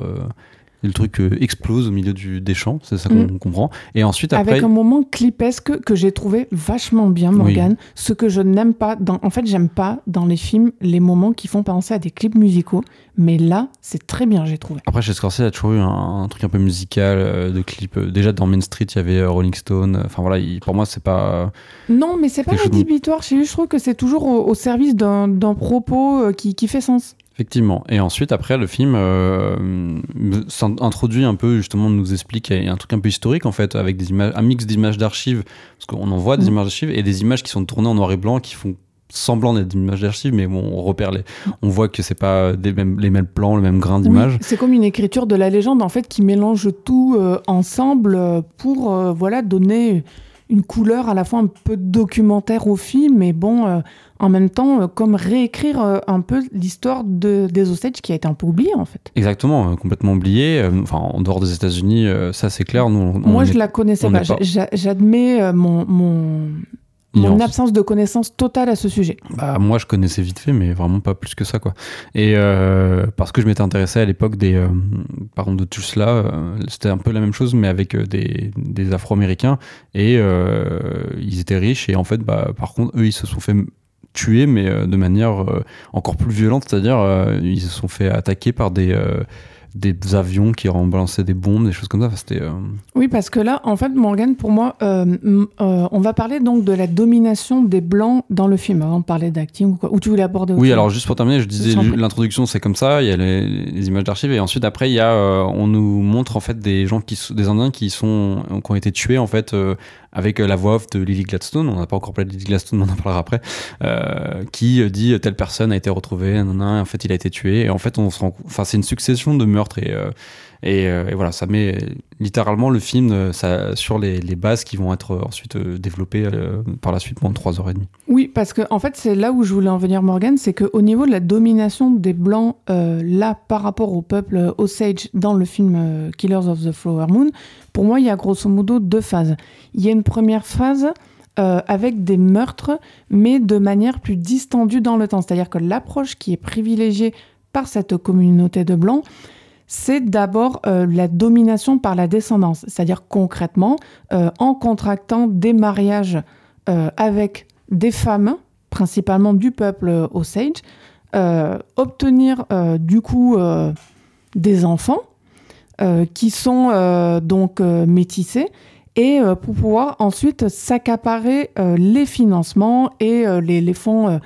le truc euh, explose au milieu du, des champs, c'est ça qu'on mm. comprend. Et ensuite, après. Avec un moment clipesque que j'ai trouvé vachement bien, Morgan. Ce que je n'aime pas, dans... en fait, j'aime pas dans les films les moments qui font penser à des clips musicaux. Mais là, c'est très bien, j'ai trouvé. Après, chez Scorsese, il y a toujours eu un, truc un peu musical euh, de clips. Déjà, dans Main Street, il y avait euh, Rolling Stone. Enfin, voilà, pour moi, c'est pas. Non, mais c'est pas rédhibitoire chez lui. Je trouve que c'est toujours au, service d'un propos qui, qui fait sens. Effectivement. Et ensuite, après, le film euh, introduit un peu, justement, nous explique un truc un peu historique, en fait, avec des images, un mix d'images d'archives, parce qu'on en voit des mm. images d'archives, et des images qui sont tournées en noir et blanc, qui font semblant d'être des images d'archives, mais bon, on repère les, on voit que c'est pas des mêmes, les mêmes plans, le même grain d'image. c'est comme une écriture de la légende, en fait, qui mélange tout euh, ensemble pour, euh, voilà, donner une couleur à la fois un peu documentaire au film, mais bon, en même temps euh, comme réécrire euh, un peu l'histoire de, des Osage qui a été un peu oubliée en fait. Exactement, euh, complètement oubliée. Enfin, en dehors des États-Unis, ça c'est clair. Nous, Moi, je la connaissais pas. J'admets mon, mon, mon absence de connaissance totale à ce sujet. Bah, moi, je connaissais vite fait, mais vraiment pas plus que ça, quoi. Et parce que je m'étais intéressé à l'époque des, exemple, de tout cela, c'était un peu la même chose, mais avec des, des Afro-Américains, et ils étaient riches, et en fait, bah, par contre, eux, ils se sont fait tués, mais euh, de manière euh, encore plus violente, c'est-à-dire euh, ils se sont fait attaquer par des des avions qui balancé des bombes, des choses comme ça. c'était, Oui, parce que là, en fait, Morgan, pour moi, on va parler donc de la domination des Blancs dans le film, avant de parler d'acting ou quoi. Ou tu voulais aborder Oui, alors juste pour terminer, je disais l'introduction, c'est comme ça, il y a les, images d'archives, et ensuite, après, il y a, on nous montre en fait des gens qui des Indiens qui, sont, qui ont été tués en fait avec euh, la voix off de Lily Gladstone, on n'a pas encore parlé de Lily Gladstone, on en parlera après, euh, qui dit telle personne a été retrouvée, en fait il a été tué, et en fait on se rend, enfin c'est une succession de meurtres et euh, et, voilà, ça met littéralement le film euh, sur les, bases qui vont être ensuite euh, développées par la suite pendant 3h30. Oui, parce que en fait, c'est là où je voulais en venir, Morgan, c'est qu'au niveau de la domination des Blancs, là, par rapport au peuple Osage dans le film Killers of the Flower Moon, pour moi, il y a grosso modo deux phases. Il y a une première phase. avec des meurtres, mais de manière plus distendue dans le temps. C'est-à-dire que l'approche qui est privilégiée par cette communauté de Blancs, c'est d'abord euh, la domination par la descendance, c'est-à-dire concrètement euh, en contractant des mariages euh, avec des femmes, principalement du peuple Osage, obtenir du coup des enfants qui sont donc métissés et pour pouvoir ensuite s'accaparer les financements et les, fonds,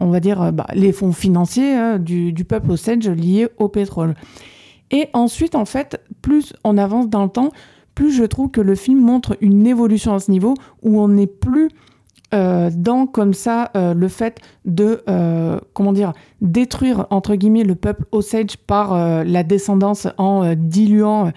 on va dire, bah, les fonds financiers hein, du, du, peuple Osage liés au pétrole. Et ensuite, en fait, plus on avance dans le temps, plus je trouve que le film montre une évolution à ce niveau où on n'est plus euh, dans comme ça euh, le fait de euh, comment dire détruire entre guillemets le peuple Osage par la descendance en diluant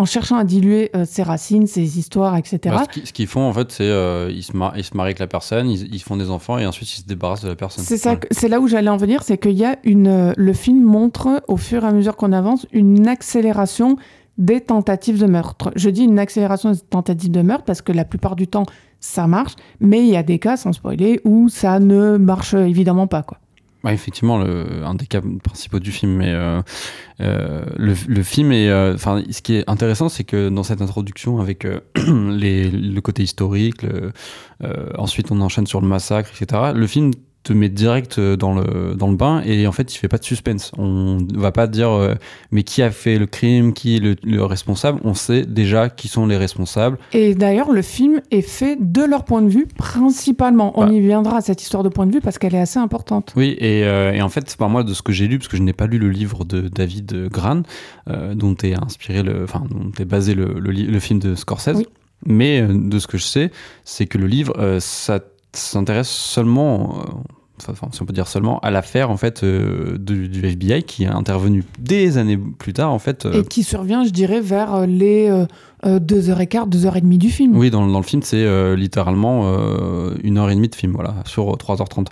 en cherchant à diluer euh, ses racines, ses histoires, etc. Bah, ce qu'ils font, en fait, c'est euh, ils, se ils se marient avec la personne, ils, font des enfants et ensuite ils se débarrassent de la personne. C'est ça, c'est là où j'allais en venir, c'est qu'il y a une, euh, le film montre au fur et à mesure qu'on avance une accélération des tentatives de meurtre. Je dis une accélération des tentatives de meurtre parce que la plupart du temps ça marche, mais il y a des cas, sans spoiler, où ça ne marche évidemment pas, quoi. Ouais, effectivement, le, un des cas principaux du film. Mais euh, euh, le, le, film est. Euh, enfin, ce qui est intéressant, c'est que dans cette introduction, avec les, le côté historique, ensuite on enchaîne sur le massacre, etc. Le film te met direct dans le, dans le bain et en fait il fait pas de suspense. On va pas dire mais qui a fait le crime, qui est le, responsable? On sait déjà qui sont les responsables. Et d'ailleurs le film est fait de leur point de vue principalement. On y viendra à cette histoire de point de vue parce qu'elle est assez importante. Oui et, et en fait par moi de ce que j'ai lu parce que je n'ai pas lu le livre de David Gran dont est inspiré le, enfin dont est basé le, le, film de Scorsese. Mais de ce que je sais, c'est que le livre, ça s'intéresse seulement, euh, enfin, si on peut dire seulement, à l'affaire en fait euh, du, FBI qui est intervenu des années plus tard en fait. Euh, et qui survient, je dirais, vers les 2h15, 2h30 du film. Oui, dans, dans le film, c'est littéralement une heure et demie de film, voilà, sur 3h30.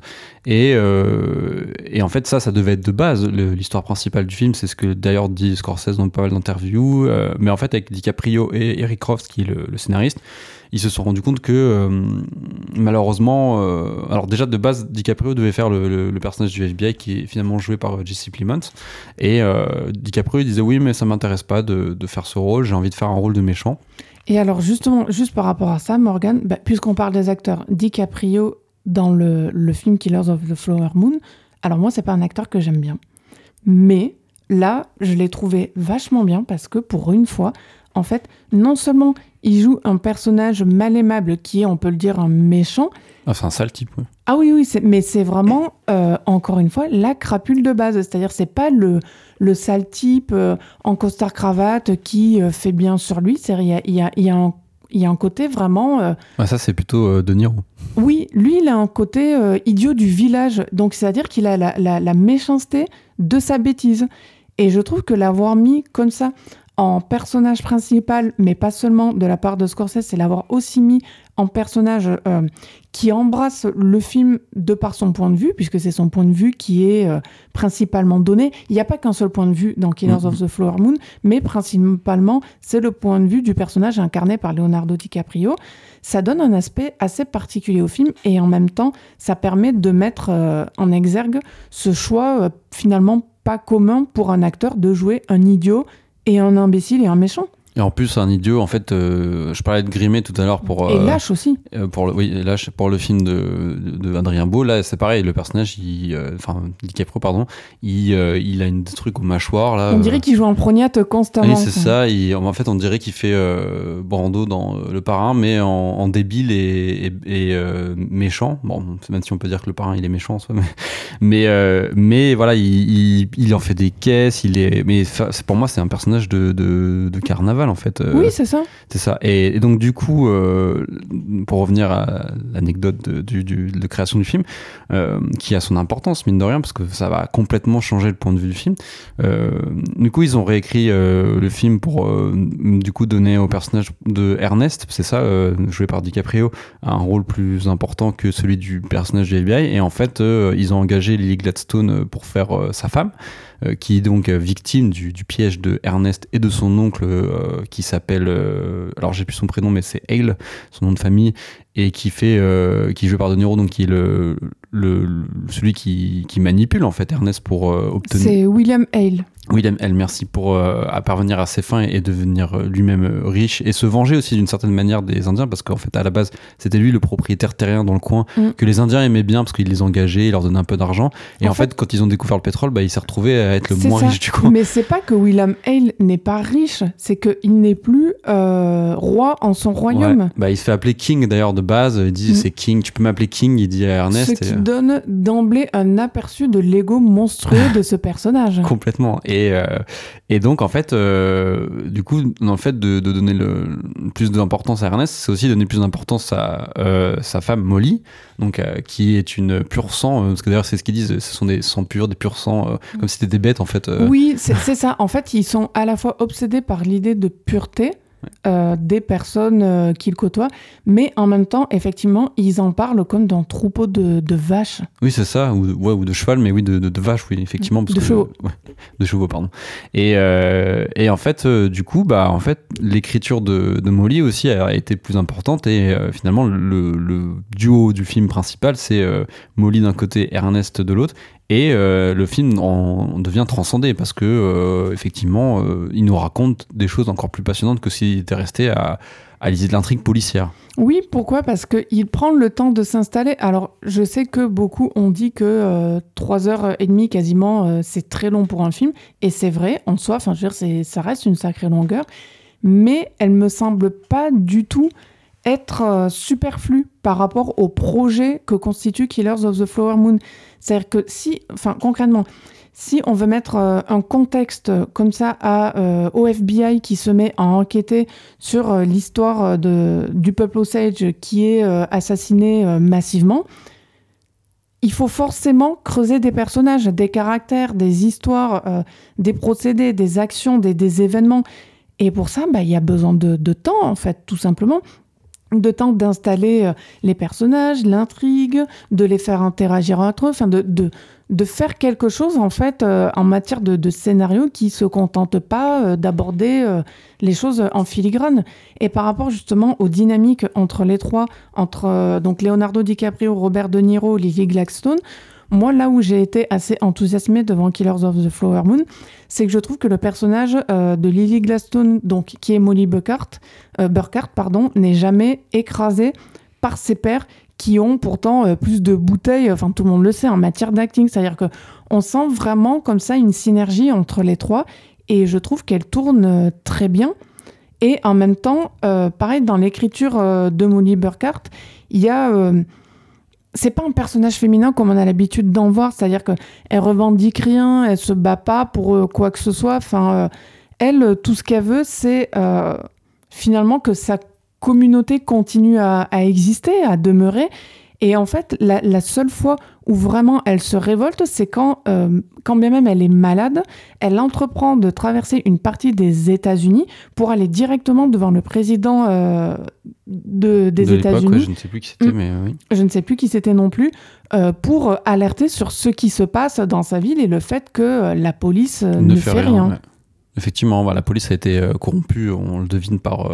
Et, et en fait, ça, ça devait être de base l'histoire principale du film. C'est ce que d'ailleurs dit Scorsese dans pas mal d'interviews. mais en fait, avec DiCaprio et Eric Roth, qui est le, le scénariste, ils se sont rendus compte que euh, malheureusement, euh, alors déjà de base, DiCaprio devait faire le, personnage du FBI qui est finalement joué par euh, Jesse Plemons. Et DiCaprio il disait oui, mais ça m'intéresse pas de, faire ce rôle, j'ai envie de faire un rôle de méchant. Et alors justement, juste par rapport à ça, Morgan, bah, puisqu'on parle des acteurs, DiCaprio dans le, le, film Killers of the Flower Moon, alors moi c'est pas un acteur que j'aime bien, mais là je l'ai trouvé vachement bien parce que pour une fois, en fait, non seulement il joue un personnage mal aimable qui est, on peut le dire, un méchant. Ah, c'est un sale type, oui. Ah oui, oui, mais c'est vraiment, euh, encore une fois, la crapule de base. C'est-à-dire, c'est pas le, le sale type euh, en costard-cravate qui euh, fait bien sur lui. Il y a, y, a, y, a un, y a un côté vraiment. Ah, ça, c'est plutôt De Niro. Oui, lui, il a un côté idiot du village. Donc, c'est-à-dire qu'il a la, la, la méchanceté de sa bêtise. Et je trouve que l'avoir mis comme ça, en personnage principal, mais pas seulement de la part de Scorsese, c'est l'avoir aussi mis en personnage euh, qui embrasse le film de par son point de vue, puisque c'est son point de vue qui est euh, principalement donné. Il n'y a pas qu'un seul point de vue dans Killers of the Flower Moon, mais principalement c'est le point de vue du personnage incarné par Leonardo DiCaprio. Ça donne un aspect assez particulier au film et en même temps, ça permet de mettre euh, en exergue ce choix finalement pas commun pour un acteur de jouer un idiot et un imbécile et un méchant. Et en plus, un idiot, en fait, euh, je parlais de Grimet tout à l'heure pour. et euh, lâche aussi. Euh, pour le, oui, lâche pour le film de, de, Adrien Beau. Là, c'est pareil, le personnage, il, enfin, DiCaprio, pardon, il, il a une, des trucs aux mâchoires. Là, on dirait qu'il joue en prognate constamment. Oui, c'est ça. Il, en fait, on dirait qu'il fait Brando dans Le Parrain, mais en, débile et, et, méchant. Bon, même si on peut dire que Le Parrain, il est méchant en soi, mais, mais, mais voilà, il, il, en fait des caisses. Il est, mais pour moi, c'est un personnage de, de, de carnaval en fait. Euh, oui, c'est ça. C'est ça. Et, donc du coup, euh, pour revenir à l'anecdote de, de, création du film, euh, qui a son importance mine de rien parce que ça va complètement changer le point de vue du film. du coup, ils ont réécrit le film pour du coup donner au personnage de Ernest, c'est ça, joué par DiCaprio, un rôle plus important que celui du personnage du FBI. Et en fait, ils ont engagé Lily Gladstone pour faire sa femme. Euh, qui est donc euh, victime du, piège de Ernest et de son oncle euh, qui s'appelle, alors j'ai plus son prénom, mais c'est Hale, son nom de famille, et qui fait, qui joue par De Niro, donc qui est le, celui qui, qui, manipule en fait Ernest pour obtenir. C'est William Hale. William L. Merci pour euh, parvenir à ses fins et, devenir euh, lui-même euh, riche et se venger aussi d'une certaine manière des Indiens parce qu'en fait à la base c'était lui le propriétaire terrien dans le coin mm. que les Indiens aimaient bien parce qu'il les engageait, il leur donnait un peu d'argent et en, fait, quand ils ont découvert le pétrole bah, il s'est retrouvé à être le moins riche du coin. Mais c'est pas que William Hale n'est pas riche, c'est qu'il n'est plus roi en son royaume. Bah, il se fait appeler King d'ailleurs de base, il dit mm. c'est King, tu peux m'appeler King, il dit à Ernest. Ce qui donne d'emblée un aperçu de l'ego monstrueux de ce personnage. Complètement. Et et, euh, et donc, en fait, euh, du coup, le fait de, donner plus d'importance à Ernest, c'est aussi donner plus d'importance à euh, sa femme Molly, donc, qui est une pure sang, parce que d'ailleurs, c'est ce qu'ils disent, ce sont des sangs purs, des purs sangs, comme si c'était des bêtes, en fait. Oui, c'est ça. En fait, ils sont à la fois obsédés par l'idée de pureté, euh, des personnes euh, qu'ils côtoient, mais en même temps, effectivement, ils en parlent comme d'un troupeau de, vaches. Oui, c'est ça, ou, ouais, ou de cheval, mais oui, de, de, vaches, oui, effectivement. de chevaux. de chevaux, pardon. Et, euh, et en fait, du coup, bah, en fait, l'écriture de, de Molly aussi a été plus importante, et finalement, le, le, duo du film principal, c'est Molly d'un côté, Ernest de l'autre, et euh, le film en devient transcendé parce que euh, effectivement, euh, il nous raconte des choses encore plus passionnantes que s'il était resté à, à l'idée de l'intrigue policière. Oui, pourquoi? Parce qu'il prend le temps de s'installer. Alors, je sais que beaucoup ont dit que 3h30 quasiment, c'est très long pour un film. Et c'est vrai, en soi, je ça reste une sacrée longueur. Mais elle me semble pas du tout être euh, superflu par rapport au projet que constitue Killers of the Flower Moon. C'est-à-dire que si, enfin concrètement, si on veut mettre euh, un contexte comme ça euh, au FBI qui se met à enquêter sur l'histoire du peuple Osage qui est assassiné massivement, il faut forcément creuser des personnages, des caractères, des histoires, des procédés, des actions, des, événements. Et pour ça, bah, il y a besoin de, temps, en fait, tout simplement de temps d'installer euh, les personnages, l'intrigue, de les faire interagir entre eux, enfin de, de, faire quelque chose en fait euh, en matière de, scénario qui se contente pas euh, d'aborder les choses en filigrane. Et par rapport justement aux dynamiques entre les trois, entre donc Leonardo DiCaprio, Robert De Niro, Lily Gladstone, moi, là où j'ai été assez enthousiasmée devant Killers of the Flower Moon, c'est que je trouve que le personnage euh, de Lily Gladstone, donc qui est Molly euh, Burkhart n'est jamais écrasé par ses pairs qui ont pourtant euh, plus de bouteilles, enfin tout le monde le sait en matière d'acting, c'est-à-dire que on sent vraiment comme ça une synergie entre les trois et je trouve qu'elle tourne très bien. Et en même temps, pareil dans l'écriture de Molly Burkhart, il y a c'est pas un personnage féminin comme on a l'habitude d'en voir, c'est-à-dire qu'elle revendique rien, elle se bat pas pour euh, quoi que ce soit. Enfin, euh, elle, tout ce qu'elle veut, c'est euh, finalement que sa communauté continue à, exister, à demeurer. Et en fait, la, seule fois où vraiment elle se révolte, c'est quand, quand bien même elle est malade, elle entreprend de traverser une partie des États-Unis pour aller directement devant le président de, des États-Unis. je ne sais plus qui c'était, mm. mais oui. Je ne sais plus qui c'était non plus, euh, pour alerter sur ce qui se passe dans sa ville et le fait que euh, la police euh, ne, fait, rien. Effectivement, la police a été corrompue, on le devine par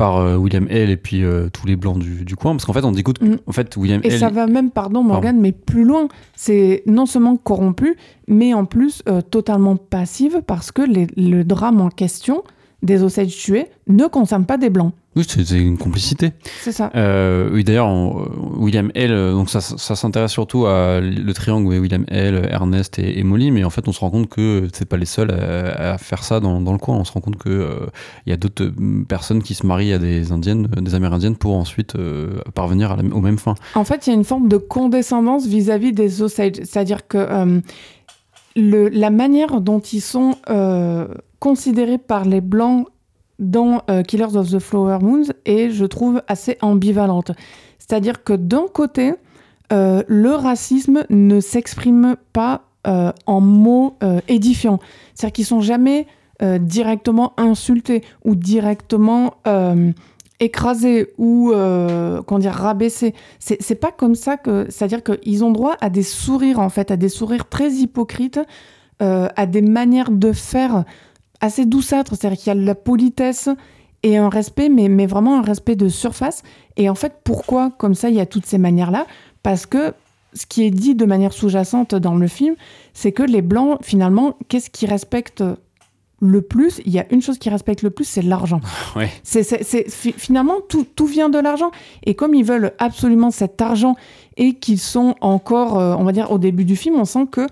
par William L et puis tous les blancs du, coin parce qu'en fait on dit mm. en fait William et ça va même pardon Morgan mais plus loin. C'est non seulement corrompu mais en plus totalement passive parce que le drame en question des Osage tués ne concerne pas des blancs oui, c'est une complicité. C'est ça. Euh, oui, d'ailleurs, William L, euh, donc ça, ça s'intéresse surtout à le triangle William L, Ernest et, Molly, mais en fait, on se rend compte que c'est pas les seuls à, faire ça dans, dans, le coin. On se rend compte que euh, il y a d'autres personnes qui se marient à des indiennes, des amérindiennes, pour ensuite parvenir à la, aux mêmes fins. En fait, il y a une forme de condescendance vis-à-vis des Osage, c'est-à-dire que le, la manière dont ils sont considérés par les blancs dans euh, Killers of the Flower Moons et je trouve assez ambivalente. C'est-à-dire que d'un côté, euh, le racisme ne s'exprime pas euh, en mots édifiants. C'est-à-dire qu'ils sont jamais directement insultés ou directement écrasés ou comment dire rabaissés. C'est pas comme ça que. C'est-à-dire qu'ils ont droit à des sourires en fait, à des sourires très hypocrites, à des manières de faire assez douceâtre, c'est-à-dire qu'il y a la politesse et un respect, mais, mais vraiment un respect de surface. Et en fait, pourquoi comme ça il y a toutes ces manières-là? Parce que ce qui est dit de manière sous-jacente dans le film, c'est que les Blancs, finalement, qu'est-ce qu'ils respectent le plus? Il y a une chose qu'ils respectent le plus, c'est l'argent. Ouais. C'est, finalement, tout, tout vient de l'argent. Et comme ils veulent absolument cet argent et qu'ils sont encore, euh, on va dire, au début du film, on sent que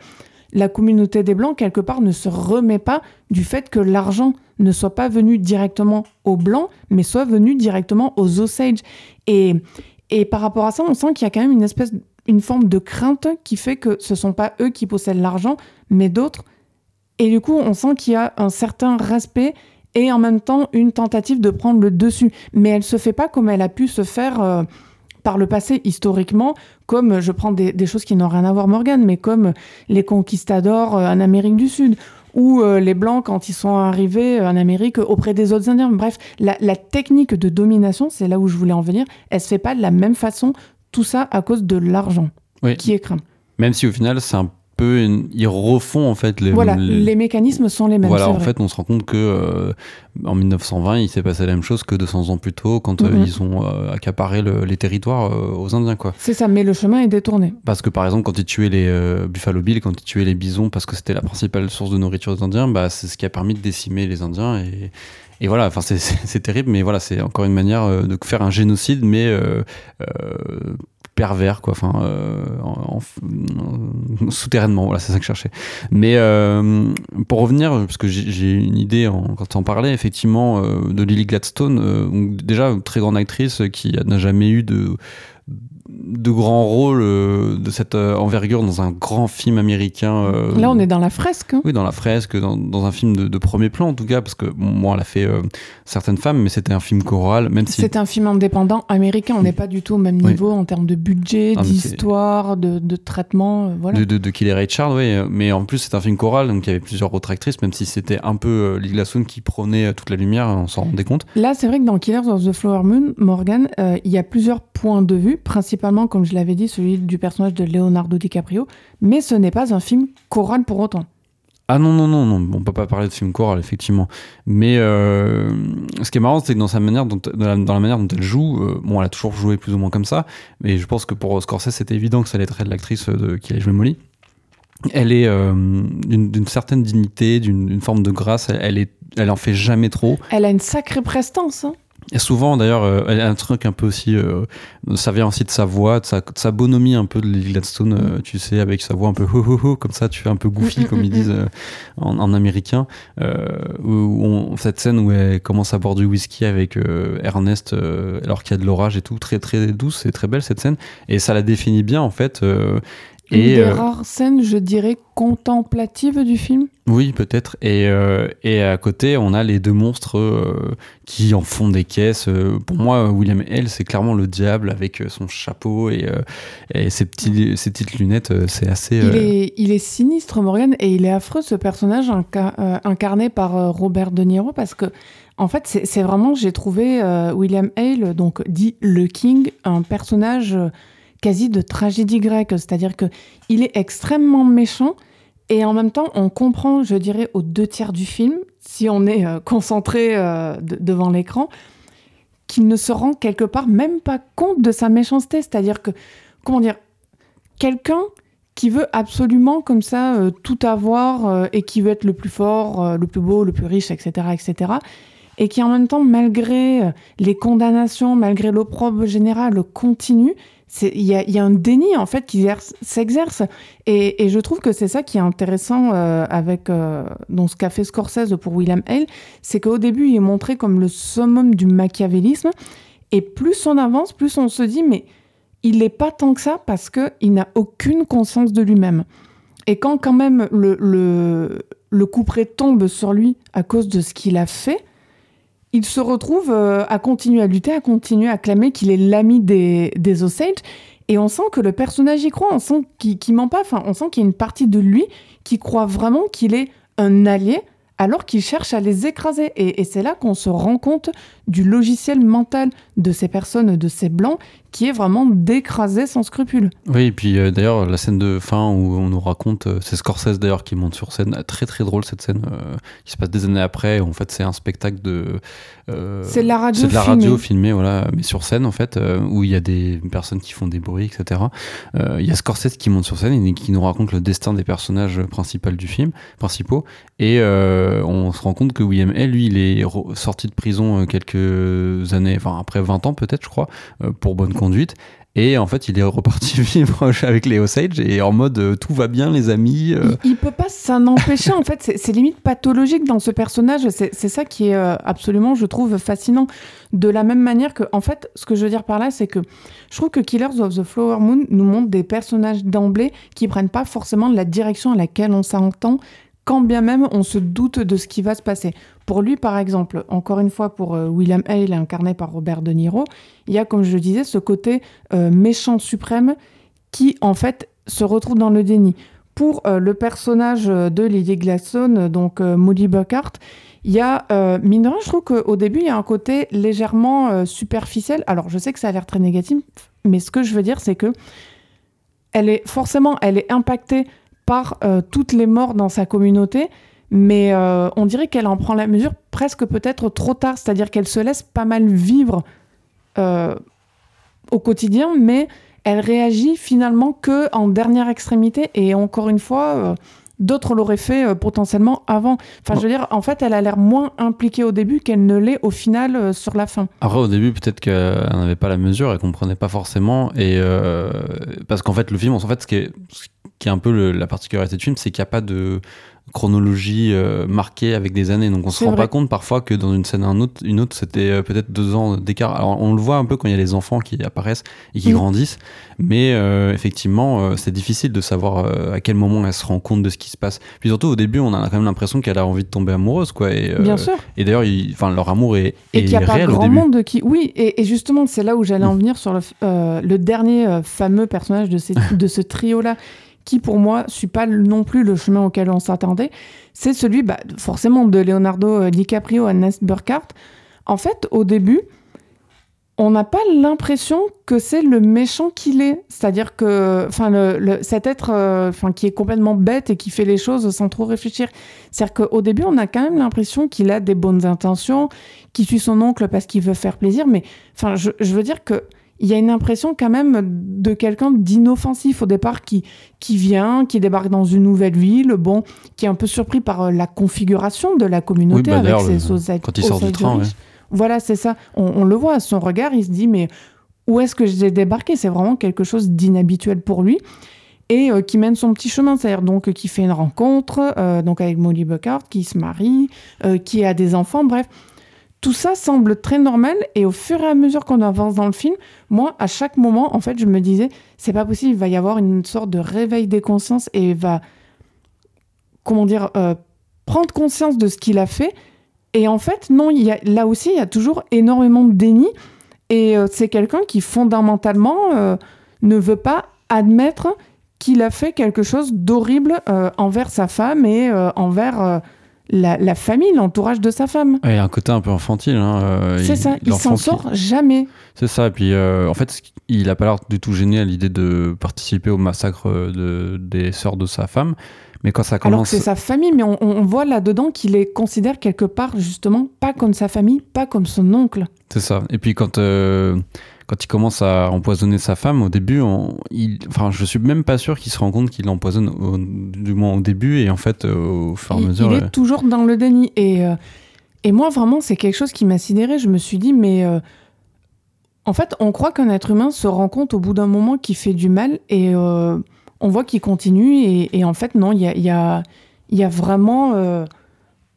la communauté des Blancs, quelque part, ne se remet pas du fait que l'argent ne soit pas venu directement aux Blancs, mais soit venu directement aux Osage. Et, et par rapport à ça, on sent qu'il y a quand même une espèce, une forme de crainte qui fait que ce ne sont pas eux qui possèdent l'argent, mais d'autres. Et du coup, on sent qu'il y a un certain respect et en même temps une tentative de prendre le dessus. Mais elle se fait pas comme elle a pu se faire... Euh, par le passé, historiquement, comme je prends des, choses qui n'ont rien à voir, Morgan, mais comme les conquistadors euh, en Amérique du Sud, ou euh, les Blancs quand ils sont arrivés en Amérique auprès des autres Indiens. Bref, la, technique de domination, c'est là où je voulais en venir, elle se fait pas de la même façon, tout ça à cause de l'argent qui est craint. Même si au final, c'est un peu, ils refont en fait les. Voilà, les, mécanismes sont les mêmes. Voilà, en fait, on se rend compte que euh, en 1920, il s'est passé la même chose que 200 ans plus tôt quand euh, mhm. ils ont euh, accaparé les territoires aux Indiens, quoi. C'est ça, mais le chemin est détourné. Parce que par exemple, quand ils tuaient les Buffalo Bill, quand ils tuaient les bisons, parce que c'était la principale source de nourriture des Indiens, bah, c'est ce qui a permis de décimer les Indiens et et voilà, enfin c'est terrible, mais voilà, c'est encore une manière de faire un génocide, mais pervers quoi enfin euh, souterrainement voilà c'est ça que je cherchais. Mais euh, pour revenir parce que j'ai une idée en, quand on parlait effectivement euh, de Lily Gladstone déjà très grande actrice qui n'a jamais eu de de grands rôles euh, de cette euh, envergure dans un grand film américain. Euh, Là, on est dans la fresque. Hein. Oui, dans la fresque, dans, un film de, premier plan en tout cas, parce que moi, elle a fait certaines femmes, mais c'était un film choral, même si. C'est un film indépendant américain. On n'est pas du tout au même niveau en termes de budget, d'histoire, de, traitement, voilà. De, de, Killer Richard, oui. Mais en plus, c'est un film choral, donc il y avait plusieurs autres actrices, même si c'était un peu Lee Glasson qui prenait toute la lumière, on s'en rendait compte. Là, c'est vrai que dans Killers of the Flower Moon, Morgan, il y a plusieurs points de vue, principalement, comme je l'avais dit, celui du personnage de Leonardo DiCaprio, mais ce n'est pas un film choral pour autant. Ah non, non, non, non, on peut pas parler de film choral, effectivement. Mais euh, ce qui est marrant, c'est que dans, sa manière dont, dans, la, manière dont elle joue, euh, bon, elle a toujours joué plus ou moins comme ça, mais je pense que pour Scorsese, c'était évident que ça allait être de l'actrice qui allait jouer Molly. Elle est euh, d'une certaine dignité, d'une forme de grâce, elle, est, elle en fait jamais trop. Elle a une sacrée prestance. Hein. Et souvent, d'ailleurs, euh, elle a un truc un peu aussi. Euh, ça vient aussi de sa voix, de sa, bonhomie un peu de Lily Gladstone, euh, tu sais, avec sa voix un peu ho ho ho, comme ça, tu fais un peu goofy, comme ils disent en, américain. Où cette scène où elle commence à boire du whisky avec Ernest, alors qu'il y a de l'orage et tout, très très douce et très belle cette scène. Et ça la définit bien, en fait. Une des euh, rares scènes, je dirais, contemplatives du film. Oui, peut-être. Et, euh, et à côté, on a les deux monstres euh, qui en font des caisses. Pour moi, William Hale, c'est clairement le diable avec son chapeau et, et ses, petits, ses petites lunettes. c'est assez. Il, est, il est sinistre, Morgan, et il est affreux, ce personnage incarné par Robert De Niro, parce que. En fait, c'est vraiment, j'ai trouvé William Hale, donc dit le King, un personnage quasi de tragédie grecque, c'est-à-dire que il est extrêmement méchant et en même temps on comprend, je dirais, aux deux tiers du film, si on est euh, concentré euh, devant l'écran, qu'il ne se rend quelque part même pas compte de sa méchanceté, c'est-à-dire que, comment dire, quelqu'un qui veut absolument comme ça euh, tout avoir et qui veut être le plus fort, le plus beau, le plus riche, etc., etc., et qui en même temps, malgré les condamnations, malgré l'opprobre général, continue il y a, un déni en fait qui s'exerce et, je trouve que c'est ça qui est intéressant euh, avec euh, ce qu'a fait Scorsese pour William Hale, c'est qu'au début il est montré comme le summum du machiavélisme et plus on avance, plus on se dit mais il n'est pas tant que ça parce qu'il n'a aucune conscience de lui-même. Et quand quand même le, le, le coup près tombe sur lui à cause de ce qu'il a fait, il se retrouve euh, à continuer à lutter, à continuer à clamer qu'il est l'ami des, des Osage. Et on sent que le personnage y croit, on sent qu'il ment pas, enfin, on sent qu'il y a une partie de lui qui croit vraiment qu'il est un allié alors qu'il cherche à les écraser. Et, c'est là qu'on se rend compte du logiciel mental de ces personnes, de ces blancs, qui est vraiment d'écraser sans scrupule. Oui, et puis euh, d'ailleurs, la scène de fin où on nous raconte, euh, c'est Scorsese d'ailleurs qui monte sur scène, très très drôle cette scène, euh, qui se passe des années après, en fait c'est un spectacle de... c'est de la radio C'est de la radio filmée, voilà, mais sur scène en fait, où il y a des personnes qui font des bruits, etc. Il y a Scorsese qui monte sur scène et qui nous raconte le destin des personnages principaux du film, principaux, et on se rend compte que William L, lui, il est sorti de prison quelques années, enfin après 20 ans peut-être, je crois, pour bonne conduite. Et en fait, il est reparti vivre avec les Osage et en mode euh, tout va bien, les amis. Euh. Il, peut pas s'en empêcher. en fait, c'est limite pathologique dans ce personnage. C'est ça qui est euh, absolument, je trouve, fascinant. De la même manière que, en fait, ce que je veux dire par là, c'est que je trouve que Killers of the Flower Moon nous montre des personnages d'emblée qui prennent pas forcément la direction à laquelle on s'entend quand bien même on se doute de ce qui va se passer. Pour lui, par exemple, encore une fois, pour euh, William Hale, incarné par Robert De Niro, il y a, comme je le disais, ce côté euh, méchant suprême qui, en fait, se retrouve dans le déni. Pour euh, le personnage de Lily Glasson, donc Molly Buckhart, il y a, mine de rien, je trouve qu'au début, il y a un côté légèrement superficiel. Alors, je sais que ça a l'air très négatif, mais ce que je veux dire, c'est que elle est forcément, elle est impactée par toutes les morts dans sa communauté, mais on dirait qu'elle en prend la mesure presque peut-être trop tard, c'est-à-dire qu'elle se laisse pas mal vivre au quotidien, mais elle réagit finalement que en dernière extrémité. Et encore une fois, euh, d'autres l'auraient fait euh, potentiellement avant. Enfin, je veux dire, en fait, elle a l'air moins impliquée au début qu'elle ne l'est au final euh, sur la fin. Après, au début, peut-être qu'elle n'avait pas la mesure, elle comprenait pas forcément. Et parce qu'en fait, le film, en fait, ce qui est un peu la particularité du film, c'est qu'il n'y a pas de chronologie euh, marquée avec des années. Donc on se rend pas compte parfois que dans une scène un autre, une autre, c'était euh, peut-être deux ans d'écart. Alors on le voit un peu quand il y a les enfants qui apparaissent et qui mm. grandissent, mais euh, effectivement c'est difficile de savoir à quel moment elle se rend compte de ce qui se passe. Puis surtout au début, on a quand même l'impression qu'elle a envie de tomber amoureuse, quoi. Et, Bien sûr. Et d'ailleurs, enfin leur amour est, et qu'il n'y a pas grand monde qui, oui, et, justement c'est là où j'allais en venir sur le, le dernier fameux personnage de, ces, de ce trio là qui pour moi suit pas non plus le chemin auquel on s'attendait, c'est celui bah, forcément de Leonardo euh, DiCaprio à Ness Burkhardt. En fait, au début, on n'a pas l'impression que c'est le méchant qu'il est. C'est-à-dire que cet être euh, enfin, qui est complètement bête et qui fait les choses sans trop réfléchir. C'est-à-dire qu'au début, on a quand même l'impression qu'il a des bonnes intentions, qu'il suit son oncle parce qu'il veut faire plaisir. Mais je veux dire que il y a une impression quand même de quelqu'un d'inoffensif au départ qui, qui vient, qui débarque dans une nouvelle ville, bon, qui est un peu surpris par euh, la configuration de la communauté bah, avec ses sociétés. Quand il sort du train, Voilà, c'est ça. On, le voit à son regard, il se dit, mais où est-ce que j'ai débarqué? C'est vraiment quelque chose d'inhabituel pour lui. Et euh, qui mène son petit chemin, c'est-à-dire donc qui fait une rencontre euh, donc avec Molly Buckard, qui se marie, qui a des enfants, bref tout ça semble très normal et au fur et à mesure qu'on avance dans le film, moi, à chaque moment, en fait, je me disais, c'est pas possible, il va y avoir une sorte de réveil des consciences et il va, comment dire, euh, prendre conscience de ce qu'il a fait. Et en fait, non, y a, là aussi, il y a toujours énormément de déni. Et euh, c'est quelqu'un qui, fondamentalement, euh, ne veut pas admettre qu'il a fait quelque chose d'horrible envers sa femme et envers la, famille, l'entourage de sa femme. Il y a un côté un peu infantile. Hein, euh, c'est ça, il s'en sort jamais. C'est ça, et puis euh, en fait, il a pas l'air du tout gêné à l'idée de participer au massacre de, des sœurs de sa femme. Mais quand ça commence. Alors c'est sa famille, mais on, voit là-dedans qu'il les considère quelque part, justement, pas comme sa famille, pas comme son oncle. C'est ça. Et puis quand. Euh, quand il commence à empoisonner sa femme, au début, il, enfin, je suis même pas sûr qu'il se rend compte qu'il l'empoisonne, du moins au début, et en fait, euh, au fur et à mesure. Il est toujours dans le déni. Et, euh, et moi, vraiment, c'est quelque chose qui m'a sidéré. Je me suis dit, mais. Euh, en fait, on croit qu'un être humain se rend compte au bout d'un moment qu'il fait du mal, et on voit qu'il continue, et, en fait, non, il y a, y, a, y a, vraiment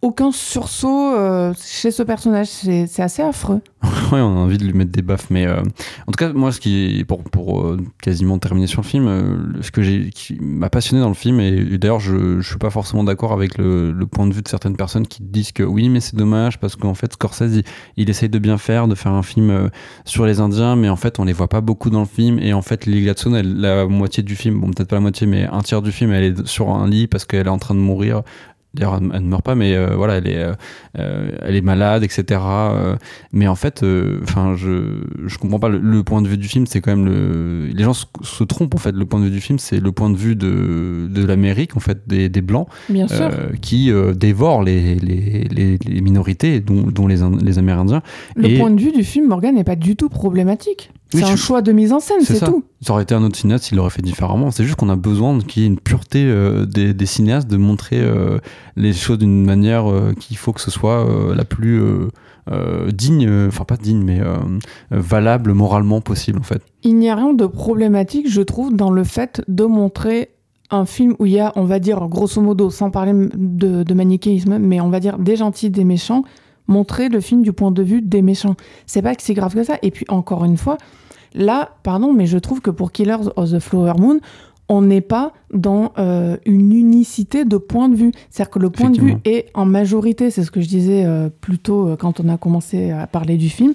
aucun sursaut euh, chez ce personnage. C'est assez affreux. ouais, on a envie de lui mettre des baffes. Mais euh, en tout cas, moi, ce qui, pour, euh, quasiment terminer sur le film, ce que qui m'a passionné dans le film, et, d'ailleurs, je, je suis pas forcément d'accord avec le, point de vue de certaines personnes qui disent que oui, mais c'est dommage parce qu'en fait, Scorsese, il, essaye de bien faire, de faire un film sur les Indiens, mais en fait, on les voit pas beaucoup dans le film. Et en fait, Lily Gladstone, la moitié du film, bon, peut-être pas la moitié, mais un tiers du film, elle est sur un lit parce qu'elle est en train de mourir D'ailleurs, elle, ne meurt pas, mais euh, voilà, elle est, euh, euh, elle est malade, etc. mais en fait, enfin, je, je comprends pas le, point de vue du film. C'est quand même le, les gens se, trompent en fait. Le point de vue du film, c'est le point de vue de, de l'Amérique, en fait, des, des blancs, Bien sûr. qui dévorent les, les, les, minorités, dont, dont les, les Amérindiens. Le point de vue du film, Morgan, n'est pas du tout problématique. C'est un choix de mise en scène, c'est tout. Ça aurait été un autre cinéaste, il l'aurait fait différemment. C'est juste qu'on a besoin qu'il y ait une pureté euh, des, des, cinéastes, de montrer euh, les choses d'une manière euh, qu'il faut que ce soit la plus digne, enfin pas digne, mais valable moralement possible en fait. Il n'y a rien de problématique, je trouve, dans le fait de montrer un film où il y a, on va dire, grosso modo, sans parler de, de manichéisme, mais on va dire des gentils, des méchants, montrer le film du point de vue des méchants. C'est pas que c'est grave que ça. Et puis encore une fois, là, pardon, mais je trouve que pour Killers of the Flower Moon, on n'est pas dans euh, une unicité de point de vue. C'est-à-dire que le point de vue est en majorité, c'est ce que je disais euh, plus tôt euh, quand on a commencé à parler du film,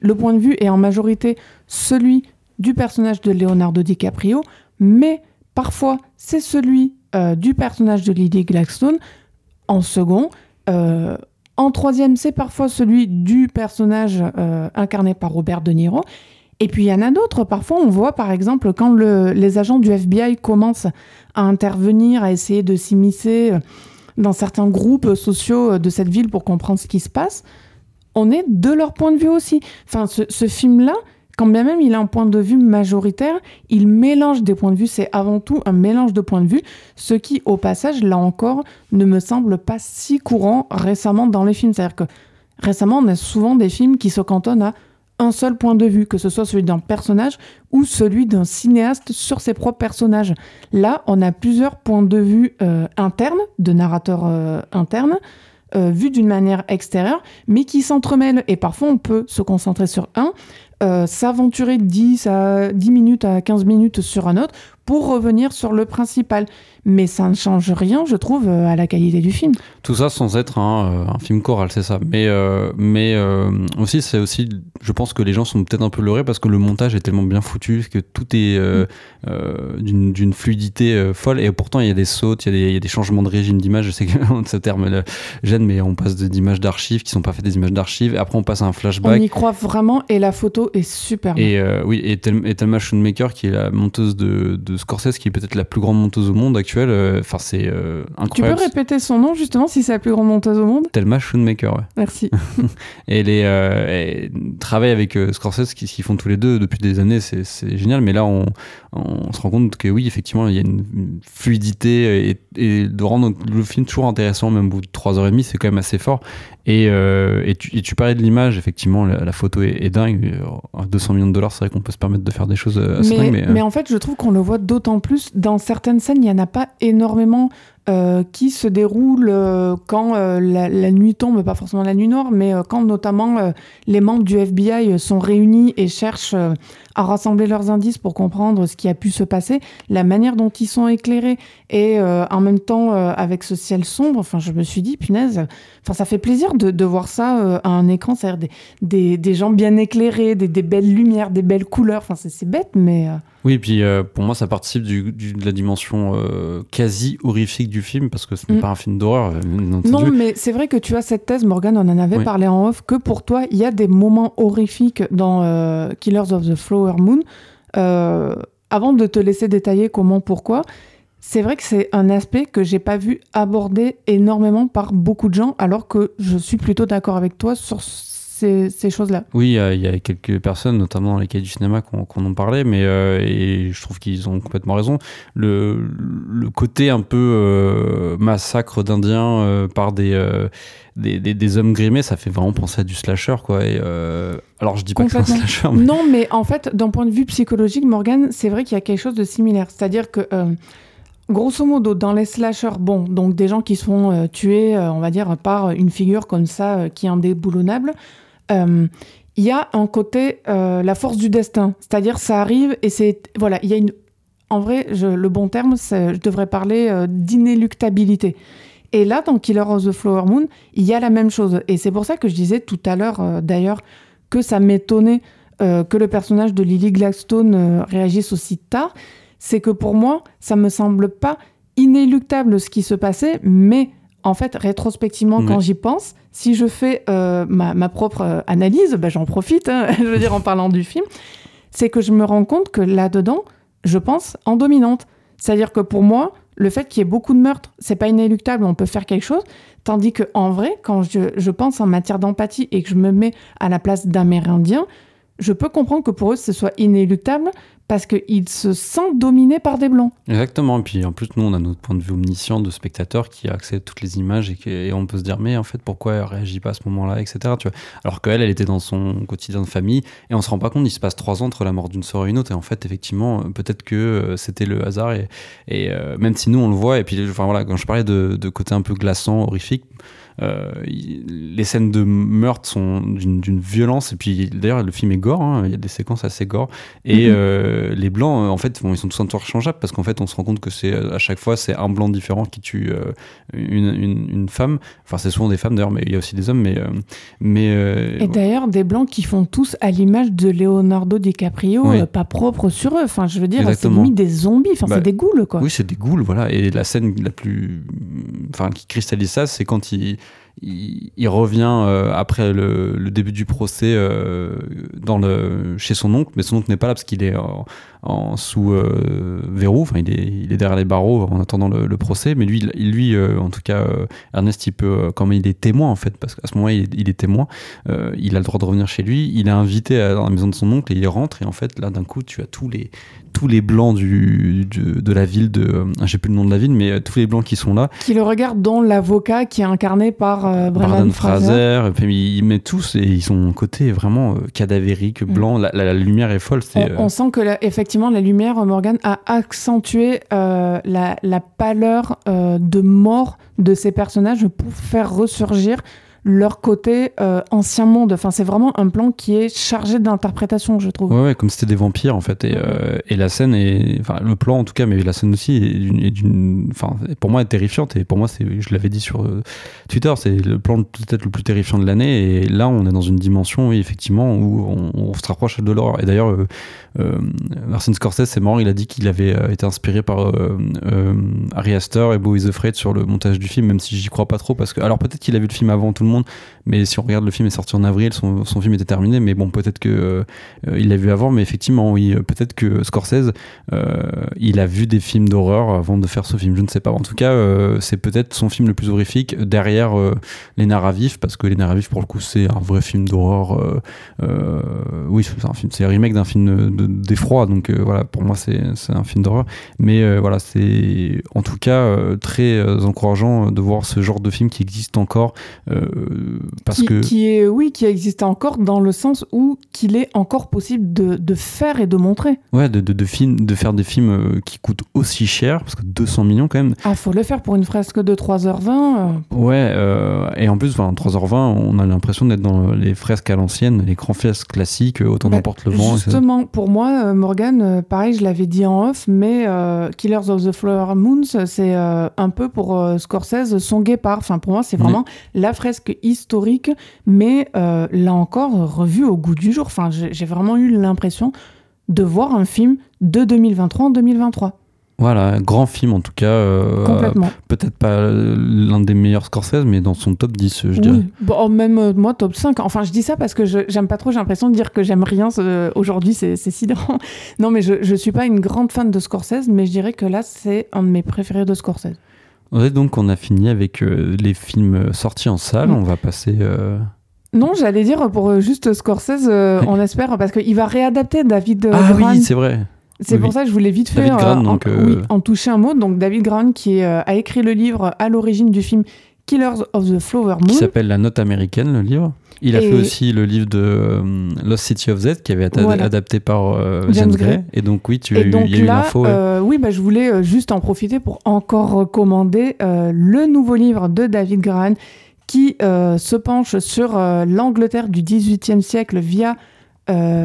le point de vue est en majorité celui du personnage de Leonardo DiCaprio, mais parfois c'est celui du personnage de Lily Gladstone en second. En troisième, c'est parfois celui du personnage incarné par Robert De Niro. Et puis il y en a d'autres. Parfois, on voit par exemple quand les agents du FBI commencent à intervenir, à essayer de s'immiscer dans certains groupes sociaux de cette ville pour comprendre ce qui se passe, on est de leur point de vue aussi. Enfin, ce, film-là, quand bien même il a un point de vue majoritaire, il mélange des points de vue. C'est avant tout un mélange de points de vue, ce qui, au passage, là encore, ne me semble pas si courant récemment dans les films. C'est-à-dire que récemment, on a souvent des films qui se cantonnent à un seul point de vue, que ce soit celui d'un personnage ou celui d'un cinéaste sur ses propres personnages. Là, on a plusieurs points de vue euh, internes, de narrateurs euh, internes, euh, vus d'une manière extérieure, mais qui s'entremêlent. Et parfois, on peut se concentrer sur un, s'aventurer 10 à 10 minutes à 15 minutes sur un autre pour revenir sur le principal mais ça ne change rien, je trouve, euh, à la qualité du film. Tout ça sans être un, euh, film choral, c'est ça. Mais, euh, mais aussi, c'est aussi, je pense que les gens sont peut-être un peu leurrés parce que le montage est tellement bien foutu, que tout est mm. d'une fluidité folle. Et pourtant, il y a des sautes, il y, a des changements de régime d'image. Je sais que ce terme gêne, mais on passe d'images d'archives qui sont pas faites des images d'archives. Après, on passe à un flashback. On y croit vraiment et la photo est super. Et oui, et, Thelma Schoonmaker, qui est la monteuse de, de Scorsese, qui est peut-être la plus grande monteuse au monde actuellement euh, enfin, c'est euh, incroyable. Tu peux répéter son nom justement si c'est la plus grande monteuse au monde? Thelma Schoonmaker, ouais. Merci. elle, est, euh, elle travaille avec Scorsese, qui, qui font tous les deux depuis des années, c'est génial. Mais là, on, on, se rend compte que oui, effectivement, il y a une, fluidité et, et, de rendre le film toujours intéressant, même au bout de 3h30, c'est quand même assez fort. Et, et, tu, tu, parlais de l'image, effectivement, la, photo est, dingue. 200 millions de dollars, c'est vrai qu'on peut se permettre de faire des choses assez mais, dingues. Mais, mais en fait, je trouve qu'on le voit d'autant plus dans certaines scènes, il n'y en a pas énormément euh, qui se déroule euh, quand euh, la, nuit tombe, pas forcément la nuit noire, mais quand notamment les membres du FBI sont réunis et cherchent à rassembler leurs indices pour comprendre ce qui a pu se passer, la manière dont ils sont éclairés et en même temps avec ce ciel sombre, enfin je me suis dit, punaise, enfin ça fait plaisir de, voir ça à un écran, c'est-à-dire des, des, des, gens bien éclairés, des, des, belles lumières, des belles couleurs, enfin c'est bête, mais... Oui, et puis pour moi ça participe du, de la dimension quasi horrifique du film parce que ce n'est mm. pas un film d'horreur. Euh, non, mais c'est vrai que tu as cette thèse, Morgan, on en avait parlé en off, que pour toi, il y a des moments horrifiques dans euh, Killers of the Flower Moon. Euh, avant de te laisser détailler comment, pourquoi, c'est vrai que c'est un aspect que j'ai pas vu abordé énormément par beaucoup de gens, alors que je suis plutôt d'accord avec toi sur ces, choses-là. Oui, il y, a quelques personnes, notamment dans les cas du cinéma, qui en ont parlé, mais euh, et je trouve qu'ils ont complètement raison. Le, le côté un peu euh, massacre d'Indiens euh, par des, des, des, hommes grimés, ça fait vraiment penser à du slasher, quoi. Et, alors, je dis pas que c'est un slasher. Mais... Non, mais en fait, d'un point de vue psychologique, Morgan, c'est vrai qu'il y a quelque chose de similaire. C'est-à-dire que Grosso modo, dans les slashers, bon, donc des gens qui sont tués, on va dire, par une figure comme ça qui est indéboulonnable, il y a un côté euh, la force du destin, c'est-à-dire ça arrive et c'est voilà, il y a une en vrai, le bon terme, je devrais parler euh, d'inéluctabilité. Et là, dans Killer of the Flower Moon, il y a la même chose. Et c'est pour ça que je disais tout à l'heure, d'ailleurs, que ça m'étonnait que le personnage de Lily Gladstone réagisse aussi tard. C'est que pour moi, ça me semble pas inéluctable ce qui se passait, mais en fait, rétrospectivement, quand j'y pense, si je fais euh, ma, propre euh, analyse, ben, j'en profite, hein, je veux dire, en parlant du film, c'est que je me rends compte que là-dedans, je pense en dominante. C'est-à-dire que pour moi, le fait qu'il y ait beaucoup de meurtres, c'est pas inéluctable, on peut faire quelque chose. Tandis que en vrai, quand je, je pense en matière d'empathie et que je me mets à la place d'Amérindiens, je peux comprendre que pour eux, ce soit inéluctable parce qu'ils se sentent dominés par des blancs. Exactement. Et puis en plus, nous, on a notre point de vue omniscient de spectateur qui a accès à toutes les images et, on peut se dire, mais en fait, pourquoi elle réagit pas à ce moment-là, etc. Tu vois Alors qu'elle, elle était dans son quotidien de famille et on se rend pas compte, il se passe trois ans entre la mort d'une soeur et une autre. Et en fait, effectivement, peut-être que euh, c'était le hasard et, euh, même si nous, on le voit, et puis enfin, voilà, quand je parlais de, côté un peu glaçant, horrifique, les scènes de meurtre sont d'une violence. Et puis d'ailleurs, le film est gore. Hein, il y a des séquences assez gore. Et mhm. euh, les blancs, euh, en fait, ils sont tous interchangeables parce qu'en fait, on se rend compte que c'est à chaque fois, c'est un blanc différent qui tue une, une, femme. Enfin, c'est souvent des femmes d'ailleurs, mais il y a aussi des hommes. Mais, mais et d'ailleurs, des blancs qui font tous à l'image de Leonardo DiCaprio, pas propre sur eux. Enfin, je veux dire, c'est limite des zombies. Enfin, c'est bah, des ghouls, quoi. Oui, c'est des ghouls, voilà. Et la scène la plus, enfin, qui cristallise ça, c'est quand il il, revient après le, début du procès dans le, chez son oncle, mais son oncle n'est pas là parce qu'il est en, sous verrou, enfin il est, il est derrière les barreaux en attendant le, procès, mais lui, lui en tout cas, Ernest, il peut, comme il est témoin en fait, parce qu'à ce moment-là, il, est témoin, il a le droit de revenir chez lui, il est invité dans la maison de son oncle et il rentre, et en fait, là d'un coup, tu as tous les, tous les blancs du, de la ville de. Euh, j'ai plus le nom de la ville, mais euh, tous les blancs qui sont là. Qui le regardent, dont l'avocat qui est incarné par euh, Brandon Fraser. Puis, ils mettent tous et ils sont côté vraiment cadavérique, mm. blanc. La, lumière est folle. On, sent que, effectivement, la lumière, Morgan, a accentué la, la, pâleur de mort de ces personnages pour faire ressurgir leur côté euh, ancien monde. Enfin, c'est vraiment un plan qui est chargé d'interprétation, je trouve. Ouais, comme c'était des vampires en fait. Et, euh, et, la scène est, enfin, le plan en tout cas, mais la scène aussi est d'une, enfin, pour moi est terrifiante. Et pour moi, c'est, je l'avais dit sur euh, Twitter, c'est le plan peut-être le plus terrifiant de l'année. Et là, on est dans une dimension, oui, effectivement, où on, se rapproche de l'horreur. Et d'ailleurs, Martin Scorsese, c'est marrant, il a dit qu'il avait été inspiré par Ari Aster et Bo is Afraid sur le montage du film, même si j'y crois pas trop, parce que, alors peut-être qu'il a vu le film avant tout le monde Dämon mais si on regarde le film est sorti en avril, son, film était terminé. Mais bon, peut-être que euh, il l'a vu avant, mais effectivement, oui, peut-être que Scorsese, euh, il a vu des films d'horreur avant de faire ce film. Je ne sais pas. En tout cas, euh, c'est peut-être son film le plus horrifique derrière Les Narratifs vifs, parce que Les Narratifs pour le coup, c'est un vrai film d'horreur. oui, c'est un film, c'est un remake d'un film d'effroi. donc voilà, pour moi, c'est un film d'horreur. Mais voilà, c'est en tout cas très encourageant de voir ce genre de film qui existe encore parce qui, que qui est oui qui existe encore dans le sens où qu'il est encore possible de, de, faire et de montrer. Ouais de, de, de, film, de faire des films euh, qui coûtent aussi cher parce que 200 millions quand même. Ah faut le faire pour une fresque de 3h20 euh. ouais euh, et en plus enfin, 3h20 on a l'impression d'être dans les fresques à l'ancienne les grands fresques classiques autant bah, n'importe le vent justement pour moi Morgan pareil je l'avais dit en off mais Killers of the Flower Moons c'est un peu pour Scorsese son guépard. Enfin pour moi c'est vraiment la fresque historique, mais euh, là encore, revu au goût du jour. Enfin, j'ai vraiment eu l'impression de voir un film de 2023 en 2023. Voilà, grand film en tout cas. Euh, Complètement. Peut-être pas l'un des meilleurs Scorsese, mais dans son top 10, je dirais. Bon, oh, même euh, moi, top 5. Enfin, je dis ça parce que j'aime pas trop, j'ai l'impression de dire que j'aime rien aujourd'hui, c'est sidérant. Non, mais je, je suis pas une grande fan de Scorsese, mais je dirais que là, c'est un de mes préférés de Scorsese. Ouais, donc on a fini avec euh, les films sortis en salle. Mm. On va passer. Euh, non, j'allais dire pour euh, juste Scorsese, on espère, parce qu'il va réadapter David Ah oui, c'est vrai. C'est pour ça que je voulais vite faire en, en, toucher un mot. Donc David Grant qui a écrit le livre à l'origine du film Killers of the Flower Moon. Qui s'appelle La Note américaine, le livre. Il a fait aussi le livre de euh, Lost City of Z qui avait été adapté par euh, James, Gray. Et donc oui, tu as eu, y a eu l'info. Euh, oui, bah, je voulais juste en profiter pour encore recommander le nouveau livre de David Graham qui se penche sur l'Angleterre du XVIIIe siècle via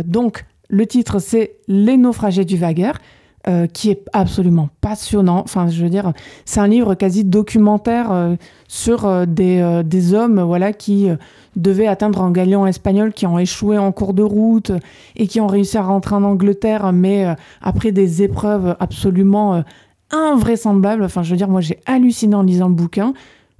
donc le titre c'est Les naufragés du Vaguer. Euh, qui est absolument passionnant. Enfin, je veux dire, c'est un livre quasi documentaire euh, sur euh, des, des, hommes voilà, qui devaient atteindre un galion espagnol, qui ont échoué en cours de route et qui ont réussi à rentrer en Angleterre, mais après des épreuves absolument invraisemblables. Enfin, je veux dire, moi, j'ai halluciné en lisant le bouquin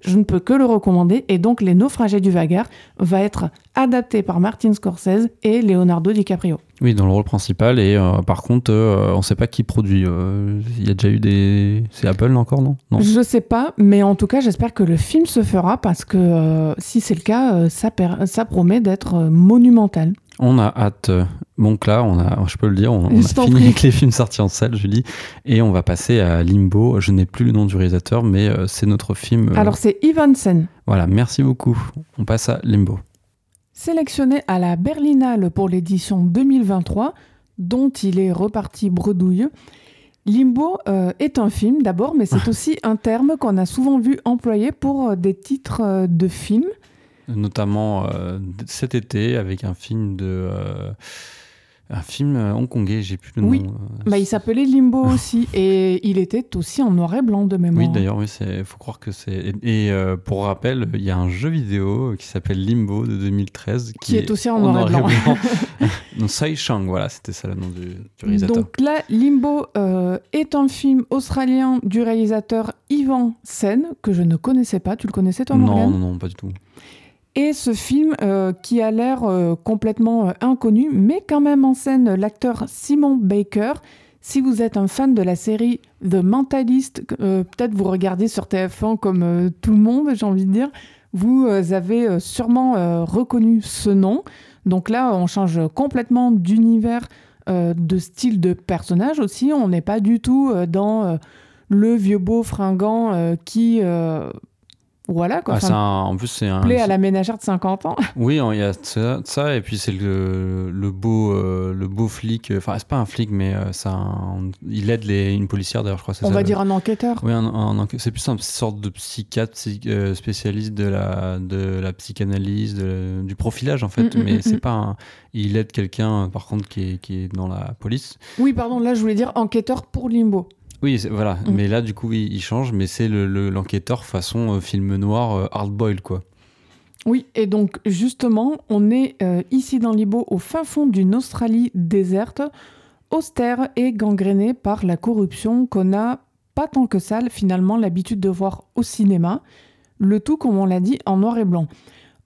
je ne peux que le recommander. Et donc, Les Naufragés du Vagar va être adapté par Martin Scorsese et Leonardo DiCaprio. Oui, dans le rôle principal. Et euh, par contre, euh, on ne sait pas qui produit. Euh, il y a déjà eu des. C'est Apple encore, non, non Je ne sais pas, mais en tout cas, j'espère que le film se fera parce que si c'est le cas, ça, ça promet d'être monumental. On a hâte. Donc là, on a, je peux le dire, on, a fini avec les films sortis en salle, Julie, et on va passer à Limbo. Je n'ai plus le nom du réalisateur, mais c'est notre film. Alors c'est Ivansen. Voilà, merci beaucoup. On passe à Limbo. Sélectionné à la Berlinale pour l'édition 2023, dont il est reparti bredouille, Limbo euh, est un film d'abord, mais c'est aussi un terme qu'on a souvent vu employé pour euh, des titres euh, de films. Notamment cet été avec un film de un film euh, hongkongais, j'ai plus le nom. Oui. euh, Bah, il s'appelait Limbo aussi, et il était aussi en noir et blanc de mémoire. Oui, d'ailleurs, oui, c'est faut croire que c'est. Et, euh, pour rappel, il y a un jeu vidéo qui s'appelle Limbo de 2013 Qui est aussi en noir et blanc. non, Sai Chang, voilà, c'était ça le nom du, du réalisateur. Donc là, Limbo euh, est un film australien du réalisateur Ivan Sen, que je ne connaissais pas. Tu le connaissais toi, non, Morgane? non, non, pas du tout. Et ce film euh, qui a l'air euh, complètement euh, inconnu, mais quand même en scène l'acteur Simon Baker. Si vous êtes un fan de la série The Mentalist, peut-être vous regardez sur TF1 comme tout le monde, j'ai envie de dire, vous avez sûrement reconnu ce nom. Donc là, on change complètement d'univers, de style de personnage aussi. On n'est pas du tout dans le vieux beau fringant qui... euh, voilà, quoi. Ah, Enfin, un- en plus, c'est un. plaît à la ménagère de 50 ans. Oui, il y a ça, ça, et puis c'est le, le beau, euh, le beau flic. euh, Enfin, c'est pas un flic, mais euh, c'est un- il aide les, une policière d'ailleurs, je crois. c'est On ça, va le- dire un enquêteur. Oui, un- un c'est plus une sorte de psychiatre psy- euh, spécialiste de la, de la psychanalyse, de- du profilage en fait, Mm, mm, mais mm, c'est mm. pas un- Il aide quelqu'un, euh, par contre, qui est, qui est dans la police. Oui, pardon, là je voulais dire enquêteur pour Limbo. Oui, voilà, Mm. mais là, du coup, il, il change, mais c'est le- le- l'enquêteur façon euh, film noir euh, hard-boiled, quoi. Oui, et donc justement, on est euh, ici dans Limbo au fin fond d'une Australie déserte, austère et gangrénée par la corruption qu'on a pas tant que ça finalement l'habitude de voir au cinéma, le tout comme on l'a dit en noir et blanc.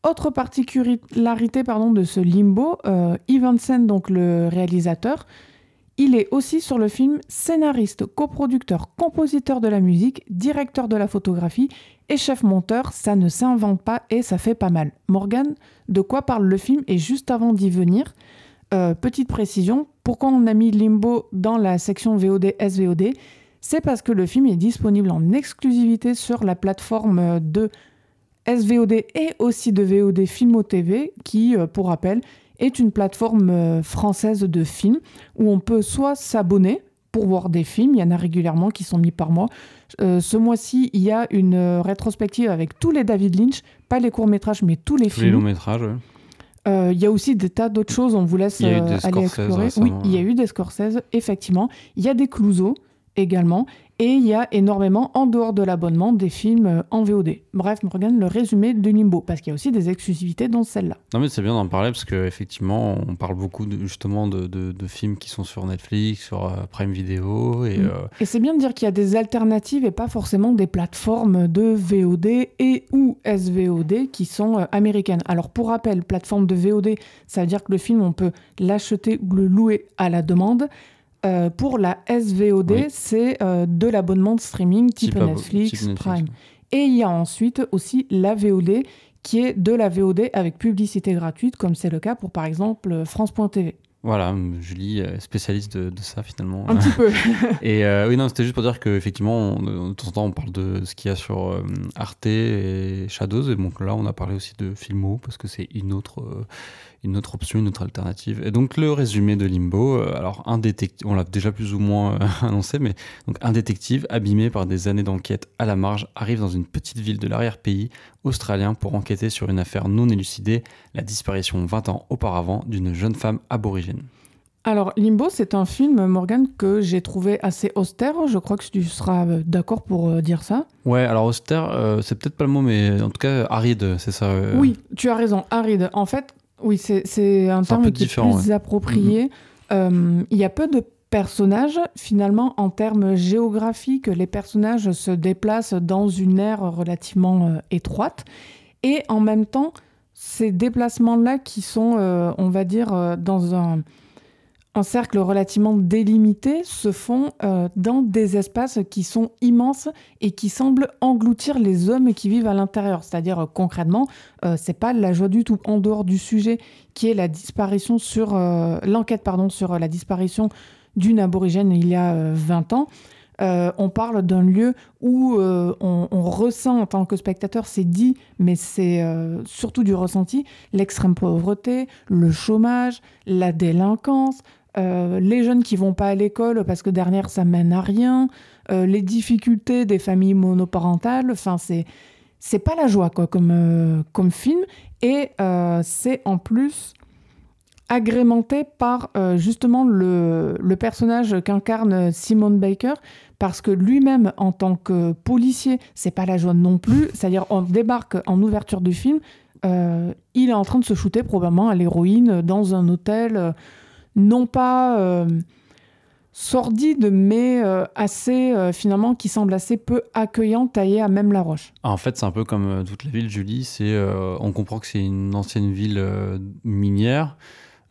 Autre particularité pardon, de ce limbo, euh, Evansen, donc le réalisateur, il est aussi sur le film scénariste, coproducteur, compositeur de la musique, directeur de la photographie et chef monteur. Ça ne s'invente pas et ça fait pas mal. Morgan, de quoi parle le film? Et juste avant d'y venir, euh, petite précision, pourquoi on a mis Limbo dans la section VOD SVOD C'est parce que le film est disponible en exclusivité sur la plateforme de SVOD et aussi de VOD Filmo TV, qui, euh, pour rappel, est une plateforme euh, française de films où on peut soit s'abonner pour voir des films, il y en a régulièrement qui sont mis par mois. Euh, ce mois-ci, il y a une euh, rétrospective avec tous les David Lynch, pas les courts-métrages, mais tous les Tous les films. longs métrages, ouais. Euh, Il y a aussi des tas d'autres choses, on vous laisse euh, aller explorer. Oui, il y a eu des Scorsese, effectivement. Il y a des Clouseau également. Et il y a énormément, en dehors de l'abonnement, des films euh, en VOD. Bref, Morgan, le résumé de Limbo, parce qu'il y a aussi des exclusivités dans celle-là. Non mais c'est bien d'en parler parce qu'effectivement on parle beaucoup de- justement de, de- de films qui sont sur Netflix, sur euh, Prime Video et Mm. euh, Et c'est bien de dire qu'il y a des alternatives et pas forcément des plateformes de VOD et ou SVOD qui sont américaines. Alors pour rappel, plateforme de VOD, ça veut dire que le film, on peut l'acheter ou le louer à la demande. Euh, pour la SVOD, Oui. c'est euh, de l'abonnement de streaming type, Netflix, type Netflix. Prime. Et il y a ensuite aussi la VOD qui est de la VOD avec publicité gratuite, comme c'est le cas pour par exemple France.tv. Voilà, Julie, spécialiste de, de ça finalement. Un petit peu. Et euh, oui, non, c'était juste pour dire qu'effectivement, de temps en temps, on parle de ce qu'il y a sur euh, Arte et Shadows. Et donc là, on a parlé aussi de Filmo, parce que c'est une autre, euh, une autre option, une autre alternative. Et donc, le résumé de Limbo, euh, alors, un détective, on l'a déjà plus ou moins euh, annoncé, mais donc, un détective abîmé par des années d'enquête à la marge arrive dans une petite ville de l'arrière-pays australien pour enquêter sur une affaire non élucidée, la disparition 20 ans auparavant d'une jeune femme aborigène. Alors, Limbo, c'est un film, Morgan, que j'ai trouvé assez austère. Je crois que tu seras euh, d'accord pour euh, dire ça. Ouais, alors austère, euh, c'est peut-être pas le mot, mais en tout cas aride, c'est ça. euh. Oui, tu as raison, aride. En fait, oui, c'est un un terme peu qui est plus approprié. Euh, Il y a peu de personnages, finalement, en termes géographiques, les personnages se déplacent dans une aire relativement euh, étroite. Et en même temps, ces déplacements-là qui sont, euh, on va dire, dans un, un cercle relativement délimité, se font euh, dans des espaces qui sont immenses et qui semblent engloutir les hommes qui vivent à l'intérieur. C'est-à-dire, euh, concrètement, euh, c'est pas la joie du tout. En dehors du sujet qui est la disparition sur euh, l'enquête pardon sur la disparition d'une aborigène il y a euh, 20 ans. on parle d'un lieu où on, ressent en tant que spectateur, c'est dit, mais c'est surtout du ressenti, l'extrême pauvreté, le chômage, la délinquance, euh, les jeunes qui vont pas à l'école parce que derrière ça mène à rien, euh, les difficultés des familles monoparentales, enfin c'est c'est pas la joie quoi comme, euh, comme film et c'est en plus agrémenté par justement le, le personnage qu'incarne Simon Baker, parce que lui-même, en tant que policier, c'est pas la joie non plus. C'est-à-dire, on débarque en ouverture du film, il est en train de se shooter probablement à l'héroïne dans un hôtel, non pas sordide, mais euh, assez, euh, finalement, qui semble assez peu accueillant, taillé à même la roche. Ah, en fait, c'est un peu comme euh, toute la ville, Julie. C'est, on comprend que c'est une ancienne ville minière.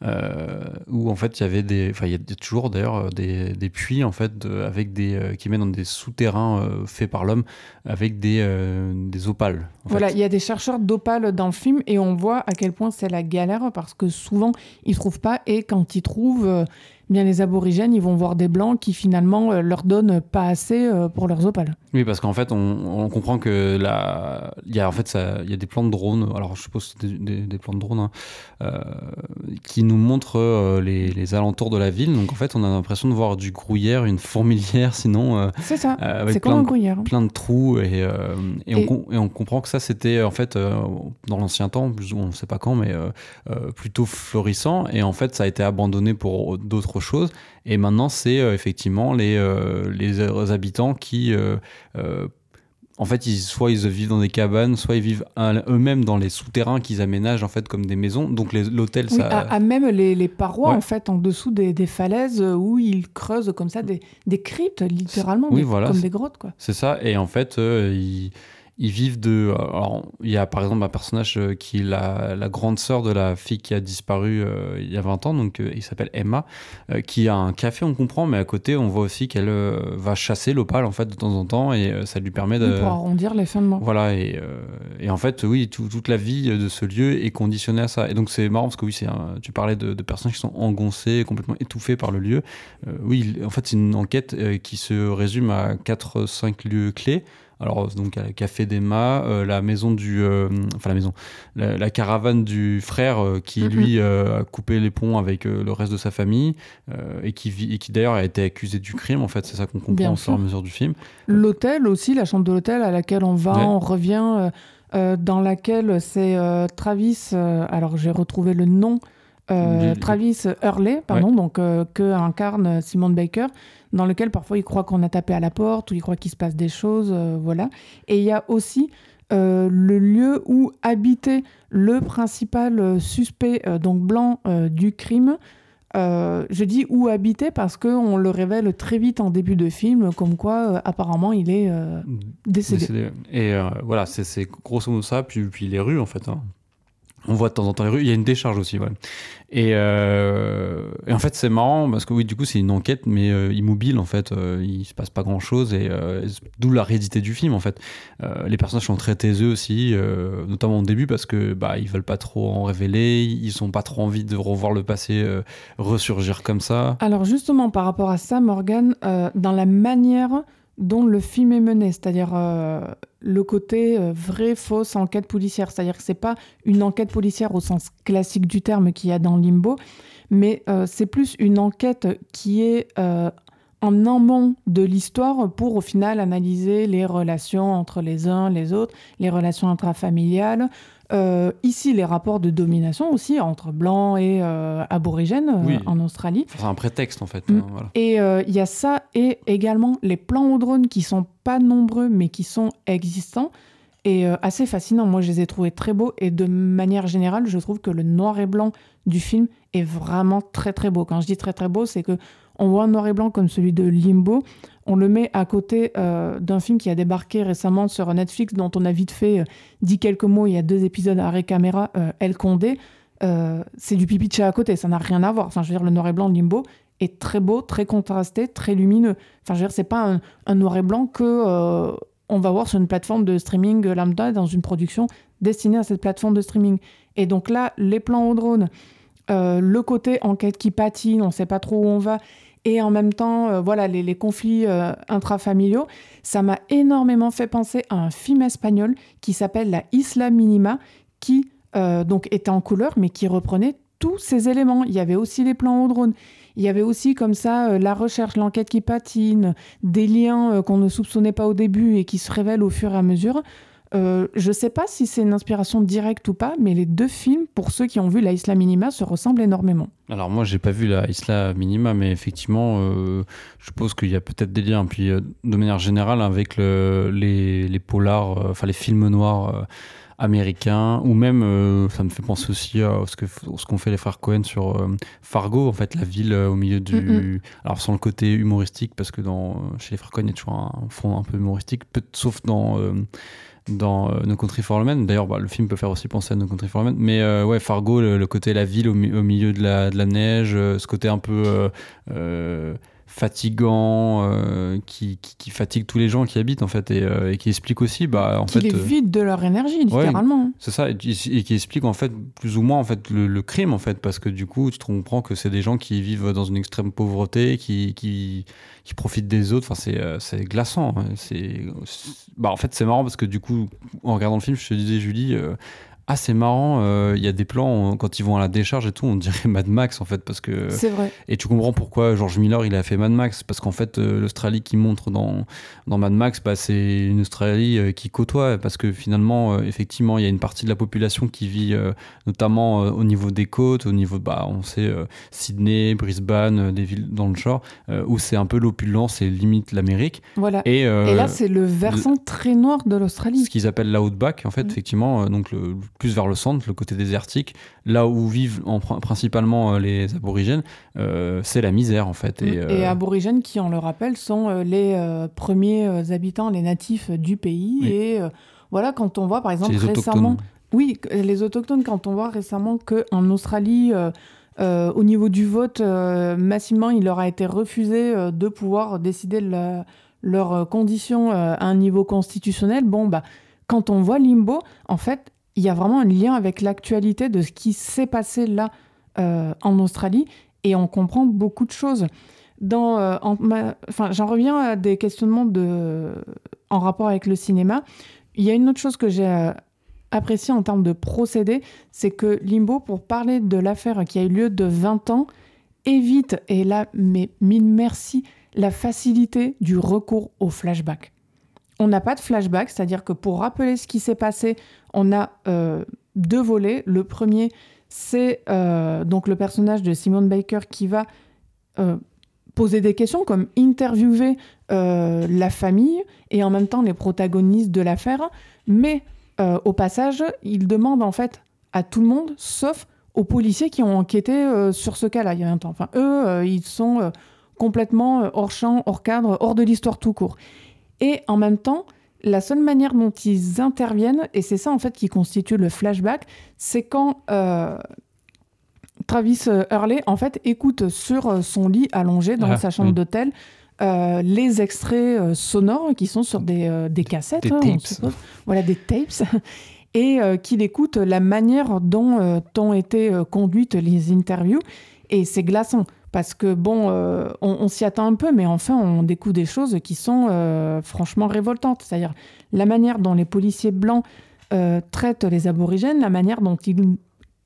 Où en fait il y avait des enfin il y a toujours d'ailleurs des, des, puits en fait avec des qui mènent dans des souterrains faits par l'homme avec des, des opales voilà il y a des chercheurs d'opales dans le film et on voit à quel point c'est la galère parce que souvent ils trouvent pas et quand ils trouvent bien les aborigènes, ils vont voir des blancs qui finalement euh, leur donnent pas assez euh, pour leurs opales. Oui, parce qu'en fait, on, comprend que là, il y a en fait ça, il y a des plans de drones. Alors, je suppose que c'est des, plans de drones hein, euh, qui nous montrent les, alentours de la ville. Donc, en fait, on a l'impression de voir du gruyère, une fourmilière, sinon. c'est ça. c'est comme un gruyère. Plein de trous et, et, On, et, On, comprend que ça, c'était en fait dans l'ancien temps, on ne sait pas quand, mais plutôt florissant. Et en fait, ça a été abandonné pour d'autres chose. Et maintenant, c'est euh, effectivement les, euh, les habitants qui euh, en fait, ils, soit ils vivent dans des cabanes, soit ils vivent eux-mêmes dans les souterrains qu'ils aménagent en fait comme des maisons. Donc l'hôtel, ça. À, même les, les parois en fait en dessous des, des, falaises où ils creusent comme ça des, des cryptes littéralement, oui, voilà, comme des grottes quoi. C'est ça. Et en fait, ils ils vivent de. Alors, il y a par exemple un personnage euh, qui est la, la grande sœur de la fille qui a disparu euh, il y a 20 ans, donc euh, il s'appelle Emma, qui a un café, on comprend, mais à côté, on voit aussi qu'elle va chasser l'opale en fait de temps en temps et ça lui permet de. Pour arrondir les fins de mois. Voilà, et, et en fait, oui, toute la vie de ce lieu est conditionnée à ça. Et donc, c'est marrant parce que oui, c'est tu parlais de, de, personnes qui sont engoncées, complètement étouffées par le lieu. oui, en fait, c'est une enquête qui se résume à 4-5 lieux clés. Alors donc Café d'Emma, euh, la maison du, euh, enfin la maison, la, caravane du frère euh, qui mhm. lui a coupé les ponts avec le reste de sa famille et qui vit, qui d'ailleurs a été accusé du crime. En fait, c'est ça qu'on comprend au fur et à mesure du film. L'hôtel aussi, la chambre de l'hôtel à laquelle on va, on revient, dans laquelle c'est Travis. alors j'ai retrouvé le nom. Travis Hurley, pardon, donc que incarne Simon Baker, dans lequel parfois il croit qu'on a tapé à la porte ou il croit qu'il se passe des choses, euh, voilà. Et il y a aussi euh, le lieu où habitait le principal euh, suspect, donc blanc, du crime. je dis où habitait parce qu'on le révèle très vite en début de film, comme quoi apparemment il est décédé. Et voilà, c'est grosso modo ça, puis, puis les rues en fait. Hein. On voit de temps en temps les rues. Il y a une décharge aussi. Et, euh, et en fait, c'est marrant parce que oui, du coup, c'est une enquête, mais euh, immobile en fait. Euh, il se passe pas grand chose et d'où la réédité du film en fait. les personnages sont très taiseux aussi, notamment au début parce que bah ils veulent pas trop en révéler, ils ont pas trop envie de revoir le passé ressurgir comme ça. Alors justement, par rapport à ça, Morgan, dans la manière dont le film est mené, c'est-à-dire euh, le côté euh, vraie, fausse enquête policière. C'est-à-dire que c'est pas une enquête policière au sens classique du terme qu'il y a dans Limbo, mais euh, c'est plus une enquête qui est en amont de l'histoire pour au final analyser les relations entre les uns, les autres, les relations intrafamiliales, euh, ici, les rapports de domination aussi entre blancs et euh, aborigènes euh, en Australie. c'est un prétexte en fait. Mm. Hein, et il y a ça et également les plans au drone qui sont pas nombreux mais qui sont existants et assez fascinants. Moi, je les ai trouvés très beaux et de manière générale, je trouve que le noir et blanc du film est vraiment très très beau. Quand je dis très très beau, c'est que on voit un noir et blanc comme celui de Limbo. On le met à côté euh, d'un film qui a débarqué récemment sur Netflix, dont on a vite fait euh, dit quelques mots. Il y a deux épisodes à caméra, euh, El Condé. c'est du pipi de à côté, ça n'a rien à voir. Enfin, je veux dire, le noir et blanc de Limbo est très beau, très contrasté, très lumineux. Enfin, je veux dire, c'est pas un, noir et blanc que on va voir sur une plateforme de streaming lambda dans une production destinée à cette plateforme de streaming. Et donc là, les plans au drone, le côté enquête qui patine, on ne sait pas trop où on va, et en même temps, euh, voilà, les, conflits euh, intrafamiliaux, ça m'a énormément fait penser à un film espagnol qui s'appelle La Isla Minima, qui euh, donc était en couleur, mais qui reprenait tous ces éléments. Il y avait aussi les plans au drone. Il y avait aussi comme ça la recherche, l'enquête qui patine, des liens qu'on ne soupçonnait pas au début et qui se révèlent au fur et à mesure. Euh, je sais pas si c'est une inspiration directe ou pas, mais les deux films, pour ceux qui ont vu La Isla Minima, se ressemblent énormément. Alors moi, j'ai pas vu La Isla Minima, mais effectivement, euh, je suppose qu'il y a peut-être des liens. Puis euh, de manière générale, avec le, les, les polars, enfin les films noirs américains, ou même, euh, ça me fait penser aussi à ce que ce qu'ont fait les frères Cohen sur euh, Fargo, en fait, la ville euh, au milieu du. Mhm. Alors sans le côté humoristique, parce que dans chez les frères Cohen, il y a toujours un fond un peu humoristique, sauf dans dans euh, No Country for Old Men. D'ailleurs, bah, le film peut faire aussi penser à No Country for Old Men. Mais euh, ouais, Fargo, le, côté la ville au, mi- au milieu de la, de la neige, euh, ce côté un peu fatigant, euh, qui, qui, qui fatigue tous les gens qui habitent en fait, et, euh, et qui explique aussi, bah en Qui fait. les euh, vide de leur énergie, littéralement. c'est ça, et, qui- et qui explique en fait plus ou moins en fait le, le crime en fait, parce que du coup tu te comprends que c'est des gens qui vivent dans une extrême pauvreté, qui, qui, qui profitent des autres. Enfin c'est c'est glaçant. hein. C'est c'est- bah en fait c'est marrant parce que du coup en regardant le film je te disais Julie. euh, ah c'est marrant, euh, il y a des plans on- quand ils vont à la décharge et tout, on dirait Mad Max en fait parce que C'est vrai. et tu comprends pourquoi George Miller il a fait Mad Max parce qu'en fait euh, l'Australie qui montre dans dans Mad Max bah, c'est une Australie euh, qui côtoie parce que finalement effectivement il y a une partie de la population qui vit notamment au niveau des côtes au niveau bah on sait Sydney Brisbane des villes dans le shore euh, où c'est un peu l'opulence et limite l'Amérique Voilà. et, Et là, c'est le versant très noir de l'Australie. ce qu'ils appellent l'outback en fait Mm. effectivement donc le, plus vers le centre le côté désertique là où vivent en, pr- principalement euh, les aborigènes euh, c'est la misère en fait et, Et, euh, aborigènes qui, on le rappelle, sont les euh, premiers habitants, les natifs du pays. Oui. Et voilà, quand on voit par exemple récemment, oui, les autochtones, quand on voit récemment qu'en Australie, euh, au niveau du vote, euh, massivement, il leur a été refusé euh, de pouvoir décider leurs conditions à un niveau constitutionnel. Bon, bah, quand on voit Limbo, en fait, il y a vraiment un lien avec l'actualité de ce qui s'est passé là euh, en Australie et on comprend beaucoup de choses. Euh, j'en reviens à des questionnements en rapport avec le cinéma. Il y a une autre chose que j'ai euh, appréciée en termes de procédé, c'est que Limbo, pour parler de l'affaire qui a eu lieu de 20 ans, évite, et là, mais mille merci, la facilité du recours au flashback. On n'a pas de flashback, c'est-à-dire que pour rappeler ce qui s'est passé, on a euh, deux volets. Le premier, c'est euh, donc le personnage de Simone Baker qui va euh, poser des questions, comme interviewer la famille et en même temps les protagonistes de l'affaire. Mais au passage, il demande en fait à tout le monde, sauf aux policiers qui ont enquêté sur ce cas-là il y a un temps. Enfin, eux, ils sont complètement hors champ, hors cadre, hors de l'histoire tout court. Et en même temps, la seule manière dont ils interviennent, et c'est ça en fait qui constitue le flashback, c'est quand euh, Travis euh, Hurley en fait écoute sur euh, son lit allongé dans Ah, sa chambre oui. d'hôtel euh, les extraits sonores qui sont sur des, des cassettes, Des hein, tapes. voilà des tapes, et euh, qu'il écoute la manière dont euh, ont été euh, conduites les interviews, et c'est glaçant. Parce que bon, euh, on, s'y attend un peu, mais enfin, on découvre des choses qui sont euh, franchement révoltantes. C'est-à-dire la manière dont les policiers blancs euh, traitent les aborigènes, la manière dont ils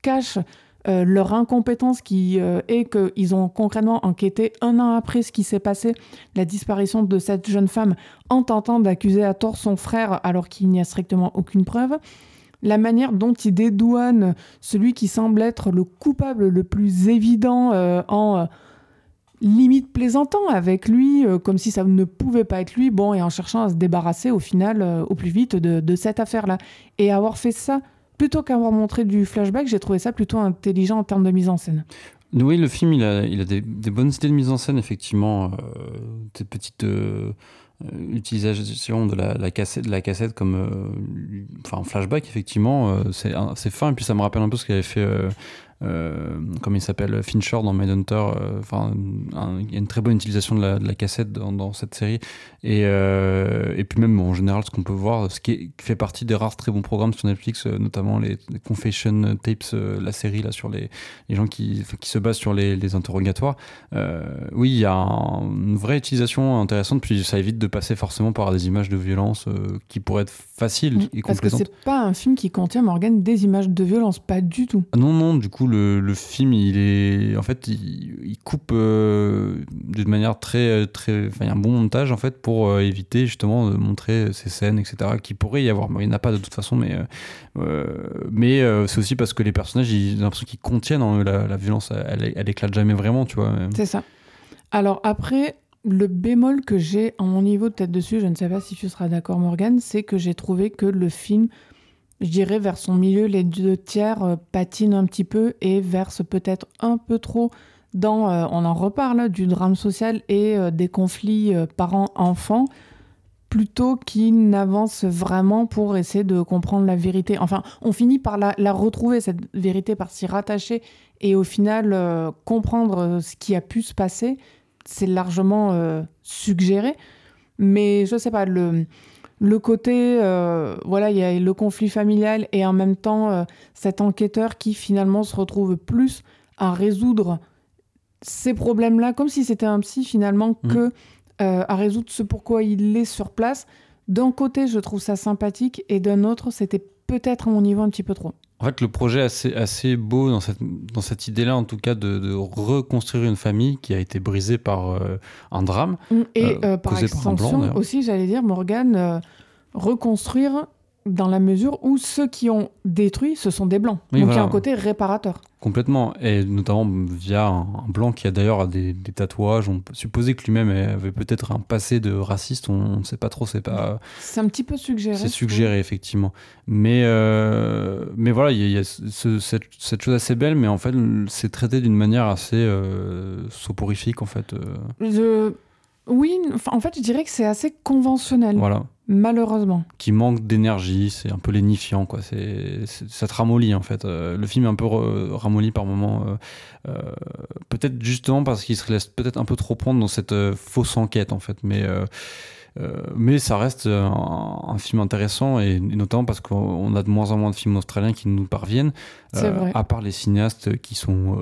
cachent leur incompétence qui est qu'ils ont concrètement enquêté un an après ce qui s'est passé, la disparition de cette jeune femme, en tentant d'accuser à tort son frère alors qu'il n'y a strictement aucune preuve. La manière dont ils dédouanent celui qui semble être le coupable le plus évident euh, en euh, limite plaisantant avec lui, euh, comme si ça ne pouvait pas être lui, bon, et en cherchant à se débarrasser au final, au plus vite, de, cette affaire-là. Et avoir fait ça, plutôt qu'avoir montré du flashback, j'ai trouvé ça plutôt intelligent en termes de mise en scène. Oui, le film, il a, il a des, bonnes idées de mise en scène, effectivement. Des petites euh, utilisations de la, la cassette, de la cassette comme euh, enfin, en flashback, effectivement. euh, c'est fin, et puis ça me rappelle un peu ce qu'avait fait. Euh, comme il s'appelle Fincher dans Mindhunter euh, enfin un- il y a une très bonne utilisation de la, de la cassette dans, dans cette série. Et, euh, et puis même en général ce qu'on peut voir ce qui, est- qui fait partie des rares très bons programmes sur Netflix notamment les, les Confession Tapes la série là sur les, les gens qui, qui se basent sur les, les interrogatoires. Oui il y a un- une vraie utilisation intéressante puis ça évite de passer forcément par des images de violence euh, qui pourraient être faciles et Parce que complaisantes. c'est pas un film qui contient, Morgan, des images de violence, pas du tout. Ah Non, non, du coup, le, film, il est, en fait, il, coupe euh, d'une manière très, très, il y a un bon montage en fait pour euh, éviter justement de montrer ces scènes, etc. Qui pourrait y avoir, il n'y en a pas de toute façon, mais, euh, mais c'est aussi parce que les personnages, j'ai l'impression qu'ils contiennent hein, la, la, violence, elle, elle, éclate jamais vraiment, tu vois. C'est ça. Alors après, le bémol que j'ai en mon niveau de tête dessus, je ne sais pas si tu seras d'accord Morgan, c'est que j'ai trouvé que le film, je dirais vers son milieu, les deux tiers euh, patinent un petit peu et versent peut-être un peu trop dans, euh, on en reparle, du drame social et euh, des conflits parents-enfants, plutôt qu'ils n'avancent vraiment pour essayer de comprendre la vérité. Enfin, on finit par la, retrouver, cette vérité, par s'y rattacher et au final comprendre ce qui a pu se passer c'est largement suggéré. Mais je sais pas, le, le côté, euh, voilà, il y a le conflit familial et en même temps euh, cet enquêteur qui finalement se retrouve plus à résoudre ces problèmes-là, comme si c'était un psy finalement, mmh. que à résoudre ce pourquoi il est sur place. D'un côté, je trouve ça sympathique et d'un autre, c'était peut-être à mon niveau un petit peu trop. En fait, le projet est assez, assez beau dans cette, dans cette idée-là, en tout cas, de, de, reconstruire une famille qui a été brisée par euh, un drame. Et euh, euh, par extension par blanc, aussi, j'allais dire, Morgane, reconstruire dans la mesure où ceux qui ont détruit, ce sont des blancs. Oui, Donc voilà. il y a un côté réparateur. Complètement, et notamment via un, un blanc qui a d'ailleurs des, des, tatouages. On peut supposer que lui-même avait peut-être un passé de raciste, on ne sait pas trop, c'est pas... C'est un petit peu suggéré. C'est suggéré, effectivement. Mais, euh, mais voilà, il y a, y a ce, cette, cette, chose assez belle, mais en fait, c'est traité d'une manière assez euh, soporifique, en fait. Euh. Je... Oui, en fait, je dirais que c'est assez conventionnel. Voilà. Malheureusement. Qui manque d'énergie, c'est un peu lénifiant, quoi. C'est, ça te ramollit, en fait. Euh, le film est un peu ramolli par moments. Euh, euh, peut-être justement parce qu'il se laisse peut-être un peu trop prendre dans cette fausse enquête, en fait. Mais, mais ça reste un, un, film intéressant, et, et notamment parce qu'on a de moins en moins de films australiens qui nous parviennent. Vrai. À part les cinéastes qui sont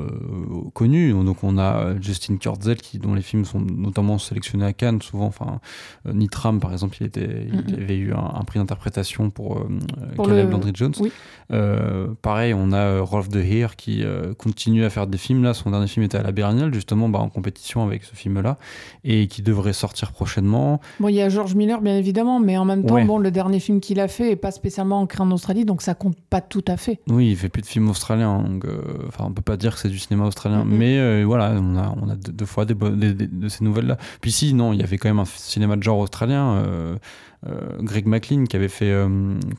connus. Donc on a Justin Kurzel, qui, dont les films sont notamment sélectionnés à Cannes, souvent. Enfin, Nitram, par exemple, il était... Mm -hmm. il avait eu un, un prix d'interprétation pour, euh, pour Caleb le... Landry Jones. Oui. Euh, pareil, on a Rolf de Heer qui euh, continue à faire des films. Là, son dernier film était à la Berlinale, justement, bah, en compétition avec ce film-là, et qui devrait sortir prochainement. Bon, il y a George Miller, bien évidemment, mais en même temps, ouais. bon, le dernier film qu'il a fait est pas spécialement ancré en Australie, donc ça compte pas tout à fait. Oui, il fait plus de films australiens, donc enfin, on peut pas dire que c'est du cinéma australien, mm -hmm. mais voilà, on a, on a deux, deux fois des, des, des, de ces nouvelles-là. Puis si, non, il y avait quand même un cinéma de genre australien. Euh, euh, Greg McLean qui avait fait euh,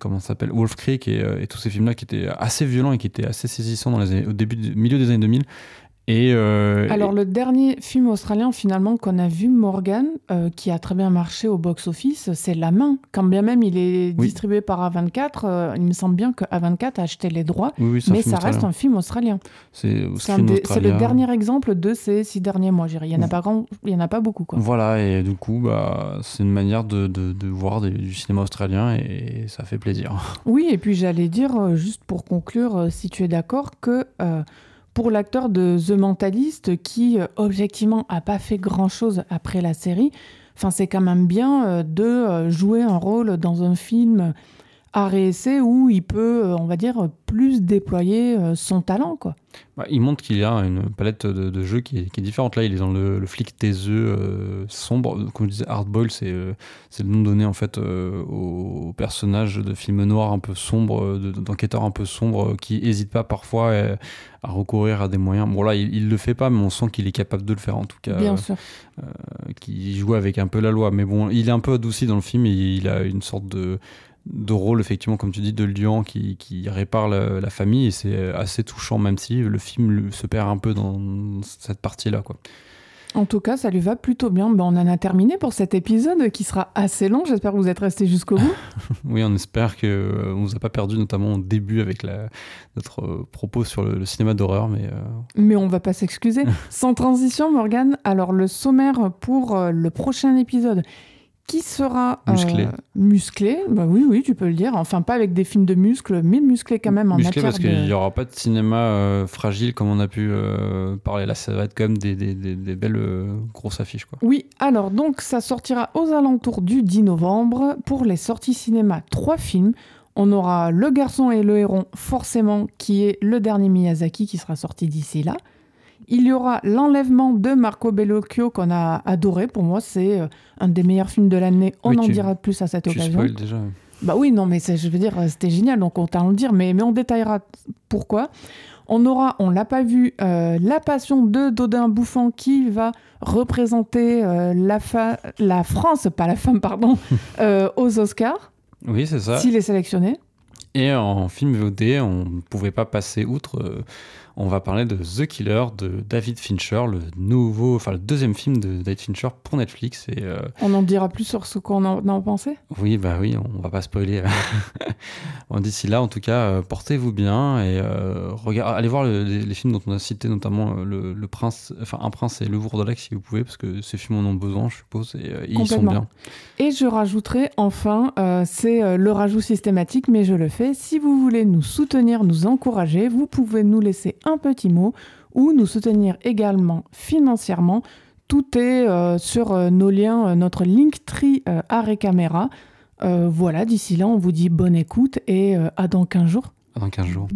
comment s'appelle Wolf Creek et, euh, et tous ces films là qui étaient assez violents et qui étaient assez saisissants dans les années, au début milieu des années 2000 et euh, Alors, et... le dernier film australien, finalement, qu'on a vu, Morgan, euh, qui a très bien marché au box-office, c'est La Main. Quand bien même il est oui. distribué par A24, euh, il me semble bien que A24 a acheté les droits, oui, oui, mais ça australien. reste un film australien. C'est le dernier exemple de ces six derniers mois, Il n'y en, a pas grand... Il y en a pas beaucoup. Quoi. Voilà, et du coup, bah, c'est une manière de, de, de voir des, du cinéma australien et ça fait plaisir. Oui, et puis j'allais dire, juste pour conclure, si tu es d'accord, que pour l'acteur de The Mentalist qui euh, objectivement a pas fait grand chose après la série. Enfin c'est quand même bien euh, de euh, jouer un rôle dans un film à où il peut on va dire plus déployer son talent quoi. Bah, il montre qu'il y a une palette de, jeux qui est, différente. Là il est dans le, flic taiseux euh, sombre. Comme je disais hardball c'est euh, le nom donné en fait au personnage de film noir un peu sombre d'enquêteur un peu sombre qui hésite pas parfois à, recourir à des moyens. Bon là il, il le fait pas mais on sent qu'il est capable de le faire en tout cas bien sûr. qui joue avec un peu la loi. Mais bon il est un peu adouci dans le film et il a une sorte de de rôle effectivement comme tu dis de lion qui, qui répare la, la, famille et c'est assez touchant même si le film se perd un peu dans cette partie là quoi en tout cas, ça lui va plutôt bien. Ben, on en a terminé pour cet épisode qui sera assez long. J'espère que vous êtes restés jusqu'au bout. oui, on espère qu'on euh, ne vous a pas perdu, notamment au début avec la, notre euh, propos sur le, le cinéma d'horreur. Mais, euh... mais on va pas s'excuser. Sans transition, Morgane, alors le sommaire pour euh, le prochain épisode qui sera musclé. Euh, musclé. Bah oui, oui, tu peux le dire. Enfin, pas avec des films de muscles, mais musclé quand même en musclé matière parce qu'il n'y aura pas de cinéma euh, fragile comme on a pu euh, parler là. Ça va être quand même des, des, des, des belles grosses affiches. Quoi. Oui, alors donc ça sortira aux alentours du 10 novembre. Pour les sorties cinéma, trois films. On aura Le garçon et le héron, forcément, qui est le dernier Miyazaki qui sera sorti d'ici là. Il y aura L'enlèvement de Marco Bellocchio qu'on a adoré. Pour moi, c'est euh, un des meilleurs films de l'année. On Oui, en tu- dira plus à cette Tu occasion. spoil déjà. Bah oui, non, mais je veux dire, c'était génial, donc on t'a le dire, mais, mais on détaillera pourquoi. On aura, on l'a pas vu, euh, La Passion de Dodin Bouffant qui va représenter euh, la, France, pas la femme, pardon, euh, aux Oscars, Oui, c'est ça. s'il est sélectionné. Et en film VOD, on ne pouvait pas passer outre. On va parler de The Killer de David Fincher, le nouveau, enfin le deuxième film de David Fincher pour Netflix. Et euh, On en dira plus sur ce qu'on en, en pensait? oui, bah oui, on va pas spoiler. Bon, D'ici là, en tout cas, euh, portez-vous bien et euh, regard- allez voir le- les, les films dont on a cité, notamment le, le Prince, enfin Un Prince et Le Bourg si vous pouvez, parce que ces films en ont besoin, je suppose, et euh, ils sont bien. Et je rajouterai enfin, c'est le rajout systématique, mais je le fais. Si vous voulez nous soutenir, nous encourager, vous pouvez nous laisser un petit mot ou nous soutenir également financièrement. Tout est euh, sur euh, nos liens, euh, notre Linktree Arrêt Caméra. Voilà, d'ici là, on vous dit bonne écoute et à dans 15 jours. Dans 15 jours.